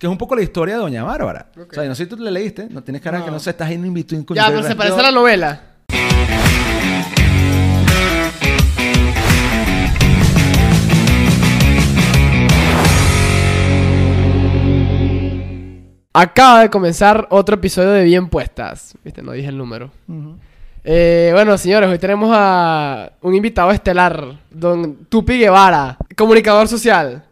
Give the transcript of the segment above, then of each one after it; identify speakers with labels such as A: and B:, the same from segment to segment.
A: que es un poco la historia de Doña Bárbara. O sea, no sé si tú le leíste, no tienes cara que no sé, estás en in between con
B: Ya, pero se parece a la novela. Acaba de comenzar otro episodio de Bien Puestas. Viste, no dije el número. Eh, bueno, señores, hoy tenemos a un invitado estelar, don Tupi Guevara, comunicador social,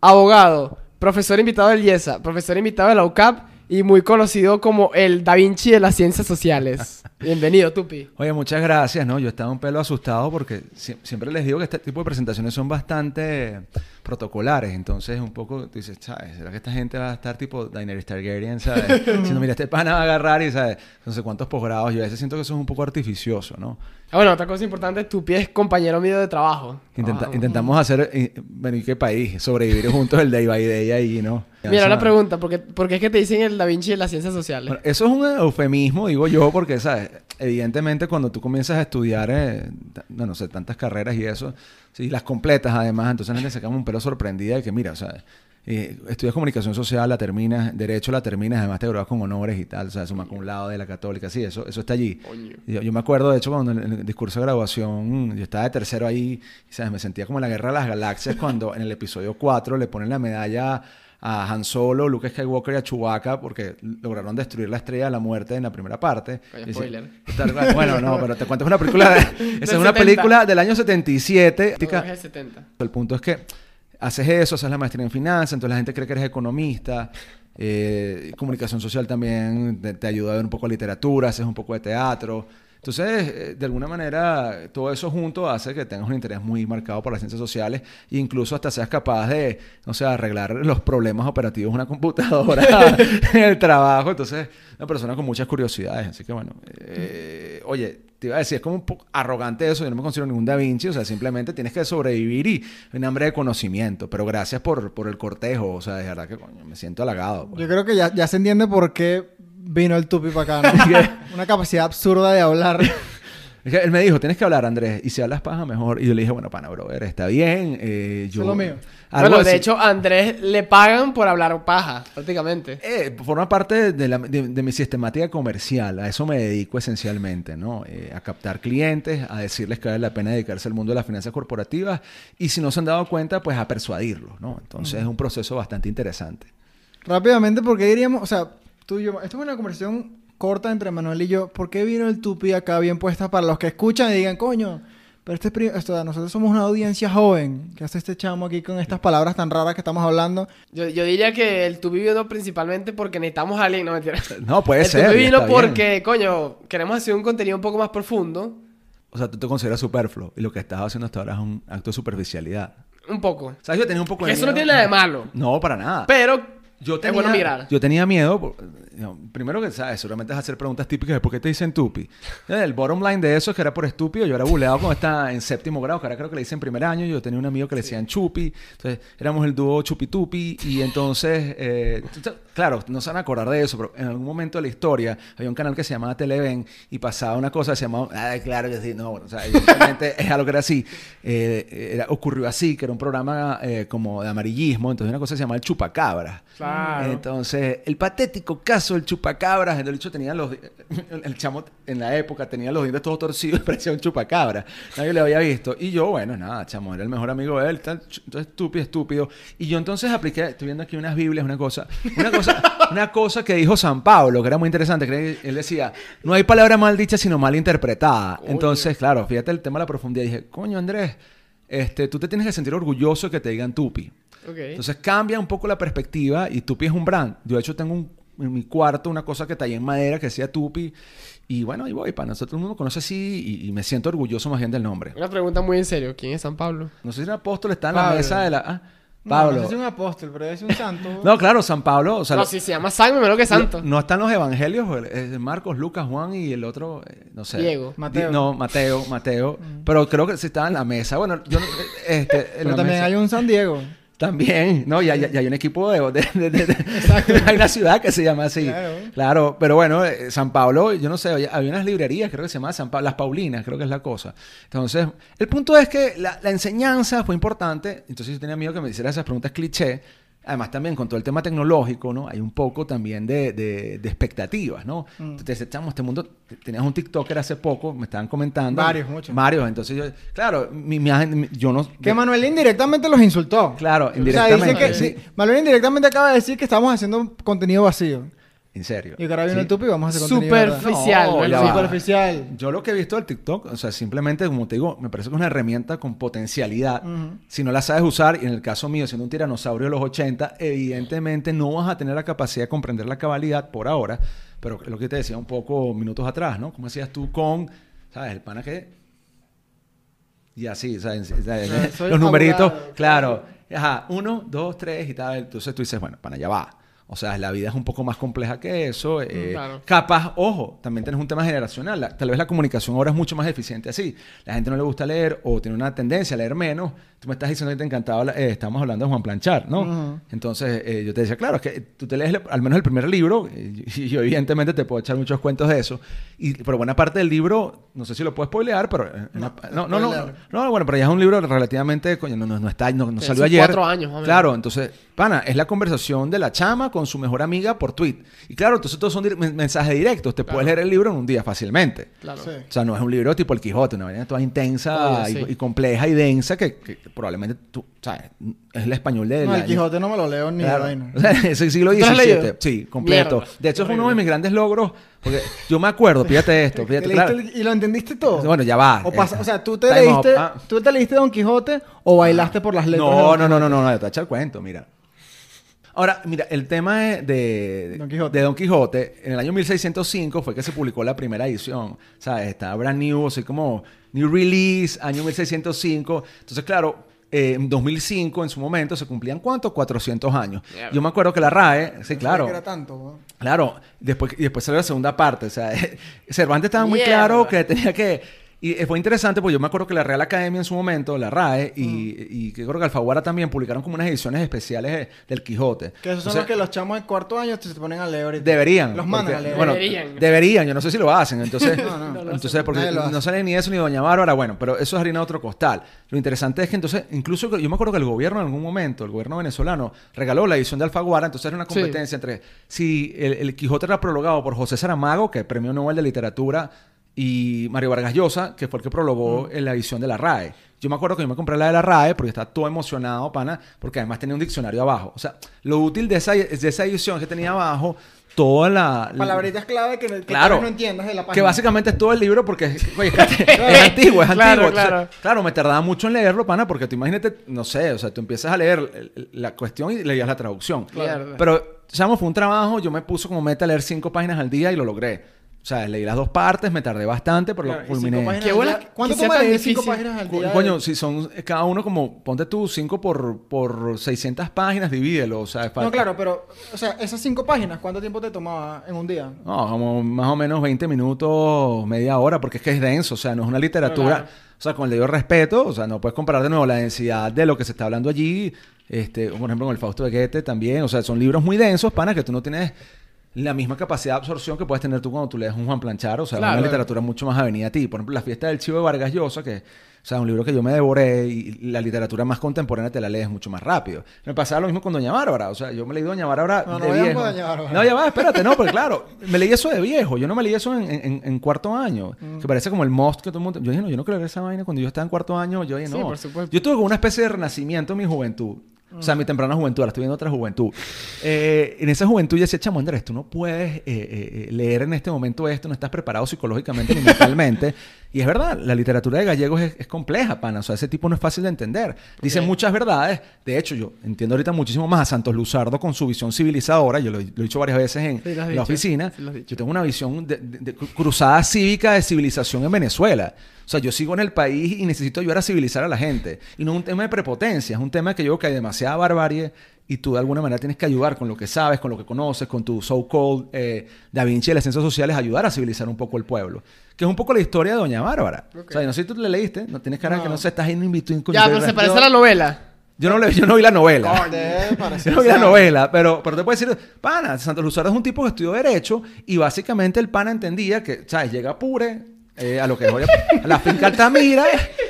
B: abogado, profesor invitado del IESA, profesor invitado de la UCAP y muy conocido como el Da Vinci de las ciencias sociales. Bienvenido, Tupi.
A: Oye, muchas gracias, ¿no? Yo estaba un pelo asustado porque sie- siempre les digo que este tipo de presentaciones son bastante protocolares. Entonces, un poco, tú dices, ¿sabes? ¿Será que esta gente va a estar tipo Daenerys Targaryen, ¿sabes? Diciendo, mira, este pana va a agarrar y, ¿sabes? No sé cuántos posgrados. Yo a veces siento que eso es un poco artificioso, ¿no?
B: Ah, bueno, otra cosa importante, Tupi es compañero mío de trabajo.
A: Intenta-
B: Ah,
A: intentamos hacer, eh, bueno, ¿y qué país? Sobrevivir juntos el day by day ahí, ¿no?
B: Mira, una pregunta, ¿por qué, por qué es que te dicen el Da Vinci de las ciencias sociales?
A: Bueno, eso es un eufemismo, digo yo, porque, ¿sabes? Evidentemente, cuando tú comienzas a estudiar, eh, no, no sé, tantas carreras y eso, y las completas además, entonces la gente se queda un pelo sorprendida de que, mira, o sea, eh, estudias comunicación social, la terminas, derecho la terminas, además te gradúas con honores y tal, o sea, suma con un lado de la católica, sí, eso, eso está allí. Yo, yo me acuerdo, de hecho, cuando en el discurso de graduación, yo estaba de tercero ahí, y, ¿sabes? Me sentía como en la guerra de las galaxias cuando en el episodio 4 le ponen la medalla a Han Solo, Luke Skywalker y a Chewbacca porque lograron destruir la estrella de la muerte en la primera parte.
B: Coño, spoiler.
A: Bueno, no, pero te cuento, es una película, de- esa
B: Del
A: es una
B: 70.
A: película del año 77.
B: No, es el 70.
A: El punto es que haces eso, haces la maestría en finanzas, entonces la gente cree que eres economista. eh, comunicación social también te, te ayuda a ver un poco de literatura, haces un poco de teatro. Entonces, eh, de alguna manera, todo eso junto hace que tengas un interés muy marcado por las ciencias sociales e incluso hasta seas capaz de, no sé, arreglar los problemas operativos de una computadora en el trabajo. Entonces, una persona con muchas curiosidades. Así que, bueno, eh, oye, te iba a decir, es como un poco arrogante eso. Yo no me considero ningún Da Vinci. O sea, simplemente tienes que sobrevivir y un hambre de conocimiento. Pero gracias por, por el cortejo. O sea, de verdad que, coño, me siento halagado. pues.
C: Yo creo que ya, ya se entiende por qué vino el tupi para acá, ¿no? Una capacidad absurda de hablar.
A: Es que él me dijo, tienes que hablar, Andrés. Y si hablas paja, mejor. Y yo le dije, bueno, pana, brother, está bien. Eh, yo...
C: es lo mío.
A: Algo
B: Bueno, de
A: así.
B: hecho, a Andrés le pagan por hablar paja, prácticamente.
A: Eh, forma parte de, la- de- de mi sistemática comercial. A eso me dedico esencialmente, ¿no? Eh, a captar clientes, a decirles que vale la pena dedicarse al mundo de las finanzas corporativas y si no se han dado cuenta, pues a persuadirlos, ¿no? Entonces es un proceso bastante interesante.
C: Rápidamente, ¿por qué diríamos, o sea, tú y yo, esto es una conversación corta entre Manuel y yo, ¿por qué vino el tupi acá bien puesta para los que escuchan y digan, coño, pero este, esto, nosotros somos una audiencia joven, ¿qué hace este chamo aquí con estas palabras tan raras que estamos hablando?
B: Yo, yo diría que el Tupi vino principalmente porque necesitamos a alguien, no mentira.
A: No, puede
B: el
A: ser.
B: Tupi
A: y
B: vino
A: bien.
B: porque, coño, queremos hacer un contenido un poco más profundo.
A: O sea, tú te consideras superfluo y lo que estás haciendo hasta ahora es un acto de superficialidad.
B: Un poco.
A: ¿Sabes? Yo tenía un poco de
B: Eso no tiene nada de malo.
A: No, para nada.
B: Pero
A: Yo
B: es bueno mirar.
A: Yo tenía miedo. por- no, primero que, ¿sabes? Seguramente es hacer preguntas típicas de por qué te dicen tupi. El bottom line de eso es que era por estúpido. Yo era buleado con esta en séptimo grado, que ahora creo que le hice en primer año. Yo tenía un amigo que le decían chupi. Entonces, éramos el dúo chupi tupi. Y entonces, eh, claro, no se van a acordar de eso, pero en algún momento de la historia había un canal que se llamaba Televen y pasaba una cosa que se llamaba. Ay, claro que sí. No, bueno, o sea, evidentemente es algo que era así. Eh, era- ocurrió así, que era un programa eh, como de amarillismo. Entonces, una cosa que se llamaba el chupacabra.
B: Claro.
A: Entonces, el patético caso del chupacabras, el hecho tenía los... El chamo en la época tenía los dientes todos torcidos parecía un chupacabra. Nadie lo había visto. Y yo, bueno, nada, chamo, era el mejor amigo de él, entonces estúpido, estúpido. Y yo entonces apliqué, estoy viendo aquí unas Biblias, una cosa, una cosa, una cosa que dijo San Pablo, que era muy interesante, que él decía, no hay palabra mal dicha, sino mal interpretada.
B: Coño.
A: Entonces, claro, fíjate el tema de la profundidad. Dije, coño, Andrés, este, tú te tienes que sentir orgulloso que te digan tupi. Entonces cambia un poco la perspectiva y Tupi es un brand. Yo de hecho tengo un- en mi cuarto una cosa que tallé en madera que decía Tupi y bueno, ahí voy, para nosotros todo el mundo conoce así y, y me siento orgulloso más bien del nombre.
B: Una pregunta muy en serio. ¿Quién es San Pablo?
A: No sé si un apóstol está en la mesa de la... Ah, Pablo.
C: No,
A: No,
C: sé si es un apóstol, pero es un santo.
A: claro, San Pablo. O sea,
B: no, si se llama San, menos que Santo.
A: No están los evangelios, es Marcos, Lucas, Juan y el otro, eh, no sé.
B: Diego.
C: Mateo.
A: Di- No, Mateo, Mateo. Pero creo que sí estaba en la mesa. Bueno, yo no- este, en
C: pero
A: la
C: también
A: mesa.
C: hay un San Diego.
A: También, no, ya, ya, ya hay un equipo de, de- de- de- de- hay una ciudad que se llama así.
C: Claro.
A: Claro, pero bueno, eh, San Pablo, yo no sé, había, había unas librerías, creo que se llamaban San Pablo, las Paulinas, creo que es la cosa. Entonces, el punto es que la, la enseñanza fue importante, entonces yo tenía miedo que me hiciera esas preguntas cliché. Además, también con todo el tema tecnológico, ¿no? Hay un poco también de, de, de expectativas, ¿no?
C: Mm.
A: Entonces, echamos este mundo... Tenías un TikToker hace poco, me estaban comentando.
C: Varios, muchos.
A: Varios. Entonces, yo... Claro, mi, mi- mi- yo no...
C: Que Manuel indirectamente los insultó.
A: Claro,
C: O sea,
A: indirectamente.
C: dice que
A: sí.
C: Manuel indirectamente acaba de decir que estamos haciendo contenido vacío.
A: En serio.
C: Y ahora viene
A: Sí.
C: el tupi y vamos a hacer contenido.
B: Superficial,
A: No,
B: ¿no?
C: Superficial.
A: Yo lo que he visto del TikTok, o sea, simplemente, como te digo, me parece que es una herramienta con potencialidad. Si no la sabes usar, y en el caso mío, siendo un tiranosaurio de los 80, evidentemente no vas a tener la capacidad de comprender la cabalidad por ahora. Pero lo que te decía un poco minutos atrás, ¿no? ¿Cómo hacías tú con, ¿sabes? El pana que... Y así, ¿sabes? ¿sabes?
C: Soy
A: Los numeritos, claro. Ajá, uno, dos, tres y tal. Entonces tú dices, bueno, pana, ya va. O sea, la vida es un poco más compleja que eso. eh,
B: claro.
A: Capaz, ojo, también tienes un tema generacional. La- tal vez la comunicación ahora es mucho más eficiente así. La gente no le gusta leer o tiene una tendencia a leer menos. Tú me estás diciendo que te encantaba, eh, estamos hablando de Juan Planchar, ¿no? Entonces eh, yo te decía, claro, es que tú te lees el- al menos el primer libro y yo evidentemente te puedo echar muchos cuentos de eso. Y, pero buena parte del libro, no sé si lo puedes spoilear, pero... eh, no, no, no, no, bueno, pero ya es un libro relativamente, coño, no, no, no está, no, salió ayer.
B: cuatro años, menos.
A: Claro, entonces, pana, es la conversación de la chama con su mejor amiga por tweet. Y claro, entonces todos son men- mensajes directos. Te puedes leer el libro en un día fácilmente.
B: Claro.
C: Sí.
A: O sea, no es un libro tipo El Quijote, una vaina toda intensa
B: Oye,
A: y,
B: sí.
A: y compleja y densa que, que probablemente tú, ¿sabes? Es el español de
C: No,
A: la-
C: el Quijote no me lo leo ni de
A: Claro.
C: vaina.
A: O sea, es el siglo
B: ¿Tú lo has
A: XVII. Sí, completo.
B: Mierda.
A: De hecho, es uno de mis grandes logros. Porque yo me acuerdo, fíjate esto,
C: ¿Que
A: fíjate, claro.
C: el- ¿Y lo entendiste todo?
A: Bueno, ya va.
C: O, pasa-
A: Eh,
C: o sea, ¿tú te, leíste,
A: up. Ah.
C: ¿tú te leíste Don Quijote o bailaste por las letras?
A: No, no, no, no, no, no, te voy a echar el cuento, mira. Ahora, mira, el tema de, de,
C: Don Quijote.
A: de Don Quijote, en el año 1605 fue que se publicó la primera edición. ¿Sabes? Está brand new, así como new release, año 1605. Entonces, claro, eh, en 2005, en su momento, se cumplían ¿cuánto? 400 años. Yo me acuerdo que la RAE, sí, claro.
C: que era tanto.
A: Claro, después, y después salió la segunda parte. O sea, Cervantes estaba muy claro que tenía que. Y fue interesante porque yo me acuerdo que la Real Academia en su momento, la RAE, y, y que creo que Alfaguara también publicaron como unas ediciones especiales de- del Quijote.
C: Que esos son los que los chamos de cuarto año se ponen a leer ahorita.
A: Deberían.
C: Los mandan
A: porque-
C: a leer.
A: Bueno,
B: Deberían.
A: deberían. Yo no sé si lo hacen. Entonces,
C: No, no, no
B: lo
A: entonces porque no sale ni eso ni Doña Bárbara. Bueno, pero eso es harina de otro costal. Lo interesante es que entonces, incluso yo me acuerdo que el gobierno en algún momento, el gobierno venezolano, regaló la edición de Alfaguara. Entonces era una
B: Sí.
A: competencia entre si el, el Quijote era prologado por José Saramago, que es premio Nobel de Literatura, y Mario Vargas Llosa, que fue el que prologó
C: Mm.
A: la edición de la RAE. Yo me acuerdo que yo me compré la de la RAE porque estaba todo emocionado, pana, porque además tenía un diccionario abajo. O sea, lo útil de esa, de esa edición que tenía abajo, toda la...
C: Palabritas clave que, que
A: Claro.
C: no entiendas de la página.
A: Que básicamente es todo el libro porque oye, es, es antiguo, es
B: Claro,
A: antiguo. Entonces,
B: claro.
A: claro, me tardaba mucho en leerlo, pana, porque tú imagínate, no sé, o sea, tú empiezas a leer la cuestión y leías la traducción.
B: Mierda.
A: Pero, chamo, fue un trabajo, yo me puse como meta leer cinco páginas al día y lo logré. O sea, leí las dos partes, me tardé bastante, pero
C: Claro,
A: lo culminé.
B: Qué
C: día. ¿Cuánto cinco páginas al día?
A: Coño, si son cada uno como, ponte tú cinco por, por 600 páginas, divídelo, o sea, es
C: No,
A: falta-
C: claro, pero, o sea, esas cinco páginas, ¿cuánto tiempo te tomaba en un día?
A: No, como más o menos 20 minutos, media hora, porque es que es denso, o sea, no es una literatura,
B: Claro.
A: o sea, con el debido respeto, o sea, no puedes comparar de nuevo la densidad de lo que se está hablando allí, este, por ejemplo, con el Fausto de Goethe también, o sea, son libros muy densos, pana, que tú no tienes la misma capacidad de absorción que puedes tener tú cuando tú lees un Juan Planchar, o sea,
B: Claro.
A: una literatura mucho más avenida a ti. Por ejemplo, La fiesta del chivo de Vargas Llosa, que, o sea, un libro que yo me devoré y la literatura más contemporánea te la lees mucho más rápido. Me pasaba lo mismo con Doña Bárbara, o sea, yo me leí Doña Bárbara
C: No, no
A: de
C: vayamos
A: viejo.
C: Doña Bárbara.
A: No, ya va, espérate, no, porque claro, me leí eso de viejo. Yo no me leí eso en, en- en cuarto año.
C: Mm.
A: Que parece como el most que todo el mundo. Yo dije, no, yo no quiero leer esa vaina cuando yo estaba en cuarto año. Yo dije,
B: Sí,
A: no.
B: por supuesto.
A: Yo tuve como una especie de renacimiento en mi juventud. O sea, mi temprana juventud, ahora estoy viendo otra juventud. Eh, en esa juventud yo decía, chamo, Andrés, tú no puedes eh, eh, eh, leer en este momento esto, no estás preparado psicológicamente ni mentalmente. Y es verdad, la literatura de gallegos es, es compleja, pana. O sea, ese tipo no es fácil de entender. Dice muchas verdades. De hecho, yo entiendo ahorita muchísimo más a Santos Luzardo con su visión civilizadora. Yo lo, lo he dicho varias veces en,
B: Sí, dicho.
A: la oficina.
B: Sí.
A: Yo tengo una visión de, de- de cruzada cívica de civilización en Venezuela. O sea, yo sigo en el país y necesito ayudar a civilizar a la gente. Y no es un tema de prepotencia, es un tema que yo creo que hay demasiada barbarie y tú de alguna manera tienes que ayudar con lo que sabes, con lo que conoces, con tu so-called eh, Da Vinci de las ciencias sociales, ayudar a civilizar un poco el pueblo. Que es un poco la historia de Doña Bárbara. O sea, yo no sé si tú le leíste, no tienes cara
C: No.
A: que no sé, estás en in between. con-
B: Ya, pero se parece a la novela.
A: Yo no, le- yo no vi la novela. Yo no vi la novela, pero, pero te puedo decir, pana, Santos Luzardo es un tipo que estudió Derecho y básicamente el pana entendía que, ¿sabes? Llega Pure, eh, a lo que es hoy, a la finca Altamira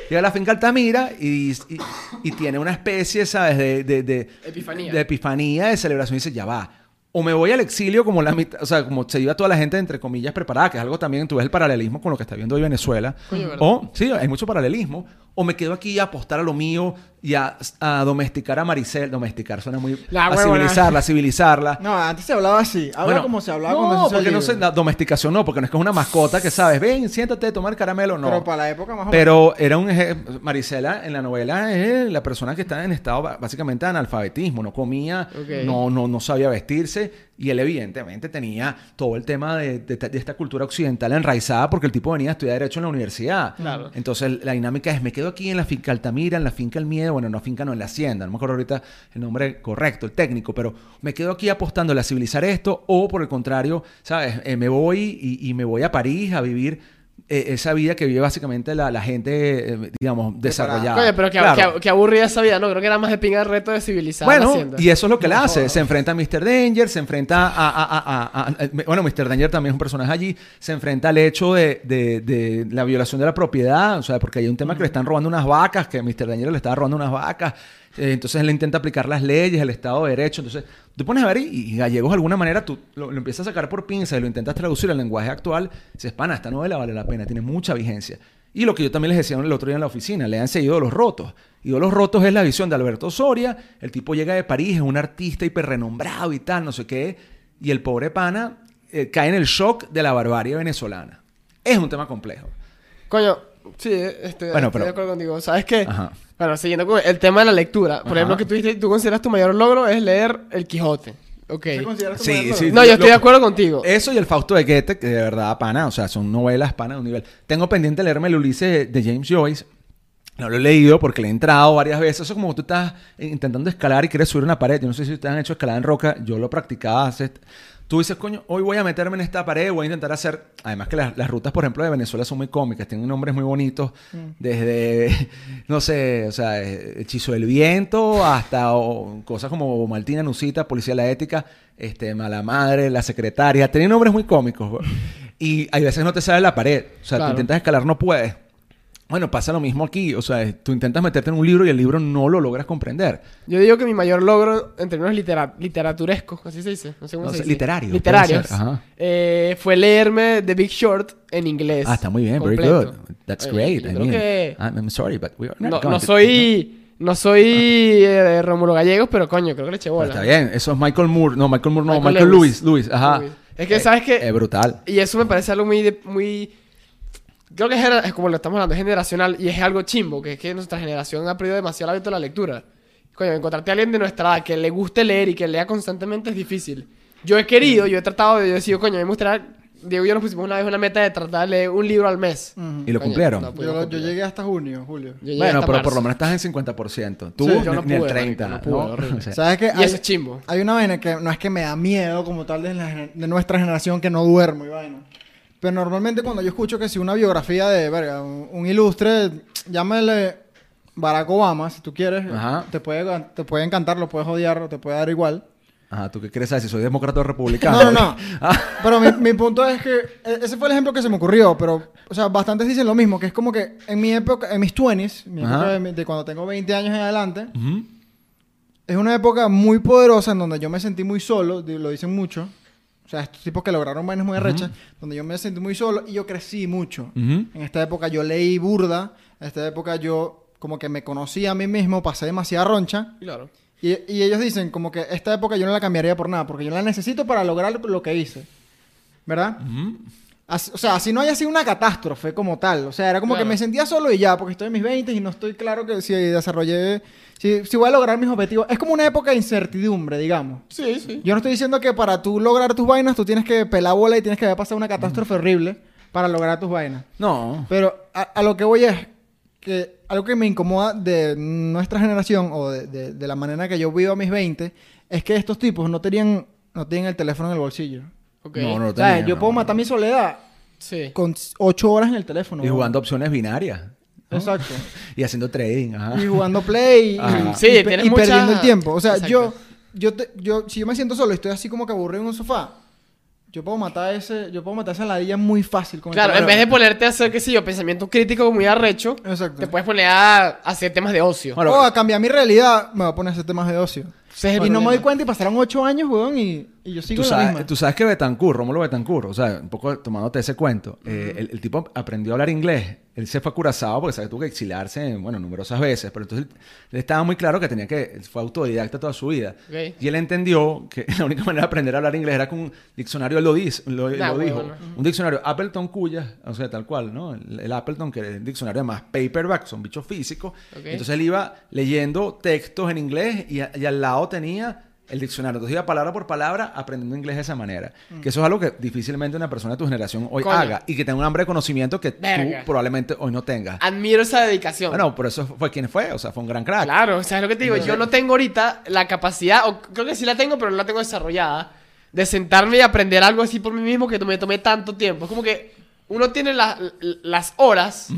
A: llega a la finca Altamira y, y, y tiene una especie, ¿sabes? De, de, de,
B: Epifanía.
A: de epifanía, de celebración y dice, ya va. O me voy al exilio como la mitad, o sea, como se iba toda la gente, entre comillas, preparada, que es algo también, tú ves el paralelismo con lo que está viendo hoy Venezuela. O, sí, hay mucho paralelismo. O me quedo aquí a apostar a lo mío y a, a domesticar a Maricel. Domesticar suena muy...
B: La
A: a civilizarla, a civilizarla.
C: No, antes se hablaba así. Habla
A: Bueno,
C: como se hablaba
A: no,
C: cuando se
A: porque no sé, la domesticación no, porque no es que es una mascota que sabes, ven, siéntate, tomar caramelo, no.
C: Pero para la época más o
A: Pero era un ejemplo. Marisela en la novela es la persona que está en estado básicamente de analfabetismo. No comía, no, no, no sabía vestirse. Y él, evidentemente, tenía todo el tema de, de- de esta cultura occidental enraizada porque el tipo venía a estudiar Derecho en la universidad.
B: Claro.
A: Entonces, la dinámica es: me quedo aquí en la finca Altamira, en la finca El Miedo. Bueno, no, finca no, en la Hacienda. No me acuerdo ahorita el nombre correcto, el técnico. Pero me quedo aquí apostándole a civilizar esto. O, por el contrario, ¿sabes? Eh, me voy y, y me voy a París a vivir eh, esa vida que vive básicamente la, la gente, eh, digamos, desarrollada.
B: Coño, pero que,
A: Claro.
B: aburrida esa vida, ¿no? Creo que era más de pinga el reto de civilizar
A: Bueno,
B: hacienda.
A: y eso es lo que le hace. Se enfrenta a Mr. Danger, se enfrenta a, a- a- a- a- Bueno, Mr. Danger también es un personaje allí. Se enfrenta al hecho de, de- de la violación de la propiedad. O sea, porque hay un tema que le están robando unas vacas, que Mr. Danger le estaba robando unas vacas. Eh, entonces él intenta aplicar las leyes, el Estado de Derecho. Entonces, tú pones a ver y, y gallegos de alguna manera tú lo, lo empiezas a sacar por pinza y lo intentas traducir al lenguaje actual. Dices, pana, esta novela vale la pena, tiene mucha vigencia. Y lo que yo también les decía el otro día en la oficina, le han seguido Los Rotos. Y Los Rotos es la visión de Alberto Soria. El tipo llega de París, es un artista hiper renombrado y tal, no sé qué. Y el pobre pana eh, cae en el shock de la barbarie venezolana. Es un tema complejo.
B: Coño, sí, este,
A: Bueno,
B: estoy
A: pero-
B: de acuerdo contigo. ¿Sabes qué?
A: Ajá.
B: Bueno, siguiendo con el tema de la lectura. Por
A: Ajá.
B: ejemplo, que tú, dijiste, tú consideras tu mayor logro es leer El Quijote. Ok.
C: ¿Se considera como
A: Sí, sí.
B: No, yo estoy
A: Lo-
B: de acuerdo contigo.
A: Eso y el Fausto de Goethe, que de verdad, pana, o sea, son novelas, pana, de un nivel. Tengo pendiente leerme el Ulises de, de James Joyce. No lo he leído porque le he entrado varias veces. Eso es como tú estás intentando escalar y quieres subir una pared. Yo no sé si ustedes han hecho escalada en roca. Yo lo practicaba hace... Tú dices, coño, hoy voy a meterme en esta pared, voy a intentar hacer... Además que las, las rutas, por ejemplo, de Venezuela son muy cómicas. Tienen nombres muy bonitos. Desde, no sé, o sea, eh, Hechizo del Viento hasta o, cosas como Maltina Nusita, Policía de la Ética, este, Mala Madre, La Secretaria. Tienen nombres muy cómicos. Y hay veces no te sale la pared. O sea,
B: Claro.
A: tú intentas escalar, no puedes. Bueno, pasa lo mismo aquí. O sea, tú intentas meterte en un libro y el libro no lo logras comprender.
B: Yo digo que mi mayor logro en términos litera- literaturescos, así se dice, no sé cómo
A: No
B: se dice.
A: literarios,
B: Literarios.
A: ajá.
B: Eh, fue leerme The Big Short en inglés.
A: Ah, está muy bien. Very
B: completo.
A: good. That's
B: Eh,
A: great.
B: yo
A: I
B: creo
A: mean,
B: que-
A: I'm, sorry, but we are not
B: No,
A: going
B: no
A: to-
B: soy... No soy eh, Rómulo Gallegos, pero coño, creo que le eché
A: Pero
B: bola.
A: está bien. Eso es Michael Moore. No, Michael Moore no.
B: Michael
A: Michael,
B: Lewis.
A: Lewis. Lewis. Ajá.
B: Lewis. Es que,
A: Eh,
B: ¿sabes qué?
A: Es brutal.
B: Y eso me parece algo muy... de- muy creo que es, como lo estamos hablando, es generacional y es algo chimbo, que es que nuestra generación ha perdido demasiado el hábito de la lectura. Coño, encontrarte a alguien de nuestra edad que le guste leer y que lea constantemente es difícil. Yo he querido, yo he tratado de, yo he decidido, coño, a mí me gustaría... Diego y yo nos pusimos una vez una meta de tratar de leer un libro al mes.
C: Ujú.
A: Y lo
B: Coño,
A: cumplieron.
B: no,
C: Yo, yo llegué hasta junio, julio.
A: Bueno, pero por lo
B: marzo.
A: menos estás en 50%. Tú
C: Sí,
A: ni,
B: yo no
A: ni el
B: pude,
A: 30.
B: marico, no pude, horrible.
A: O sea,
C: ¿Sabes qué?
B: Y
C: Hay,
B: eso es chimbo.
C: hay una vaina que no es que me da miedo como tal de, la de nuestra generación que no duermo y vaina. Pero normalmente cuando yo escucho que si una biografía de, verga, un, un ilustre, llámale Barack Obama, si tú quieres,
A: Ajá.
C: te puede, te puede encantar, lo puedes odiar o te puede dar igual.
A: Ajá, ¿tú qué quieres saber? Si soy demócrata o republicano.
C: No, no, no.
A: Ah,
C: Pero mi, mi punto es que e- ese fue el ejemplo que se me ocurrió, pero, o sea, bastantes dicen lo mismo, que es como que en mi época, en mis 20s, mi época de, cuando tengo 20 años en adelante, es una época muy poderosa en donde yo me sentí muy solo, lo dicen mucho. O sea, estos tipos que lograron vainas muy arrechas, donde yo me sentí muy solo y yo crecí mucho. En esta época yo leí burda, en esta época yo como que me conocí a mí mismo, pasé demasiada roncha.
B: Claro.
C: Y, y ellos dicen como que esta época yo no la cambiaría por nada, porque yo la necesito para lograr lo, que hice. ¿Verdad? O sea, así no haya sido una catástrofe como tal. O sea, era como
B: Claro.
C: que me sentía solo y ya, porque estoy en mis 20 y no estoy claro que si desarrollé, si, si voy a lograr mis objetivos. Es como una época de incertidumbre, digamos.
B: Sí, sí.
C: Yo no estoy diciendo que para tú lograr tus vainas tú tienes que pelar bola y tienes que haber pasado una catástrofe horrible para lograr tus vainas.
A: No.
C: Pero a, a lo que voy es que algo que me incomoda de nuestra generación o de, de- de la manera que yo vivo a mis 20 es que estos tipos no tenían, no tienen el teléfono en el bolsillo.
B: Ok.
A: No, no lo
C: O sea,
A: tenía,
C: yo
A: no,
C: puedo
A: no.
C: matar mi soledad
B: Sí.
C: con 8 horas en el teléfono.
A: Y jugando opciones binarias.
C: Exacto.
A: Y haciendo trading. Ajá.
C: Y jugando play y,
A: Ajá.
C: y
B: Sí,
C: y
B: mucha-
C: perdiendo el tiempo. O sea,
B: Exacto.
C: yo, yo, te- yo, si yo me siento solo y estoy así como que aburrido en un sofá, yo puedo matar ese, yo puedo matar esa ladilla muy fácil con el
B: Claro, en vez de ponerte a hacer, qué sé yo, pensamiento crítico muy arrecho,
C: Exacto.
B: te puedes poner a hacer temas de ocio.
A: Bueno,
C: o a cambiar mi realidad, me voy a poner a hacer temas de ocio. Y no me doy cuenta y pasaron ocho años, weón, y, y yo sigo
A: Tú
C: en la
A: sabes,
C: misma.
A: tú sabes que Betancourt, Rómulo Betancourt, o sea, un poco tomándote ese cuento, eh, el, el tipo aprendió a hablar inglés. Él se fue a Curazao porque sabe, tuvo que exiliarse, bueno, numerosas veces, pero entonces le estaba muy claro que tenía que, fue autodidacta toda su vida.
B: Ok.
A: Y él entendió que la única manera de aprender a hablar inglés era con un diccionario, él lo, dice, lo,
B: Nah,
A: lo dijo,
B: huevona.
A: un diccionario Appleton Cuya, o sea, tal cual, ¿no? El, el Appleton, que es el diccionario más paperback, son bichos físicos.
B: Ok.
A: Entonces él iba leyendo textos en inglés y, a- y al lado tenía el diccionario. Entonces iba palabra por palabra aprendiendo inglés de esa manera. Que eso es algo que difícilmente una persona de tu generación hoy
B: Mm. Coño.
A: haga y que tenga un hambre de conocimiento que
B: Verga.
A: tú probablemente hoy no tengas.
B: Admiro esa dedicación.
A: Bueno, por eso fue quien fue, o sea, fue un gran crack.
B: Claro, o sea, es lo que te digo. Yo no tengo ahorita la capacidad, o creo que sí la tengo, pero no la tengo desarrollada, de sentarme y aprender algo así por mí mismo que me tomé tanto tiempo. Es como que uno tiene la- las horas,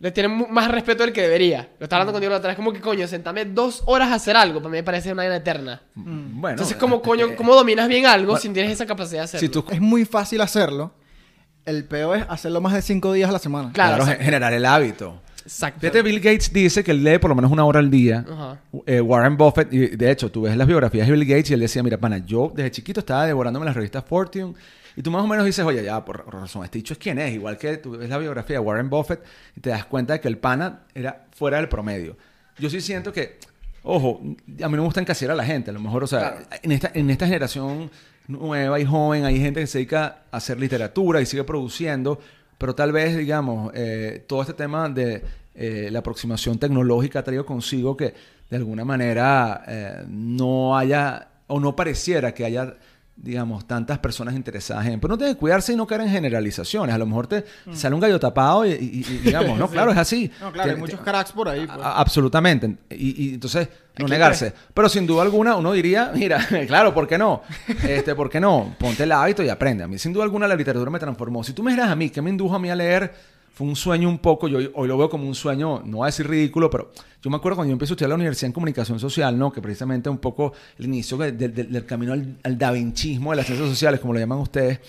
B: le tiene mu- más respeto del que debería. Lo estaba hablando contigo la otra vez, como que coño, sentarme dos horas a hacer algo, para mí me parece una vida eterna.
A: Bueno,
B: Entonces, ¿cómo coño,
A: eh,
B: cómo dominas bien algo si tienes esa capacidad de hacerlo?
A: si tú
C: Es muy fácil hacerlo. El peor es hacerlo más de cinco días a la semana.
B: Claro,
A: claro, generar el hábito.
B: Exacto.
A: Fíjate, Bill Gates dice que él lee por lo menos una hora al día.
B: Ajá.
A: Eh, Warren Buffett, y de hecho, tú ves las biografías de Bill Gates y él decía, mira, pana, yo desde chiquito estaba devorándome las revistas Fortune. Y tú más o menos dices, oye, ya, por razón, este dicho es quién es. Igual que tú ves la biografía de Warren Buffett y te das cuenta de que el pana era fuera del promedio. Yo sí siento que, ojo, a mí no me gusta encasillar a la gente. A lo mejor, o sea, en, esta, en esta generación nueva y joven hay gente que se dedica a hacer literatura y sigue produciendo, pero tal vez, digamos, eh, todo este tema de eh, la aproximación tecnológica ha traído consigo que de alguna manera eh, no haya o no pareciera que haya digamos, tantas personas interesadas en... Pero no tiene que cuidarse y no caer en generalizaciones. A lo mejor te sale un gallo tapado y, y- y, digamos, no, claro, es así.
C: No, claro, hay muchos cracks por ahí. pues.
A: a- Absolutamente. Y, y entonces, no
B: Aquí
A: negarse. Pero sin duda alguna, uno diría, mira, claro, ¿por qué no? Este, ¿Por qué no? Ponte el hábito y aprende. A mí, sin duda alguna, la literatura me transformó. Si tú me dijeras a mí, ¿qué me indujo a mí a leer? Fue un sueño un poco, yo hoy lo veo como un sueño, no voy a decir ridículo, pero yo me acuerdo cuando yo empecé a estudiar en la Universidad en Comunicación Social, ¿no? Que precisamente un poco el inicio de- de- de- del camino al, al davinchismo de las ciencias sociales, como lo llaman ustedes.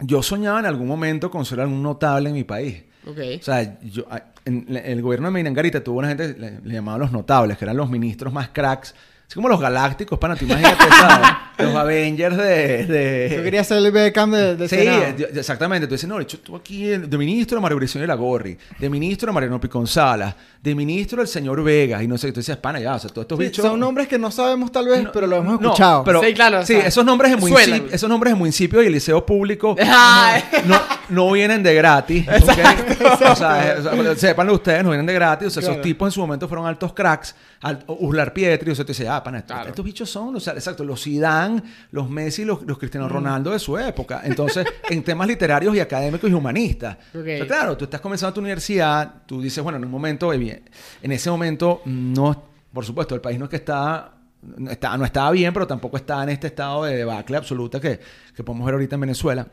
A: Yo soñaba en algún momento con ser algún notable en mi país.
B: Ok.
A: O sea, yo, en, la- el gobierno de Minangarita tuvo una gente, le, le llamaban los notables, que eran los ministros más cracks. Así como los galácticos, pana, tú imagínate, ¿sabes? Los Avengers de... de-
C: Yo quería ser el Beckham de, de
A: Sí, exactamente. Tú dices, no, yo tú aquí de ministro Mario Briceño de la Gorri, de ministro Mariano Piconzala, de ministro el señor Vega, y no sé, tú dices, pana, ya, o sea, todos estos
C: Sí,
A: bichos...
C: son nombres que no sabemos tal vez,
A: No,
C: pero lo hemos
A: no,
C: escuchado.
A: pero,
B: Sí, claro,
A: Sí,
B: sea,
A: esos nombres de
B: suenan.
A: municipio, esos nombres de municipio y el liceo público no, no vienen de gratis. ¿ok? O sea, o sea, sépanlo ustedes, no vienen de gratis. O sea,
C: Claro.
A: esos tipos en su momento fueron altos cracks. Al, Uslar Pietri, o sea, tú dices, ah, pana, estos,
B: Claro.
A: estos bichos son, o sea, exacto, los Zidane, los Messi, los, los
C: Mm.
A: Cristiano Ronaldo de su época. Entonces, en temas literarios y académicos y humanistas. O sea, claro, tú estás comenzando tu universidad, tú dices, bueno, en un momento, eh, en ese momento, no, por supuesto, el país no es que está, no, está, no estaba bien, pero tampoco está en este estado de debacle absoluta que, que podemos ver ahorita en Venezuela.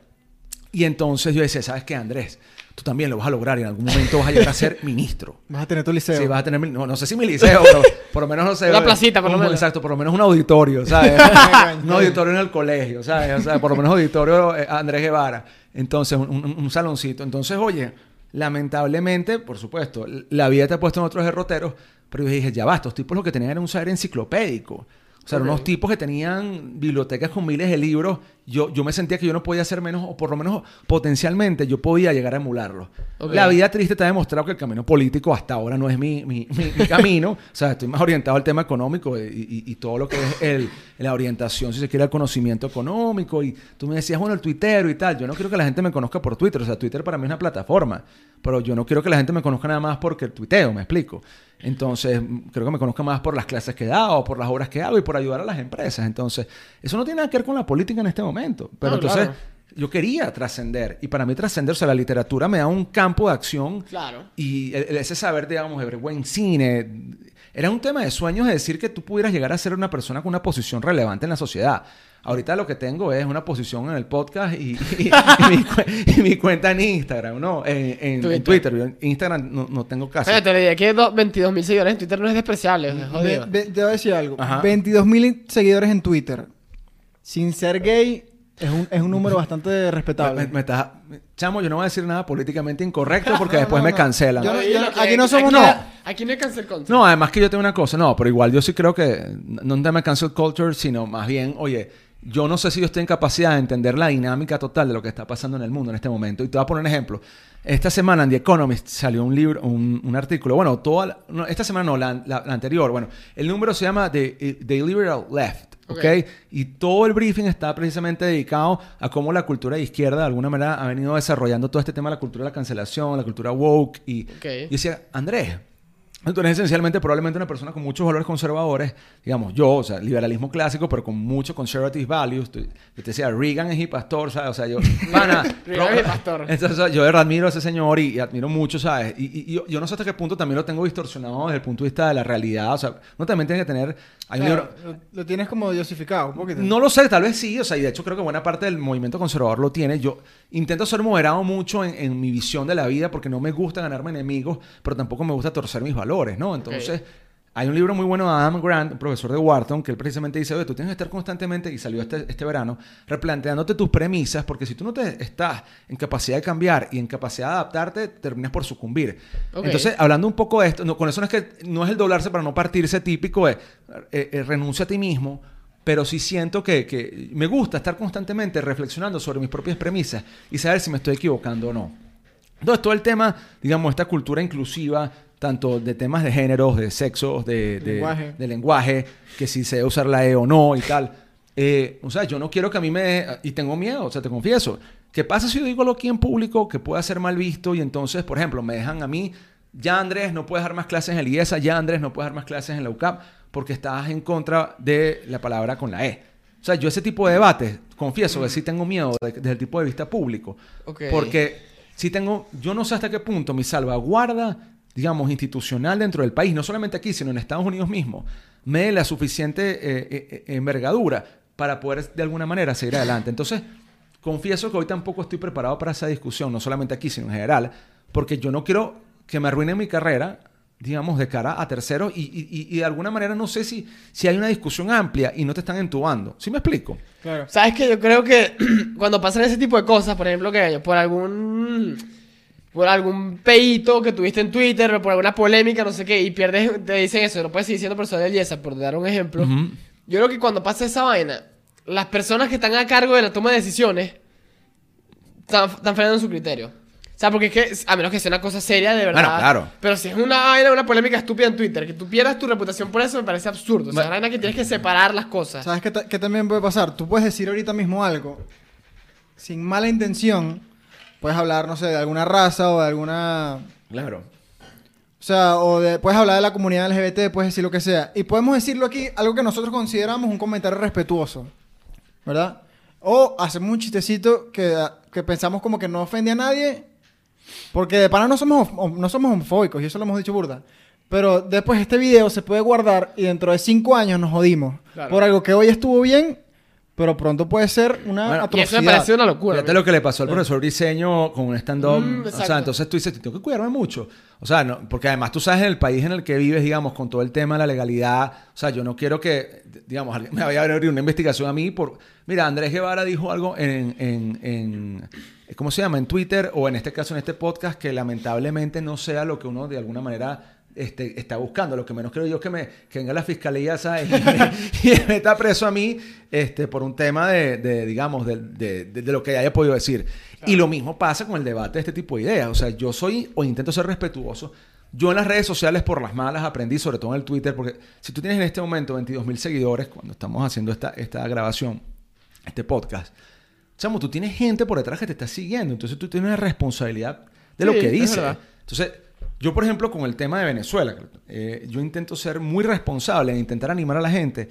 A: Y entonces yo decía, ¿sabes qué, Andrés? Tú también lo vas a lograr y en algún momento vas a llegar a ser ministro.
C: Vas a tener tu liceo.
A: Sí, vas a tener, no, no sé si mi liceo, pero por lo menos no sé.
B: Una placita, por lo menos.
A: Exacto, por lo menos un auditorio, ¿sabes? un auditorio en el colegio, ¿sabes? O sea, por lo menos auditorio eh, Andrés Guevara. Entonces, un, un- un saloncito. Entonces, oye, lamentablemente, por supuesto, la vida te ha puesto en otros derroteros, pero yo dije, ya va, estos tipos lo que tenían era un saber enciclopédico. O sea, eran unos tipos que tenían bibliotecas con miles de libros. Yo, yo me sentía que yo no podía hacer menos, o por lo menos potencialmente yo podía llegar a emularlo. La vida triste te ha demostrado que el camino político hasta ahora no es mi, mi, mi- mi camino. O sea, estoy más orientado al tema económico y, y- y todo lo que es el, la orientación, si se quiere, al conocimiento económico. Y tú me decías, bueno, el tuitero y tal. Yo no quiero que la gente me conozca por Twitter. O sea, Twitter para mí es una plataforma. Pero yo no quiero que la gente me conozca nada más porque el tuiteo, me explico. Entonces, creo que me conozca más por las clases que he dado, por las obras que hago y por ayudar a las empresas. Entonces, eso no tiene nada que ver con la política en este momento. Pero
B: No,
A: entonces,
B: claro.
A: yo quería trascender. Y para mí trascender, o sea, la literatura me da un campo de acción.
B: Claro.
A: Y ese saber, digamos, de buen cine. Era un tema de sueños de decir que tú pudieras llegar a ser una persona con una posición relevante en la sociedad. Ahorita lo que tengo es una posición en el podcast y, y- y mi, y mi cuenta en Instagram, ¿no? En, en- en
B: Twitter.
A: Twitter. Yo en Instagram no, no tengo casi.
B: Oye, te le dije que 22 mil seguidores en Twitter no es despreciable, es jodido.
C: ve- te voy a decir algo.
A: Ajá.
C: 22 mil seguidores en Twitter. Sin ser gay, Es un, es un número bastante respetable.
A: Me- me estás- Chamo, yo no voy a decir nada políticamente incorrecto porque
C: No,
A: después
C: no,
A: me cancelan.
C: Yo no-
B: Dilo,
C: aquí no somos-
B: aquí
C: no.
B: Aquí no hay cancel culture.
A: No, además que yo tengo una cosa, no, pero igual yo sí creo que no un tema de cancel culture, sino más bien, oye, yo no sé si yo estoy en capacidad de entender la dinámica total de lo que está pasando en el mundo en este momento. Y te voy a poner un ejemplo. Esta semana en The Economist salió un libro, un, un artículo, bueno, toda la- no, esta semana no, la, la- la anterior, bueno, el número se llama The, The Liberal Left. ¿Ok?
B: Ok.
A: Y todo el briefing está precisamente dedicado a cómo la cultura de izquierda de alguna manera ha venido desarrollando todo este tema de la cultura de la cancelación, la cultura woke. Y
B: Ok.
A: y decía, Andrés, tú eres esencialmente probablemente una persona con muchos valores conservadores, digamos, yo, o sea, liberalismo clásico, pero con muchos conservative values. Tú- Yo te decía, Reagan es mi pastor, ¿sabes? O sea, yo, pana,
B: Reagan es mi pastor.
A: Entonces, yo admiro a ese señor y, y admiro mucho, ¿sabes? Y, y- y yo, yo no sé hasta qué punto también lo tengo distorsionado desde el punto de vista de la realidad. O sea, uno también tiene que tener... Hay un
C: Claro,
A: libro-
C: lo, lo tienes como diosificado un poquito.
A: no lo sé, tal vez sí, o sea, y de hecho creo que buena parte del movimiento conservador lo tiene. Yo intento ser moderado mucho en, en mi visión de la vida porque no me gusta ganarme enemigos, pero tampoco me gusta torcer mis valores, ¿no? Entonces, hay un libro muy bueno de Adam Grant, un profesor de Wharton, que él precisamente dice, oye, tú tienes que estar constantemente, y salió este, este verano, replanteándote tus premisas, porque si tú no te estás en capacidad de cambiar y en capacidad de adaptarte, terminas por sucumbir. Entonces, hablando un poco de esto, no, con eso no es que no es el doblarse para no partirse típico de eh, eh, renuncia a ti mismo, pero sí siento que, que me gusta estar constantemente reflexionando sobre mis propias premisas y saber si me estoy equivocando o no. Entonces, todo el tema, digamos, esta cultura inclusiva, tanto de temas de géneros, de sexos, de, de-
C: Lenguaje.
A: de lenguaje, que si se debe usar la E o no y tal. Eh, o sea, yo no quiero que a mí me... Y tengo miedo, o sea, te confieso. ¿Qué pasa si yo digo algo aquí en público que pueda ser mal visto y entonces, por ejemplo, me dejan a mí, ya Andrés no puedes dar más clases en el IESA, ya Andrés no puedes dar más clases en la UCAP porque estás en contra de la palabra con la E? O sea, yo ese tipo de debates, confieso que sí tengo miedo de- desde el tipo de vista público.
B: Ok.
A: Porque si tengo, yo no sé hasta qué punto mi salvaguarda, digamos, institucional dentro del país, no solamente aquí, sino en Estados Unidos mismo, me dé la suficiente eh, eh, eh, envergadura para poder de alguna manera seguir adelante. Entonces, confieso que hoy tampoco estoy preparado para esa discusión, no solamente aquí, sino en general, porque yo no quiero que me arruine mi carrera, digamos, de cara a terceros y, y- y- y de alguna manera no sé si, si hay una discusión amplia y no te están entubando. ¿Sí me explico?
C: Claro.
B: ¿Sabes que Yo creo que cuando pasan ese tipo de cosas, por ejemplo, que por algún por algún peito que tuviste en Twitter o por alguna polémica, no sé qué, y pierdes, te dicen eso, no puedes seguir siendo profesor del Yesa, por dar un ejemplo.
A: Ujú.
B: Yo creo que cuando pasa esa vaina, las personas que están a cargo de la toma de decisiones están, están fallando en su criterio. O sea, porque es que, a menos que sea una cosa seria, de verdad.
A: Bueno, claro.
B: Pero si es una vaina, una polémica estúpida en Twitter, que tú pierdas tu reputación por eso, me parece absurdo. O sea, es una vaina que tienes que separar las cosas.
C: ¿Sabes qué, qué también puede pasar? Tú puedes decir ahorita mismo algo sin mala intención. Puedes hablar, no sé, de alguna raza o de alguna...
A: Claro.
C: O sea, o de, puedes hablar de la comunidad LGBT, puedes decir lo que sea. Y podemos decirlo aquí, algo que nosotros consideramos un comentario respetuoso. ¿Verdad? O hacemos un chistecito que, que pensamos como que no ofende a nadie. Porque de pana no somos, no somos homofóbicos, y eso lo hemos dicho burda. Pero después este video se puede guardar y dentro de cinco años nos jodimos.
B: Claro.
C: Por algo que hoy estuvo bien, pero pronto puede ser una
A: Bueno,
B: y eso
C: atrocidad.
B: me parece una locura.
A: Fíjate lo que le pasó al profesor Briseño con un stand-up.
B: Mm,
A: o sea, entonces tú dices, tengo que cuidarme mucho. O sea, no, porque además tú sabes en el país en el que vives, digamos, con todo el tema de la legalidad. O sea, yo no quiero que, digamos, alguien me vaya a abrir una investigación a mí por... Mira, Andrés Guevara dijo algo en, en, en- ¿Cómo se llama? En Twitter o en este caso en este podcast que lamentablemente no sea lo que uno de alguna manera este, está buscando. Lo que menos creo yo es que, me, que venga la fiscalía, ¿sabes? Y me, y me meta preso a mí este, por un tema de, de, digamos, de, de- lo que haya podido decir. Y lo mismo pasa con el debate de este tipo de ideas. O sea, yo soy o intento ser respetuoso. Yo en las redes sociales por las malas aprendí, sobre todo en el Twitter, porque si tú tienes en este momento 22 mil seguidores, cuando estamos haciendo esta, esta grabación, este podcast, chamo, tú tienes gente por detrás que te está siguiendo. Entonces tú tienes una responsabilidad de lo que
B: es
A: dices. Entonces, yo, por ejemplo, con el tema de Venezuela, eh, yo intento ser muy responsable en intentar animar a la gente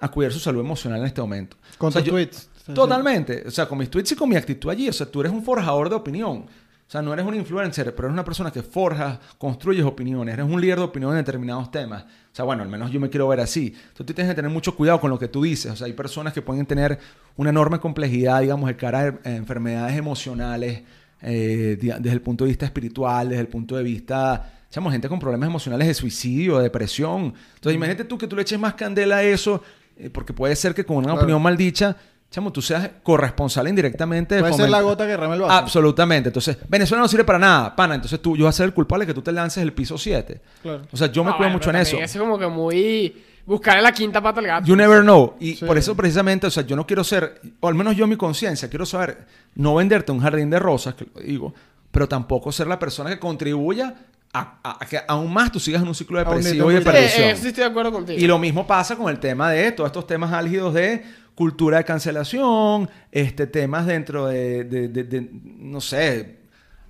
A: a cuidar su salud emocional en este momento.
C: Con
A: O sea,
C: tus
A: yo-
C: tweets.
A: Totalmente. O sea, con mis tweets y con mi actitud allí. O sea, tú eres un forjador de opinión. O sea, no eres un influencer, pero eres una persona que forja, construyes opiniones, eres un líder de opinión en determinados temas. O sea, bueno, al menos yo me quiero ver así. Entonces tú tienes que tener mucho cuidado con lo que tú dices. O sea, hay personas que pueden tener una enorme complejidad, digamos, de cara a enfermedades emocionales, eh, desde el punto de vista espiritual, desde el punto de vista, digamos, gente con problemas emocionales de suicidio, de depresión. Entonces, imagínate tú que tú le eches más candela a eso, eh, porque puede ser que con una
C: Claro.
A: opinión maldicha chamo, tú seas corresponsal indirectamente de
C: Puede ser la gota que reme el vaso.
A: Absolutamente. Entonces, Venezuela no sirve para nada, pana. Entonces tú, yo voy a ser el culpable que tú te lances el piso 7.
C: Claro.
A: O sea, yo me cuido
B: bueno,
A: mucho en Eso
B: es como que muy... Buscarle la quinta pata al gato.
A: You never know. Y
C: Sí.
A: por eso precisamente, o sea, yo no quiero ser, o al menos yo mi conciencia, quiero saber, no venderte un jardín de rosas, que lo digo, pero tampoco ser la persona que contribuya a, a- a que aún más tú sigas en un ciclo depresivo y de
C: neto-
B: Eh,
A: perdición.
B: eh, sí estoy de acuerdo contigo.
A: Y lo mismo pasa con el tema de todos estos temas álgidos de cultura de cancelación, este, temas dentro de, de- de- de, no sé,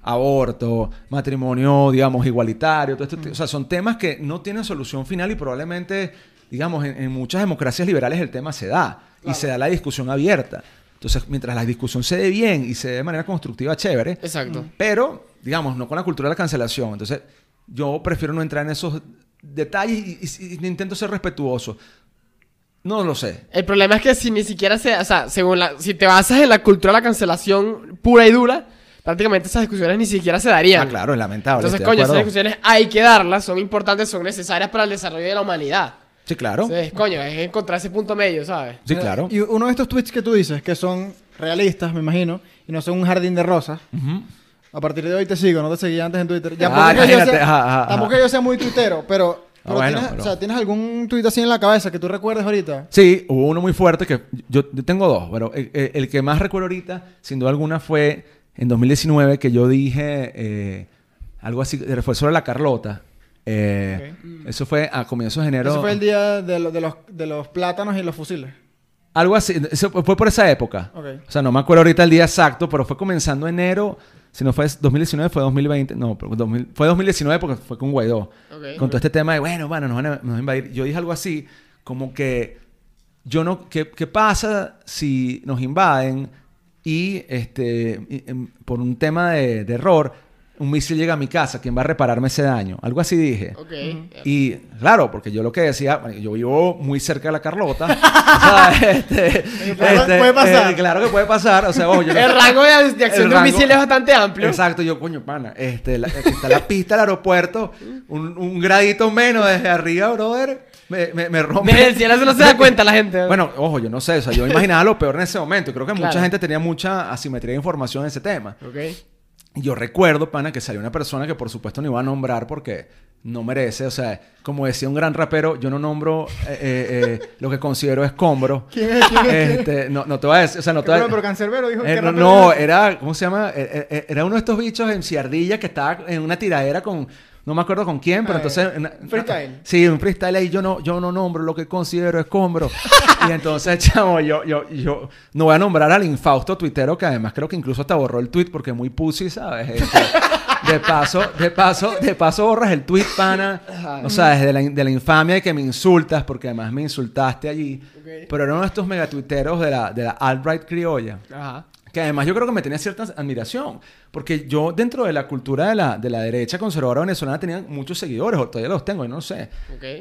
A: aborto, matrimonio, digamos, igualitario. Todo esto, O sea, son temas que no tienen solución final y probablemente, digamos, en, en muchas democracias liberales el tema se da y se da la discusión abierta. Entonces, mientras la discusión se dé bien y se dé de manera constructiva, chévere.
B: Exacto.
A: Pero, digamos, no con la cultura de la cancelación. Entonces, yo prefiero no entrar en esos detalles y, y- y intento ser respetuoso. No lo sé.
B: El problema es que si ni siquiera se... O sea, según la... Si te basas en la cultura de la cancelación pura y dura, prácticamente esas discusiones ni siquiera se darían.
A: Ah, claro, es lamentable.
B: Entonces, coño, esas discusiones hay que darlas, son importantes, son necesarias para el desarrollo de la humanidad.
A: Sí, claro.
B: Entonces, coño, es encontrar ese punto medio, ¿sabes?
A: Sí, claro.
C: Y uno de estos tweets que tú dices, que son realistas, me imagino, y no son un jardín de rosas.
A: Ujú.
C: A partir de hoy te sigo, no te seguía antes en Twitter. Ya,
A: Ah,
C: tampoco, que yo
A: imagínate,
C: sea,
A: ajá, ajá, ajá.
C: tampoco que yo sea muy tuitero, pero,
A: Ah,
C: pero
A: bueno,
C: tienes,
A: pero-
C: O sea, ¿tienes algún tweet así en la cabeza que tú recuerdes ahorita?
A: Sí, hubo uno muy fuerte que yo, yo tengo dos, pero el, el- el que más recuerdo ahorita, sin duda alguna, fue en 2019 que yo dije eh, algo así, fue sobre la Carlota. Eh, Eso fue a comienzos de enero.
C: Ese fue el día de, lo- de los, de los plátanos y los fusiles.
A: Algo así, eso fue por esa época.
C: Ok.
A: O sea, no me acuerdo ahorita el día exacto, pero fue comenzando enero. Si no fue 2019, fue 2020. No, pero 2000 fue 2019 porque fue con Guaidó. Con todo este tema de, bueno, bueno, nos van, a, nos van a invadir. Yo dije algo así, como que yo no, ¿qué, qué pasa si nos invaden y este, y, em, por un tema de, de error, un misil llega a mi casa, ¿quién va a repararme ese daño? Algo así dije.
B: Ok.
A: Y claro, porque yo lo que decía, yo vivo muy cerca de la Carlota. o sea, este,
C: Puede-
A: este,
C: puede pasar.
A: eh, claro que puede pasar. O sea, ojo, yo no-
B: El rango de, de acción de un misil es bastante amplio.
A: Exacto, yo, coño, pana, este, la- aquí está la pista del aeropuerto, un, un gradito menos desde arriba, brother, me, me, me rompe.
B: Desde el cielo eso no se da cuenta la gente.
A: Bueno, ojo, yo no sé, o sea, yo imaginaba lo peor en ese momento. Creo que
B: Claro.
A: mucha gente tenía mucha asimetría de información en ese tema.
B: Ok.
A: Yo recuerdo, pana, que salió una persona que por supuesto no iba a nombrar porque no merece, o sea, como decía un gran rapero, yo no nombro eh, eh, eh, lo que considero escombro.
C: ¿Quién es? ¿Quién es?
A: Este, no, no te voy a decir, o sea, no te voy a
C: Pero, pero Cancerbero dijo
A: Eh,
C: que
A: no, no,
C: era-
A: ¿cómo se llama? Era uno de estos bichos en ciardilla que estaba en una tiradera con, no me acuerdo con quién, pero
C: Ah,
A: entonces...
C: freestyle.
A: Sí, un freestyle ahí yo no, yo no nombro lo que considero escombro. y entonces, chamo, yo, yo, yo no voy a nombrar al infausto tuitero que además creo que incluso hasta borró el tweet porque es muy pussy, ¿sabes? Este, de paso, de paso, de paso borras el tweet, pana. O sea, desde la, de la infamia de que me insultas, porque además me insultaste allí.
B: Ok.
A: Pero era uno de estos megatuiteros de la, de la alt-right criolla.
B: Ajá.
A: Que además yo creo que me tenía cierta admiración. Porque yo, dentro de la cultura de la, de la derecha conservadora venezolana, tenía muchos seguidores, o todavía los tengo, yo no sé.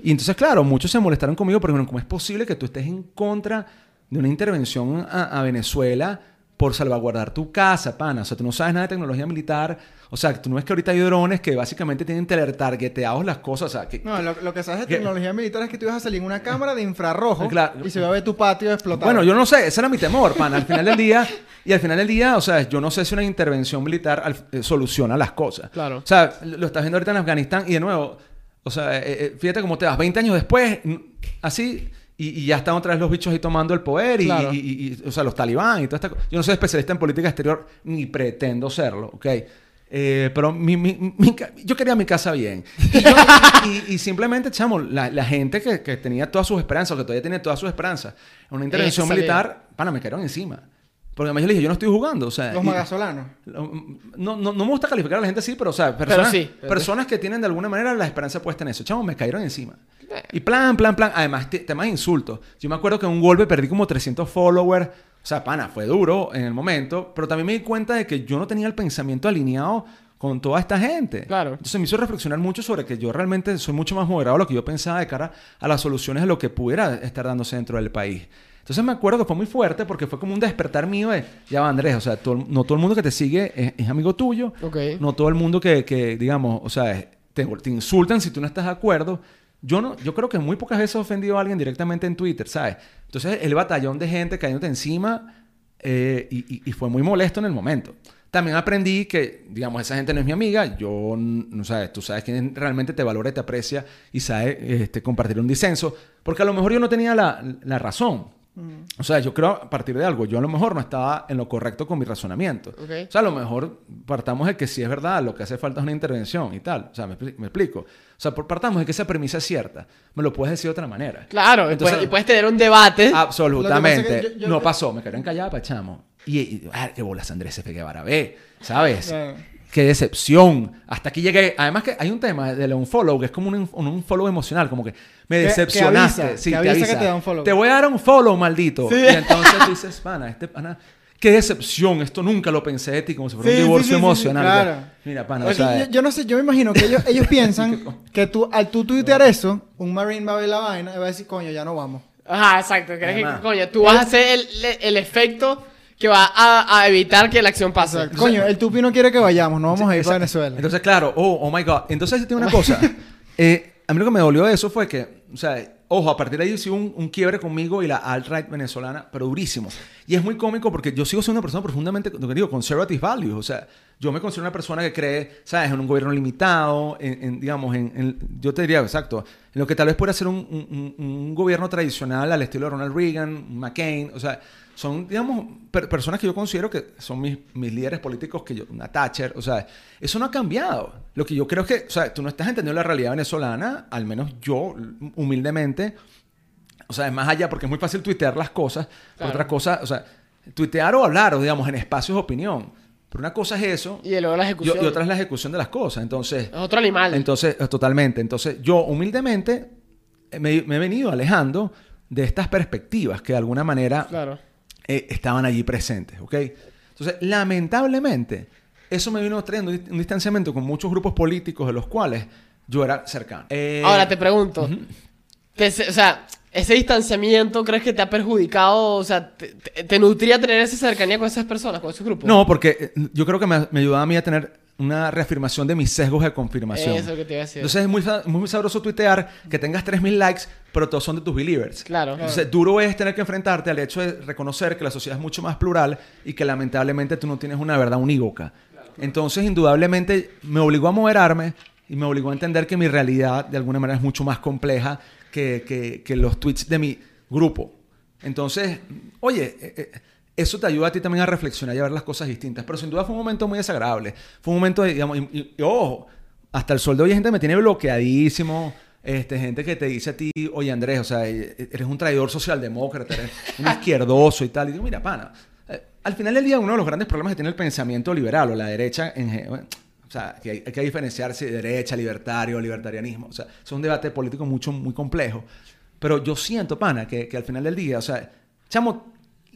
A: Y entonces, claro, muchos se molestaron conmigo, porque bueno, ¿cómo es posible que tú estés en contra de una intervención a, a Venezuela por salvaguardar tu casa, pana? O sea, tú no sabes nada de tecnología militar. O sea, tú no ves que ahorita hay drones que básicamente tienen teletargeteados las cosas. O sea, que,
C: No, lo, lo que sabes de tecnología militar es que tú ibas a salir en una cámara de infrarrojo
A: Claro.
C: y se va a ver tu patio explotado.
A: Bueno, yo no sé, ese era mi temor, pan. Al final del día, y al final del día, o sea, yo no sé si una intervención militar al- eh, soluciona las cosas.
B: Claro.
A: O sea, lo estás viendo ahorita en Afganistán y de nuevo, o sea, eh, eh, fíjate cómo te vas 20 años después, así, y, y ya están otra vez los bichos ahí tomando el poder, y,
B: Claro.
A: y- y- y, o sea, los talibán y toda esta cosa. Yo no soy especialista en política exterior, ni pretendo serlo, ¿ok? Eh, pero mi- mi- mi yo quería mi casa bien. Y, yo- simplemente, chamo, la, la gente que, que tenía todas sus esperanzas, o que todavía tiene todas sus esperanzas, una intervención militar, pana, me cayeron encima. Porque además yo le dije, yo no estoy jugando, o sea...
C: Los
A: y-
C: magasolanos.
A: no, no, no me gusta calificar a la gente así, pero, o sea, personas,
B: sí.
A: personas que tienen de alguna manera la esperanza puesta en eso. Chamo, me cayeron encima. Y plan, plan, plan. Además, te- temas de insultos. Yo me acuerdo que en un golpe perdí como 300 followers. O sea, pana, fue duro en el momento. Pero también me di cuenta de que yo no tenía el pensamiento alineado con toda esta gente.
B: Claro.
A: Entonces me hizo reflexionar mucho sobre que yo realmente soy mucho más moderado de lo que yo pensaba de cara a las soluciones de lo que pudiera estar dándose dentro del país. Entonces me acuerdo que fue muy fuerte porque fue como un despertar mío de, ya va Andrés, o sea, todo no todo el mundo que te sigue es, es amigo tuyo,
B: Ok.
A: no todo el mundo que, que, digamos, o sea, te, te insultan si tú no estás de acuerdo, yo no, yo creo que muy pocas veces he ofendido a alguien directamente en Twitter, ¿sabes? Entonces el batallón de gente cayéndote encima eh, y, y- y fue muy molesto en el momento. También aprendí que, digamos, esa gente no es mi amiga. Yo, no sabes, tú sabes quién realmente te valora y te aprecia y sabe este, compartir un disenso. Porque a lo mejor yo no tenía la, la razón. O sea, yo creo a partir de algo. Yo a lo mejor no estaba en lo correcto con mi razonamiento.
B: Ok.
A: O sea, a lo mejor partamos de que si es verdad, lo que hace falta es una intervención y tal. O sea, me, me explico. O sea, por- partamos de que esa premisa es cierta. Me lo puedes decir de otra manera.
B: Claro,
A: Entonces-
B: y puedes tener un debate.
A: Absolutamente.
C: Es que yo- yo-
A: no pasó. Me quedé encallada para chamo. Y, y ah, qué bolas Andrés F. Guevara ve, ¿sabes?
C: Claro.
A: Qué decepción. Hasta aquí llegué. Además que hay un tema de un follow que es como un, un, un follow emocional. Como que me
C: Que- que
A: decepcionaste.
C: avisa,
A: sí,
C: que
A: te
C: avisa que te da un follow.
A: Te voy a dar un follow, maldito.
B: Sí.
A: Y entonces tú dices, pana, este pana... Qué decepción. Esto nunca lo pensé de ti. Como si fuera
C: Sí,
A: un divorcio
C: sí, sí, sí,
A: emocional.
C: claro.
A: Mira, pana,
C: O
A: o
C: sea, yo, yo no sé, yo me imagino que ellos, ellos piensan que tú, al tú tuitear eso, un marine va a ver la vaina y va a decir, coño, ya no vamos.
B: Ajá, exacto. ¿Crees que,
A: Además.
B: coño, tú vas a hacer el, el efecto que va a, a evitar que la acción pase.
C: Exacto. Coño, el tupi no quiere que vayamos, no vamos a ir para Venezuela.
A: Entonces, claro, oh, oh my God. Entonces, tiene una cosa. Eh, a mí lo que me dolió de eso fue que, o sea, ojo, a partir de ahí sí hubo un, un quiebre conmigo y la alt-right venezolana, pero durísimo. Y es muy cómico porque yo sigo siendo una persona profundamente, lo que digo, conservative values. O sea, yo me considero una persona que cree, ¿sabes?, en un gobierno limitado, en, en, digamos, en, en- yo te diría, exacto, en lo que tal vez pueda ser un, un- un- un gobierno tradicional al estilo de Ronald Reagan, McCain, o sea, son, digamos, per- personas que yo considero que son mis, mis líderes políticos, que yo, una Thatcher, o sea, eso no ha cambiado. Lo que yo creo es que, o sea, tú no estás entendiendo la realidad venezolana, al menos yo, humildemente, o sea, es más allá, porque es muy fácil tuitear las cosas,
B: Claro.
A: otra cosa, o sea, tuitear o hablar, o digamos, en espacios de opinión. Pero una cosa es eso,
B: Y luego la ejecución.
A: y otra es la ejecución de las cosas. Entonces,
B: Es otro animal.
A: entonces, eh, totalmente. Entonces, yo humildemente eh, me, me he venido alejando de estas perspectivas que de alguna manera
B: Claro.
A: Eh, estaban allí presentes, ¿ok? Entonces, lamentablemente, eso me vino trayendo un distanciamiento con muchos grupos políticos de los cuales yo era cercano. Eh,
B: Ahora te pregunto. te o sea, ese distanciamiento, ¿crees que te ha perjudicado? O sea, te, te- te nutría tener esa cercanía con esas personas, con esos grupos?
A: No, porque eh, yo creo que me, me ayudaba a mí a tener una reafirmación de mis sesgos de confirmación.
B: Eso es lo que te iba a decir.
A: Entonces es muy, muy sabroso tuitear que tengas 3.000 likes, pero todos son de tus believers.
B: Claro.
A: Entonces, duro es tener que enfrentarte al hecho de reconocer que la sociedad es mucho más plural y que lamentablemente tú no tienes una verdad unívoca. Entonces, indudablemente, me obligó a moderarme y me obligó a entender que mi realidad, de alguna manera, es mucho más compleja que, que- que los tweets de mi grupo. Entonces, oye, eh, eh, eso te ayuda a ti también a reflexionar y a ver las cosas distintas. Pero sin duda fue un momento muy desagradable. Fue un momento, de, digamos, y, y- ojo, hasta el sol de hoy gente me tiene bloqueadísimo. Este, gente que te dice a ti, oye Andrés, o sea, eh, eres un traidor socialdemócrata, eres un izquierdoso y tal. Y digo, mira, pana, eh, al final del día uno de los grandes problemas que tiene el pensamiento liberal o la derecha en bueno, o sea, que hay, hay que diferenciarse de derecha, libertario, libertarianismo. O sea, es un debate político mucho, muy complejo. Pero yo siento, pana, que, que al final del día, o sea, chamo,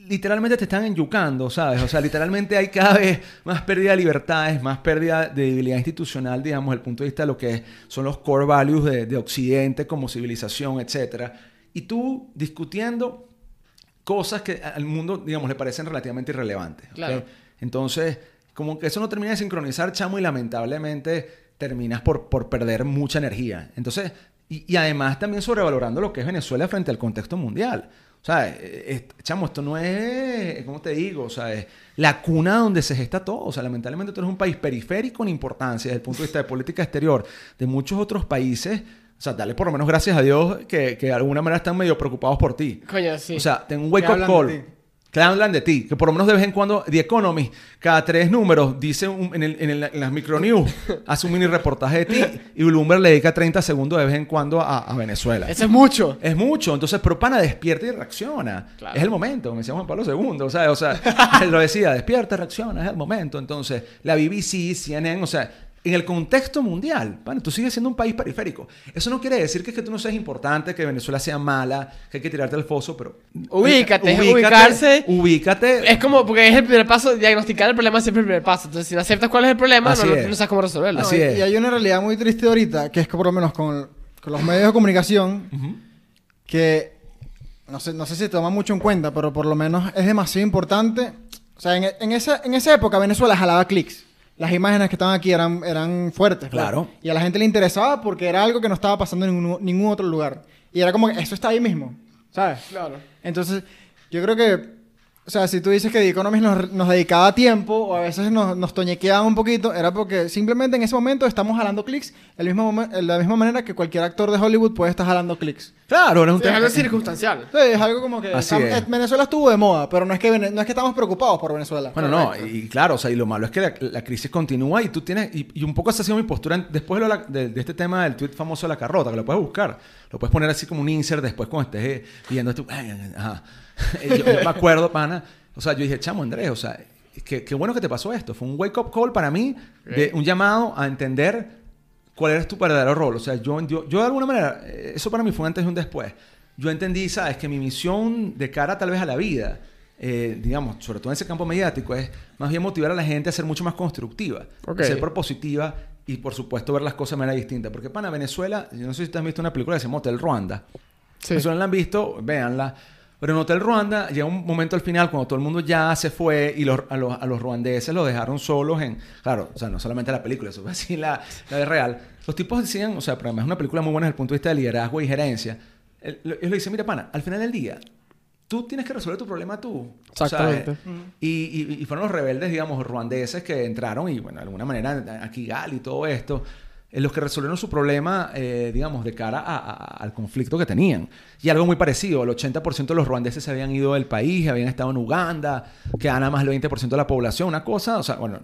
A: literalmente te están enyucando, ¿sabes? O sea, literalmente hay cada vez más pérdida de libertades, más pérdida de debilidad institucional, digamos, desde el punto de vista de lo que son los core values de, de Occidente como civilización, etcétera. Y tú discutiendo cosas que al mundo, digamos, le parecen relativamente irrelevantes.
B: Claro.
A: Entonces, como que eso no termina de sincronizar, chamo, y lamentablemente terminas por, por perder mucha energía. Entonces, y, y además también sobrevalorando lo que es Venezuela frente al contexto mundial. O sea, eh, chamo, esto no es, ¿cómo te digo? O sea, es la cuna donde se gesta todo. O sea, lamentablemente tú eres un país periférico en importancia desde el punto de vista de política exterior de muchos otros países. O sea, dale por lo menos gracias a Dios que, que de alguna manera están medio preocupados por ti.
B: Coño, sí.
A: O sea, tengo un wake
C: Que
A: up
C: hablan de
A: call. Hablan de ti. Que por lo menos de vez en cuando, The Economist, cada tres números, dice un- en, el- en el- en las micronews, hace un mini reportaje de ti y Bloomberg le dedica 30 segundos de vez en cuando a, a Venezuela.
B: Eso es mucho.
A: Es mucho, entonces, pero pana, despierta y reacciona.
B: Claro.
A: Es el momento, como decía Juan Pablo II, o sea, o sea, él lo decía, despierta, reacciona, es el momento. Entonces, la BBC, CNN, o sea, en el contexto mundial, bueno, tú sigues siendo un país periférico. Eso no quiere decir que, es que tú no seas importante, que Venezuela sea mala, que hay que tirarte al foso, pero...
B: Ubícate, es ubicarse.
A: Ubícate.
B: Es como, porque es el primer paso, diagnosticar el problema es siempre el primer paso. Entonces, si no aceptas cuál es el problema, no,
A: es.
B: no sabes cómo resolverlo.
A: Así
C: y,
A: es.
C: y hay una realidad muy triste ahorita, que es que por lo menos con, con los medios de comunicación, que no sé, no sé si se toma mucho en cuenta, pero por lo menos es demasiado importante. O sea, en, en esa, en esa época Venezuela jalaba clics. Las imágenes que estaban aquí eran, eran fuertes. pues.
A: Claro.
C: Y a la gente le interesaba porque era algo que no estaba pasando en ningún, ningún otro lugar. Y era como que eso está ahí mismo, ¿sabes?
B: Claro.
C: Entonces, yo creo que, o sea, si tú dices que The Economist nos, nos dedicaba tiempo o a veces nos, nos toñequeaba un poquito, era porque simplemente en ese momento estamos jalando clics el mismo momen- de la misma manera que cualquier actor de Hollywood puede estar jalando clics.
A: Claro, era un
B: Sí, es
A: tema.
B: algo circunstancial.
C: Sí, es algo como que
A: Así
C: estamos-
A: es.
C: eh, Venezuela estuvo de moda, pero no es que no es que estamos preocupados por Venezuela.
A: Bueno, no, y claro, o sea, y lo malo es que la, la crisis continúa y tú tienes, y, y un poco esa ha sido mi postura en- después de, lo- de- de este tema del tweet famoso de la carrota, que lo puedes buscar, lo puedes poner así como un insert después cuando estés eh, viendo esto, ay, ajá. yo, yo me acuerdo, pana, o sea, yo dije, chamo Andrés, o sea, qué, qué bueno que te pasó esto, fue un wake up call para mí, de un llamado a entender cuál era tu verdadero rol, o sea, yo, yo, yo de alguna manera, eh, eso para mí fue un antes y un después, yo entendí, sabes, que mi misión de cara tal vez a la vida, eh, digamos, sobre todo en ese campo mediático, es más bien motivar a la gente a ser mucho más constructiva,
B: Ok.
A: ser propositiva y, por supuesto, ver las cosas de manera distinta. Porque, pana, Venezuela, yo no sé si te has visto una película que se llama Hotel Ruanda.
B: Sí.
A: Si no la han visto, véanla. Pero en Hotel Ruanda llega un momento al final cuando todo el mundo ya se fue y los, a, los, a los ruandeses los dejaron solos en... Claro, o sea, no solamente la película, eso fue así la, la de real. Los tipos decían, o sea, pero además es una película muy buena desde el punto de vista de liderazgo y gerencia. El- lo- Ellos le dicen, mira, pana, al final del día, tú tienes que resolver tu problema tú.
B: Exactamente.
A: ¿sabes? Y, y- y fueron los rebeldes, digamos, ruandeses que entraron y, bueno, de alguna manera, aquí Gal y todo esto, en los que resolvieron su problema, eh, digamos, de cara a- a- al conflicto que tenían. Y algo muy parecido, el 80% de los ruandeses se habían ido del país, habían estado en Uganda, quedan nada más el 20% de la población, una cosa, o sea, bueno,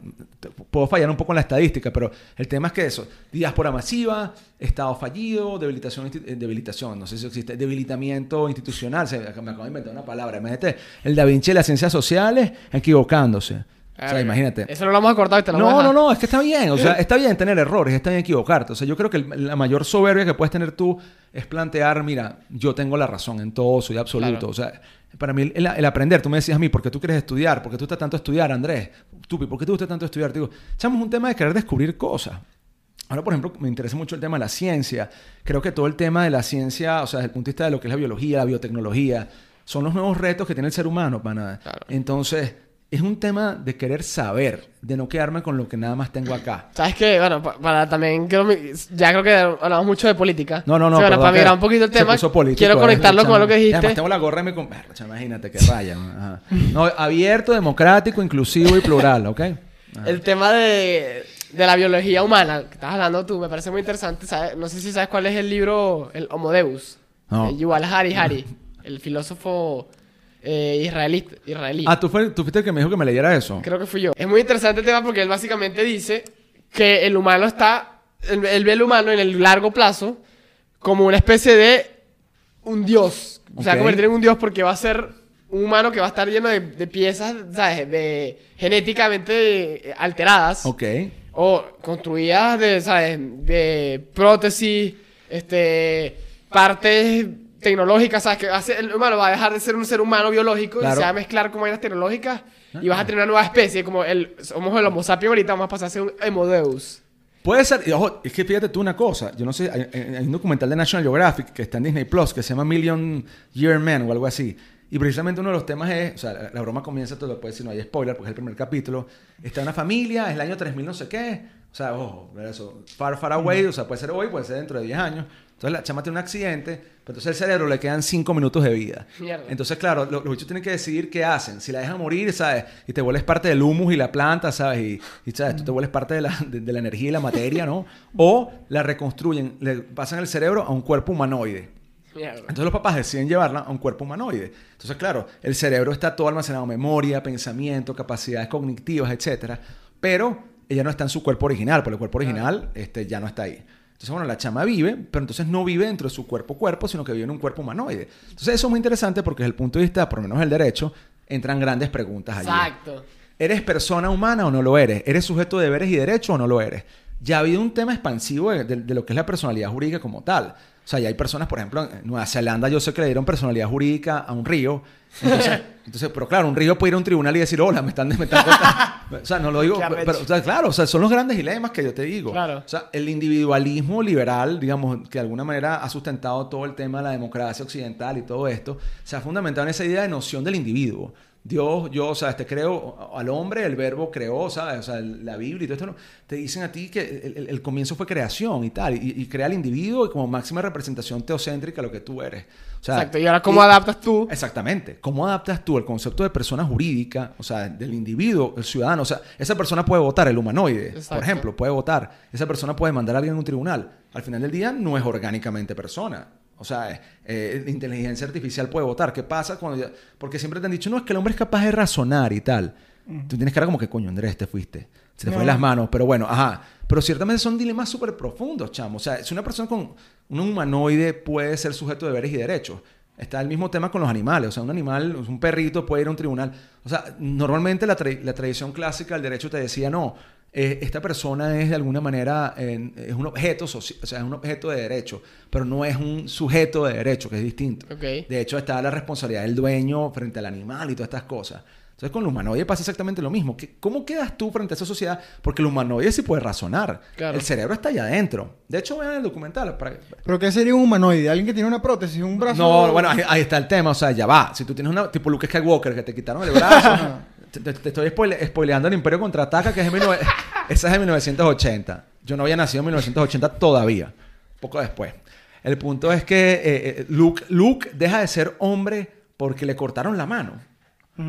A: puedo fallar un poco en la estadística, pero el tema es que eso, diáspora masiva, Estado fallido, debilitación, eh, debilitación, no sé si existe, debilitamiento institucional, se, me acabo de inventar una palabra, imagínate, el Da Vinci de las ciencias sociales equivocándose. O sea, imagínate.
B: Eso no lo vamos a cortar y te lo voy a
A: No, no, no, es que está bien. O sea, está bien tener errores, está bien equivocarte. O sea, yo creo que la mayor soberbia que puedes tener tú es plantear, mira, yo tengo la razón en todo, soy absoluto.
B: Claro.
A: O sea, para mí el, el aprender, tú me decías a mí, ¿por qué tú quieres estudiar? ¿Por qué tú estás tanto a estudiar, Andrés? Tú, ¿por qué te gusta tanto estudiar? Te digo, chamo, es un tema de querer descubrir cosas. Ahora, por ejemplo, me interesa mucho el tema de la ciencia. Creo que todo el tema de la ciencia, o sea, desde el punto de vista de lo que es la biología, la biotecnología, son los nuevos retos que tiene el ser humano, pana.
B: Claro.
A: Entonces, es un tema de querer saber, de no quedarme con lo que nada más tengo acá.
B: ¿Sabes qué? Bueno, pa- para también... Mi- ya creo que hablamos mucho de política.
A: No, no, no.
B: Sí, bueno, para
A: que
B: migrar un poquito el tema,
A: político,
B: quiero conectarlo con lo que dijiste.
A: Además, tengo la gorra y me... Imagínate, que raya. ¿no? Ajá. No, abierto, democrático, inclusivo y plural, ¿ok? Ajá.
B: El tema de, de la biología humana, que estás hablando tú, me parece muy interesante. ¿sabes? No sé si sabes cuál es el libro, el Homo Deus.
A: No.
B: De Yuval Hari Hari, el filósofo eh, israelí. israelí.
A: Ah, ¿tú, fue, tú fuiste el que me dijo que me leyera eso.
B: Creo que fui yo. Es muy interesante el tema porque él básicamente dice que el humano está, él, él ve el humano en el largo plazo como una especie de un dios. O sea,
A: Ok.
B: convertir en un dios porque va a ser un humano que va a estar lleno de, de piezas, ¿sabes? De, genéticamente alteradas.
A: Ok.
B: O construidas de, ¿sabes? De prótesis, este, partes tecnológicas, ¿sabes? Que hace, el humano va a dejar de ser un ser humano biológico y
A: Claro.
B: se va a mezclar con vainas tecnológicas y vas a tener una nueva especie, como el, somos el Homo sapiens ahorita, vamos a pasar a ser un Homo Deus.
A: Puede ser, y ojo, es que fíjate tú una cosa, yo no sé, hay, hay- hay un documental de National Geographic que está en Disney Plus que se llama Million Year Man o algo así. Y precisamente uno de los temas es, o sea, la, la broma comienza, te lo puedes decir, no hay spoiler porque es el primer capítulo. Está una familia, es el año 3000 no sé qué. O sea, ojo, eso, far, far away, o sea, puede ser hoy, puede ser dentro de 10 años. Entonces la chama tiene un accidente, pero entonces el cerebro le quedan 5 minutos de vida.
B: Mierda.
A: Entonces, claro, lo- los bichos tienen que decidir qué hacen. Si la dejan morir, ¿sabes? Y te vuelves parte del humus y la planta, ¿sabes? Y, y, ¿sabes? Tú te vuelves parte de la, de, de la energía y la materia, ¿no? O la reconstruyen, le pasan el cerebro a un cuerpo humanoide.
B: Mierda.
A: Entonces los papás deciden llevarla a un cuerpo humanoide. Entonces, claro, el cerebro está todo almacenado, memoria, pensamiento, capacidades cognitivas, etcétera, pero ella no está en su cuerpo original, porque el cuerpo original este, ya no está ahí. Entonces, bueno, la chama vive, pero entonces no vive dentro de su cuerpo cuerpo, sino que vive en un cuerpo humanoide. Entonces, eso es muy interesante porque desde el punto de vista, por lo menos del derecho, entran grandes preguntas allí.
B: Exacto.
A: ¿Eres persona humana o no lo eres? ¿Eres sujeto de deberes y derechos o no lo eres? Ya ha habido un tema expansivo de, de- de lo que es la personalidad jurídica como tal. O sea, ya hay personas, por ejemplo, en Nueva Zelanda yo sé que le dieron personalidad jurídica a un río. Entonces, entonces, pero claro, un río puede ir a un tribunal y decir, hola, me están... Me están contando". o sea, no lo digo... Pero,
B: arrecho.
A: o sea, claro, o sea, son los grandes dilemas que yo te digo.
B: Claro.
A: O sea, el individualismo liberal, digamos, que de alguna manera ha sustentado todo el tema de la democracia occidental y todo esto, se ha fundamentado en esa idea de noción del individuo. Dios, yo, o sea, te creo al hombre, el verbo creó, ¿sabes? O sea, la Biblia y todo esto, ¿no? te dicen a ti que el, el- el comienzo fue creación y tal, y, y crea al individuo como máxima representación teocéntrica lo que tú eres. O sea,
B: Exacto. Y ahora, ¿cómo adaptas tú?
A: Exactamente. ¿Cómo adaptas tú el concepto de persona jurídica, o sea, del individuo, el ciudadano? O sea, esa persona puede votar, el humanoide,
B: Exacto.
A: por ejemplo, puede votar. Esa persona puede mandar a alguien a un tribunal. Al final del día no es orgánicamente persona. O sea, eh, eh, inteligencia artificial puede votar. ¿Qué pasa cuando ya- Porque siempre te han dicho, no, es que el hombre es capaz de razonar y tal. Tú tienes cara como que, coño, Andrés, te fuiste. Se te fue
C: No.
A: de las manos. Pero bueno, ajá. Pero ciertamente son dilemas súper profundos, chamo. O sea, si una persona con un humanoide puede ser sujeto de deberes y derechos. Está el mismo tema con los animales. O sea, un animal, un perrito puede ir a un tribunal. O sea, normalmente la, tra- la tradición clásica del derecho te decía, no, eh, esta persona es de alguna manera, eh, es un objeto, o sea, es un objeto de derecho, pero no es un sujeto de derecho, que es distinto.
B: Ok.
A: De hecho, está la responsabilidad del dueño frente al animal y todas estas cosas. Entonces, con el humanoide pasa exactamente lo mismo. ¿Qué- ¿Cómo quedas tú frente a esa sociedad? Porque el humanoide sí puede razonar.
B: Claro.
A: El cerebro está allá adentro. De hecho, vean el documental. para-
C: ¿Pero qué sería un humanoide? ¿Alguien que tiene una prótesis, un brazo?
A: No, bueno, ahí, ahí está el tema. O sea, ya va. Si tú tienes una tipo Luke Skywalker que te quitaron el brazo. te, estoy spoile- spoileando el Imperio Contraataca, que es de 19 esa es de 1980. Yo no había nacido en 1980 todavía. Poco después. El punto es que eh, eh, Luke, Luke deja de ser hombre porque le cortaron la mano.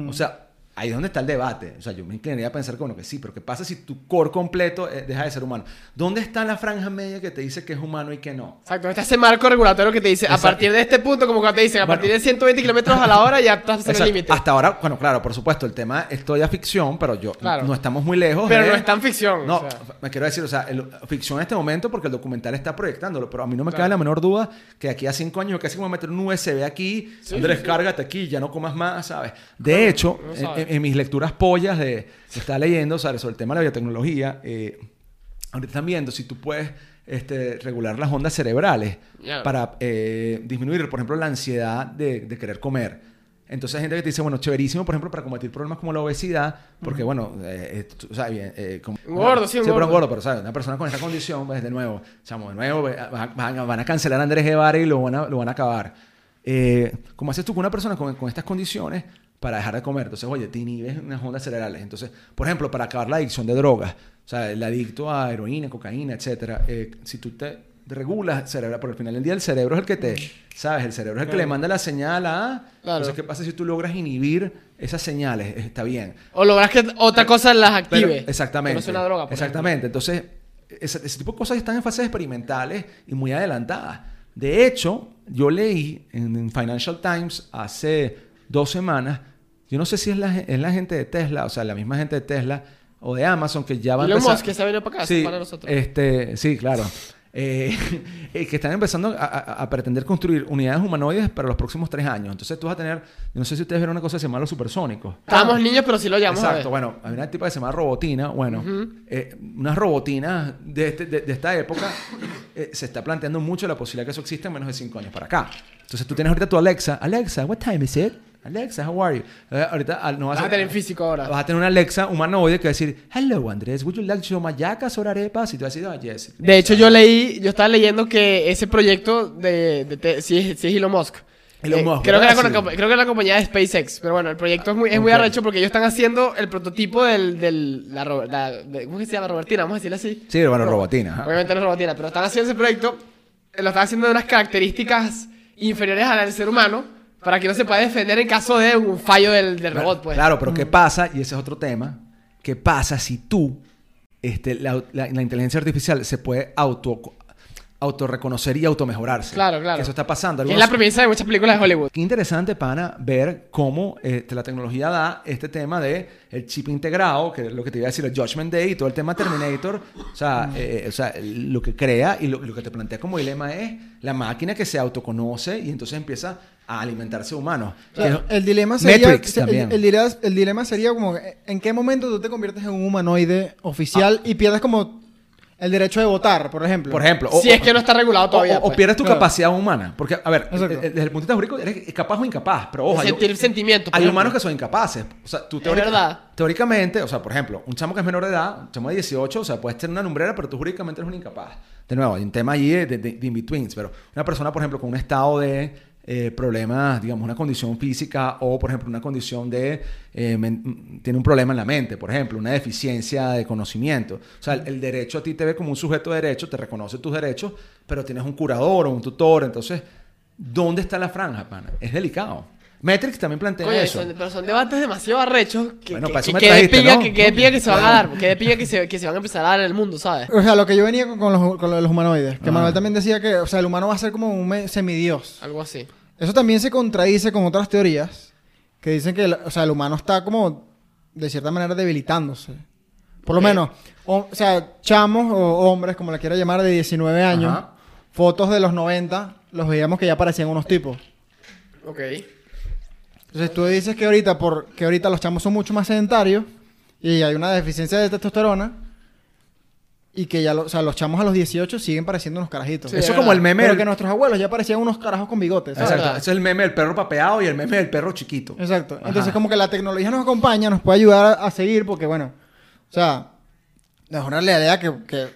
A: O sea, ahí es donde está el debate. O sea, yo me inclinaría a pensar como que sí, pero ¿qué pasa si tu core completo eh, deja de ser humano? ¿Dónde está la franja media que te dice que es humano y que no?
B: Exacto, está ese marco regulatorio que te dice, a
A: Exacto.
B: partir de este punto, como cuando te dicen, a
A: Bueno.
B: partir de 120 kilómetros a la hora ya estás en el límite.
A: Hasta ahora, bueno, claro, por supuesto, el tema es todavía ficción, pero yo
B: Claro.
A: no estamos muy lejos.
B: Pero
A: de-
B: no es tan ficción.
A: No,
B: o sea.
A: me quiero decir, o sea, el- ficción en este momento porque el documental está proyectándolo, pero a mí no me
B: Claro.
A: cabe la menor duda que aquí a cinco años casi como meter un USB aquí,
B: Sí,
A: Andrés,
B: sí, sí.
A: cárgate aquí, ya no comas más, ¿sabes? De hecho,
B: no
A: en,
B: sabe.
A: en- en mis lecturas pollas de se está leyendo ¿sabes? sobre el tema de la biotecnología, eh, ahorita están viendo si tú puedes este, regular las ondas cerebrales
B: Ya.
A: para eh, disminuir, por ejemplo, la ansiedad de, de querer comer. Entonces hay gente que te dice, bueno, chéverísimo, por ejemplo, para combatir problemas como la obesidad, porque, bueno, eh, eh, tú- bien, eh, como-
B: gordo, sí, un
A: pero un
B: gordo.
A: gordo, pero, ¿sabes? Una persona con esta condición, pues, de nuevo, chamo, de nuevo, van, van- van a cancelar a Andrés Guevara y lo van a, lo van a acabar. Eh, ¿Cómo haces tú con una persona con, con estas condiciones para dejar de comer? Entonces, oye, te inhibes unas ondas cerebrales. Entonces, por ejemplo, para acabar la adicción de drogas, o sea, el adicto a heroína, cocaína, etcétera, eh, si tú te regulas cerebral, por el final del día el cerebro es el que te, ¿sabes? El cerebro es el que le manda la señal a...
B: Claro.
A: Entonces, ¿qué pasa si tú logras inhibir esas señales? Está bien.
B: O logras que otra cosa las
A: Pero-
B: active.
A: exactamente.
B: No sea una droga. por
A: exactamente. Entonces, ese, ese tipo de cosas están en fases experimentales y muy adelantadas. De hecho, yo leí en, en Financial Times hace dos semanas, yo no sé si es la, es la gente de Tesla, o sea, la misma gente de Tesla o de Amazon que ya van a empezar...
B: Que se venido para acá,
A: sí,
B: para nosotros.
A: Este, sí, claro. Eh, eh, que están empezando a, a- a pretender construir unidades humanoides para los próximos tres años. Entonces tú vas a tener, yo no sé si ustedes vieron una cosa que se llama los supersónicos.
B: Estábamos niños, pero sí lo llamamos a ver.
A: Exacto, bueno, hay una tipa que se llama Robotina, bueno, eh, unas robotinas de, este- de- de esta época eh, se está planteando mucho la posibilidad que eso exista en menos de cinco años para acá. Entonces tú tienes ahorita tu Alexa, Alexa, what time is it? Alexa, how are you? Eh, ahorita ah, no vas,
B: Vas a tener en físico ahora.
A: Vas a tener una Alexa humanoide que va a decir, hello Andrés, would you like to show mayacas or arepas? Y tú vas a decir, oh, yes.
B: De hecho, yo leí, yo estaba leyendo que ese proyecto de, de, te- sí, es- sí es Elon Musk.
A: Elon
B: Eh,
A: Musk,
B: creo, que
A: ¿verdad?
B: era con la,
A: Sí.
B: compa- creo que era la compañía de SpaceX. Pero bueno, el proyecto es muy, es muy
A: Ok.
B: arrecho porque ellos están haciendo el prototipo del, del la, ro- la- de- ¿cómo que se llama? Robertina, vamos a decirle así.
A: Sí, bueno, robotina. ajá.
B: Obviamente no es robotina, pero están haciendo ese proyecto, eh, lo están haciendo de unas características inferiores a las del ser humano para que no se pueda defender en caso de un fallo del, del robot, pues.
A: Claro, pero ¿qué pasa? Y ese es otro tema. ¿Qué pasa si tú, este, la, la- la inteligencia artificial se puede auto autorreconocer y automejorarse?
B: Claro, claro.
A: Que eso está pasando.
B: Que es
A: Algunos-
B: la premisa de muchas películas de Hollywood.
A: Qué interesante, pana, ver cómo este, la tecnología da este tema de el chip integrado, que es lo que te iba a decir, el Judgment Day y todo el tema Terminator. O sea, eh, o sea lo que crea y lo, lo que te plantea como dilema es la máquina que se autoconoce y entonces empieza a alimentarse humano.
C: O sea,
A: Que-
C: el dilema sería.
A: Matrix
C: el- dilema, el dilema sería como: ¿en qué momento tú te conviertes en un humanoide oficial y pierdes como el derecho de votar, por ejemplo?
A: por ejemplo,
B: si es que no está regulado todavía.
A: o, o
B: pues.
A: pierdes tu
C: Claro.
A: capacidad humana. Porque, a ver,
C: Exacto.
A: eh, eh, desde el punto de vista jurídico, eres capaz o incapaz. Pero ojo, hay-
B: Sentir
A: Hay
B: ejemplo.
A: humanos que son incapaces. O sea, tú teórica-
B: verdad.
A: teóricamente, o sea, por ejemplo, un chamo que es menor de edad, un chamo de 18, o sea, puedes tener una lumbrera, pero tú jurídicamente eres un incapaz. De nuevo, hay un tema allí de, de, de in-betweens, pero una persona, por ejemplo, con un estado de eh, problemas, digamos, una condición física o, por ejemplo, una condición de, eh, tiene un problema en la mente, por ejemplo, una deficiencia de conocimiento. O sea, el, el derecho a ti te ve como un sujeto de derecho, te reconoce tus derechos, pero tienes un curador o un tutor, entonces, ¿dónde está la franja, pana? Es delicado. Metrix también plantea
B: Coño,
A: eso.
B: son- pero son debates demasiado arrechos que,
A: Bueno,
B: que,
A: para eso
B: que,
A: me
B: que de
A: trajiste,
B: pinga,
A: ¿no?
B: que, que de pinga que se van a dar, que de pinga que se, que se van a empezar a dar en el mundo, ¿sabes?
C: O sea, lo que yo venía con, con los, con los humanoides. Que
A: Ah.
C: Manuel también decía que, o sea, el humano va a ser como un semidios.
B: Algo así.
C: Eso también se contradice con otras teorías que dicen que o sea, el humano está como, de cierta manera, debilitándose. Por lo
B: Ok.
C: menos, o, o sea, chamos o hombres, como la quiera llamar, de 19 años,
A: Ajá.
C: fotos de los 90, los veíamos que ya parecían unos tipos.
B: Ok.
C: Entonces tú dices que ahorita, por, que ahorita los chamos son mucho más sedentarios y hay una deficiencia de testosterona y que ya lo- o sea, los chamos a los 18 siguen pareciendo unos carajitos.
B: Sí,
A: eso
B: es
A: como el meme.
C: Pero
A: del-
C: que nuestros abuelos ya parecían unos carajos con bigotes. ¿sabes?
A: Exacto. Ese es el meme del perro papeado y el meme del perro chiquito.
C: Exacto.
A: Ajá.
C: Entonces, como que la tecnología nos acompaña, nos puede ayudar a, a seguir, porque bueno, o sea, es una realidad que, que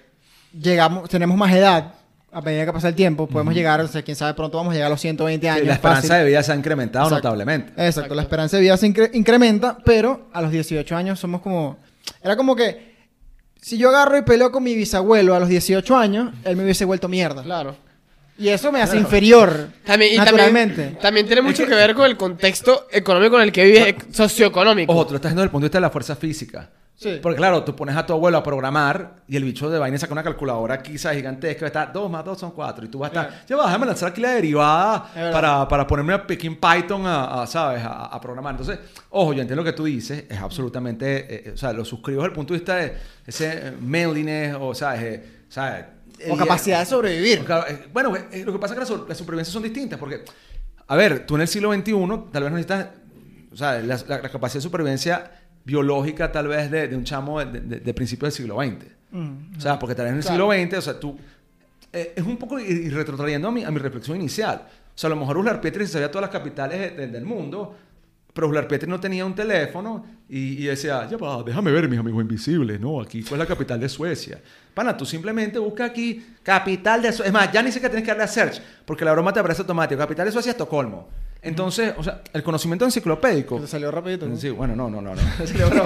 C: llegamos, tenemos más edad a medida que pasa el tiempo, podemos llegar, o sea, quién sabe, pronto vamos a llegar a los 120
A: Sí,
C: años.
A: la esperanza
C: fácil.
A: de vida se ha incrementado
C: Exacto.
A: notablemente.
C: Exacto,
B: Exacto.
C: la esperanza de vida se incre- incrementa, pero a los 18 años somos como... Era como que si yo agarro y peleo con mi bisabuelo a los 18 años, él me hubiese vuelto mierda.
B: Claro.
C: Y eso me hace inferior,
B: También, y
C: naturalmente.
B: También, también tiene mucho que ver con el contexto económico en el que vives, socioeconómico.
A: Ojo, tú lo estás viendo desde el punto de vista de la fuerza física.
C: Sí.
A: Porque claro, tú pones a tu abuelo a programar y el bicho de vaina saca una calculadora quizás gigantesca, va a estar 2 más 2 son 4 y tú vas a estar, ya va, déjame lanzar aquí la derivada para, para ponerme a Peking Python a, a, ¿sabes? A, a programar. Entonces, ojo, yo entiendo lo que tú dices, es absolutamente, eh, eh, o sea, lo suscribo desde el punto de vista de ese eh, manliness o, ¿sabes? Eh, ¿sabes?
C: O capacidad de sobrevivir.
A: Bueno, lo que pasa es que las, supervivencias son distintas porque, a ver, tú en el siglo XXI tal vez necesitas, o sea, la, la- la capacidad de supervivencia biológica tal vez de, de un chamo de, de, de principios del siglo XX.
C: Mm.
A: O sea, porque tal vez en el
B: Claro.
A: siglo XX, o sea, tú... eh, es un poco, y, retrotrayendo a mi, a mi reflexión inicial, o sea, a lo mejor Uslar Pietri se sabía todas las capitales de- de- del mundo, pero Uslar Pietri no tenía un teléfono y, y decía, ya va, déjame ver mis amigos invisibles, ¿no? Aquí fue la capital de Suecia. Pana, tú simplemente busca aquí, capital de Suecia. Es más, ya ni siquiera tienes que darle a search, porque la broma te aparece automático. Capital de Suecia es Estocolmo. Entonces, o sea, el conocimiento enciclopédico...
C: Se salió rapidito. ¿no?
A: Sí, bueno, no, no, no. no. Sí, pero,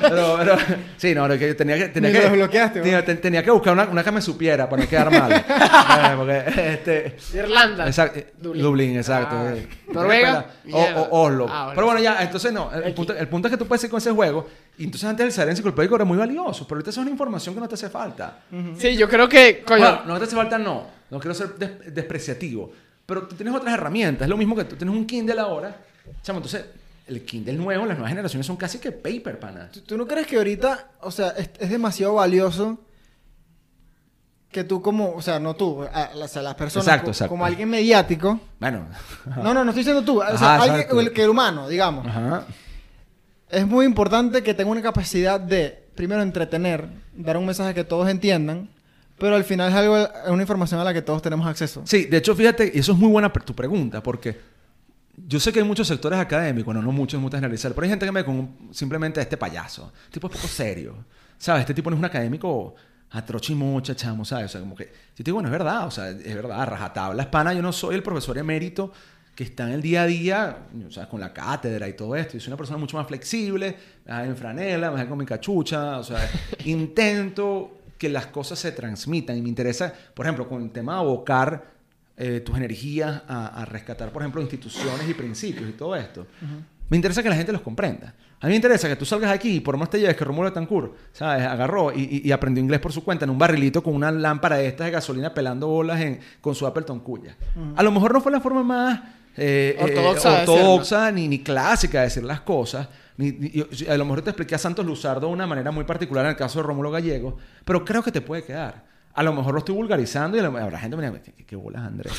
A: pero- pero- sí, no, que tenía que... Tenía
C: Ni
A: que
C: lo bloqueaste,
A: tenía, te- tenía que buscar una, una que me supiera para no quedar mal. Eh, porque, este...
B: Irlanda.
A: Exacto, eh,
B: Dublín.
A: Dublín, exacto.
B: Ah.
A: eh.
B: Noruega,
A: O, o Oslo.
B: Ah, bueno.
A: Pero bueno, ya, entonces no. El punto, el punto es que tú puedes ir con ese juego. Y entonces antes el saber enciclopédico era muy valioso. Pero ahorita es una información que no te hace falta.
B: Sí, yo creo que, coño,
A: Bueno, no te hace falta, no. No quiero ser des- despreciativo. Pero tú tienes otras herramientas. Es lo mismo que tú tienes un Kindle ahora. Chamo, entonces, el Kindle nuevo, las nuevas generaciones son casi que paper, pana.
C: ¿Tú, tú no crees que ahorita, o sea, es, es demasiado valioso que tú como, o sea, no tú, a- o sea, las personas,
A: Exacto,
C: co-
A: exacto.
C: como alguien mediático,
A: Bueno.
C: no, no, no estoy diciendo tú, o
A: Ajá,
C: sea, alguien,
A: exacto.
C: el, que el humano, digamos,
A: Ajá.
C: es muy importante que tenga una capacidad de, primero, entretener, dar un mensaje que todos entiendan, pero al final es algo, es una información a la que todos tenemos acceso.
A: Sí, de hecho, fíjate, y eso es muy buena tu pregunta, porque yo sé que hay muchos sectores académicos, bueno, no muchos, es mucho generalizar, pero hay gente que me ve con simplemente a este payaso. Este tipo es poco serio. ¿Sabes? Este tipo no es un académico a trochimocha, chamo, ¿sabes? O sea, como que. Yo te digo, bueno, es verdad, o sea, es verdad, rajatabla hispana, yo no soy el profesor emérito que está en el día a día, o sea, con la cátedra y todo esto. Yo soy una persona mucho más flexible, en franela, me con mi cachucha, o sea, intento que las cosas se transmitan y me interesa, por ejemplo, con el tema de abocar eh, tus energías a, a rescatar, por ejemplo, instituciones y principios y todo esto. Me interesa que la gente los comprenda. A mí me interesa que tú salgas aquí y por más te lleves que Romulo Tancur, ¿sabes? Agarró y, aprendió inglés por su cuenta en un barrilito con una lámpara de estas de gasolina pelando bolas en- con su Appleton Cuya. A lo mejor no fue la forma más eh, eh,
B: Ortodoxa de
A: ortodoxa ni, ni clásica de decir las cosas. Ni, yo- a lo mejor te expliqué a Santos Luzardo de una manera muy particular en el caso de Rómulo Gallego, pero creo que te puede quedar. A lo mejor lo estoy vulgarizando y habrá gente que me diga, ¿qué, qué bolas, Andrés?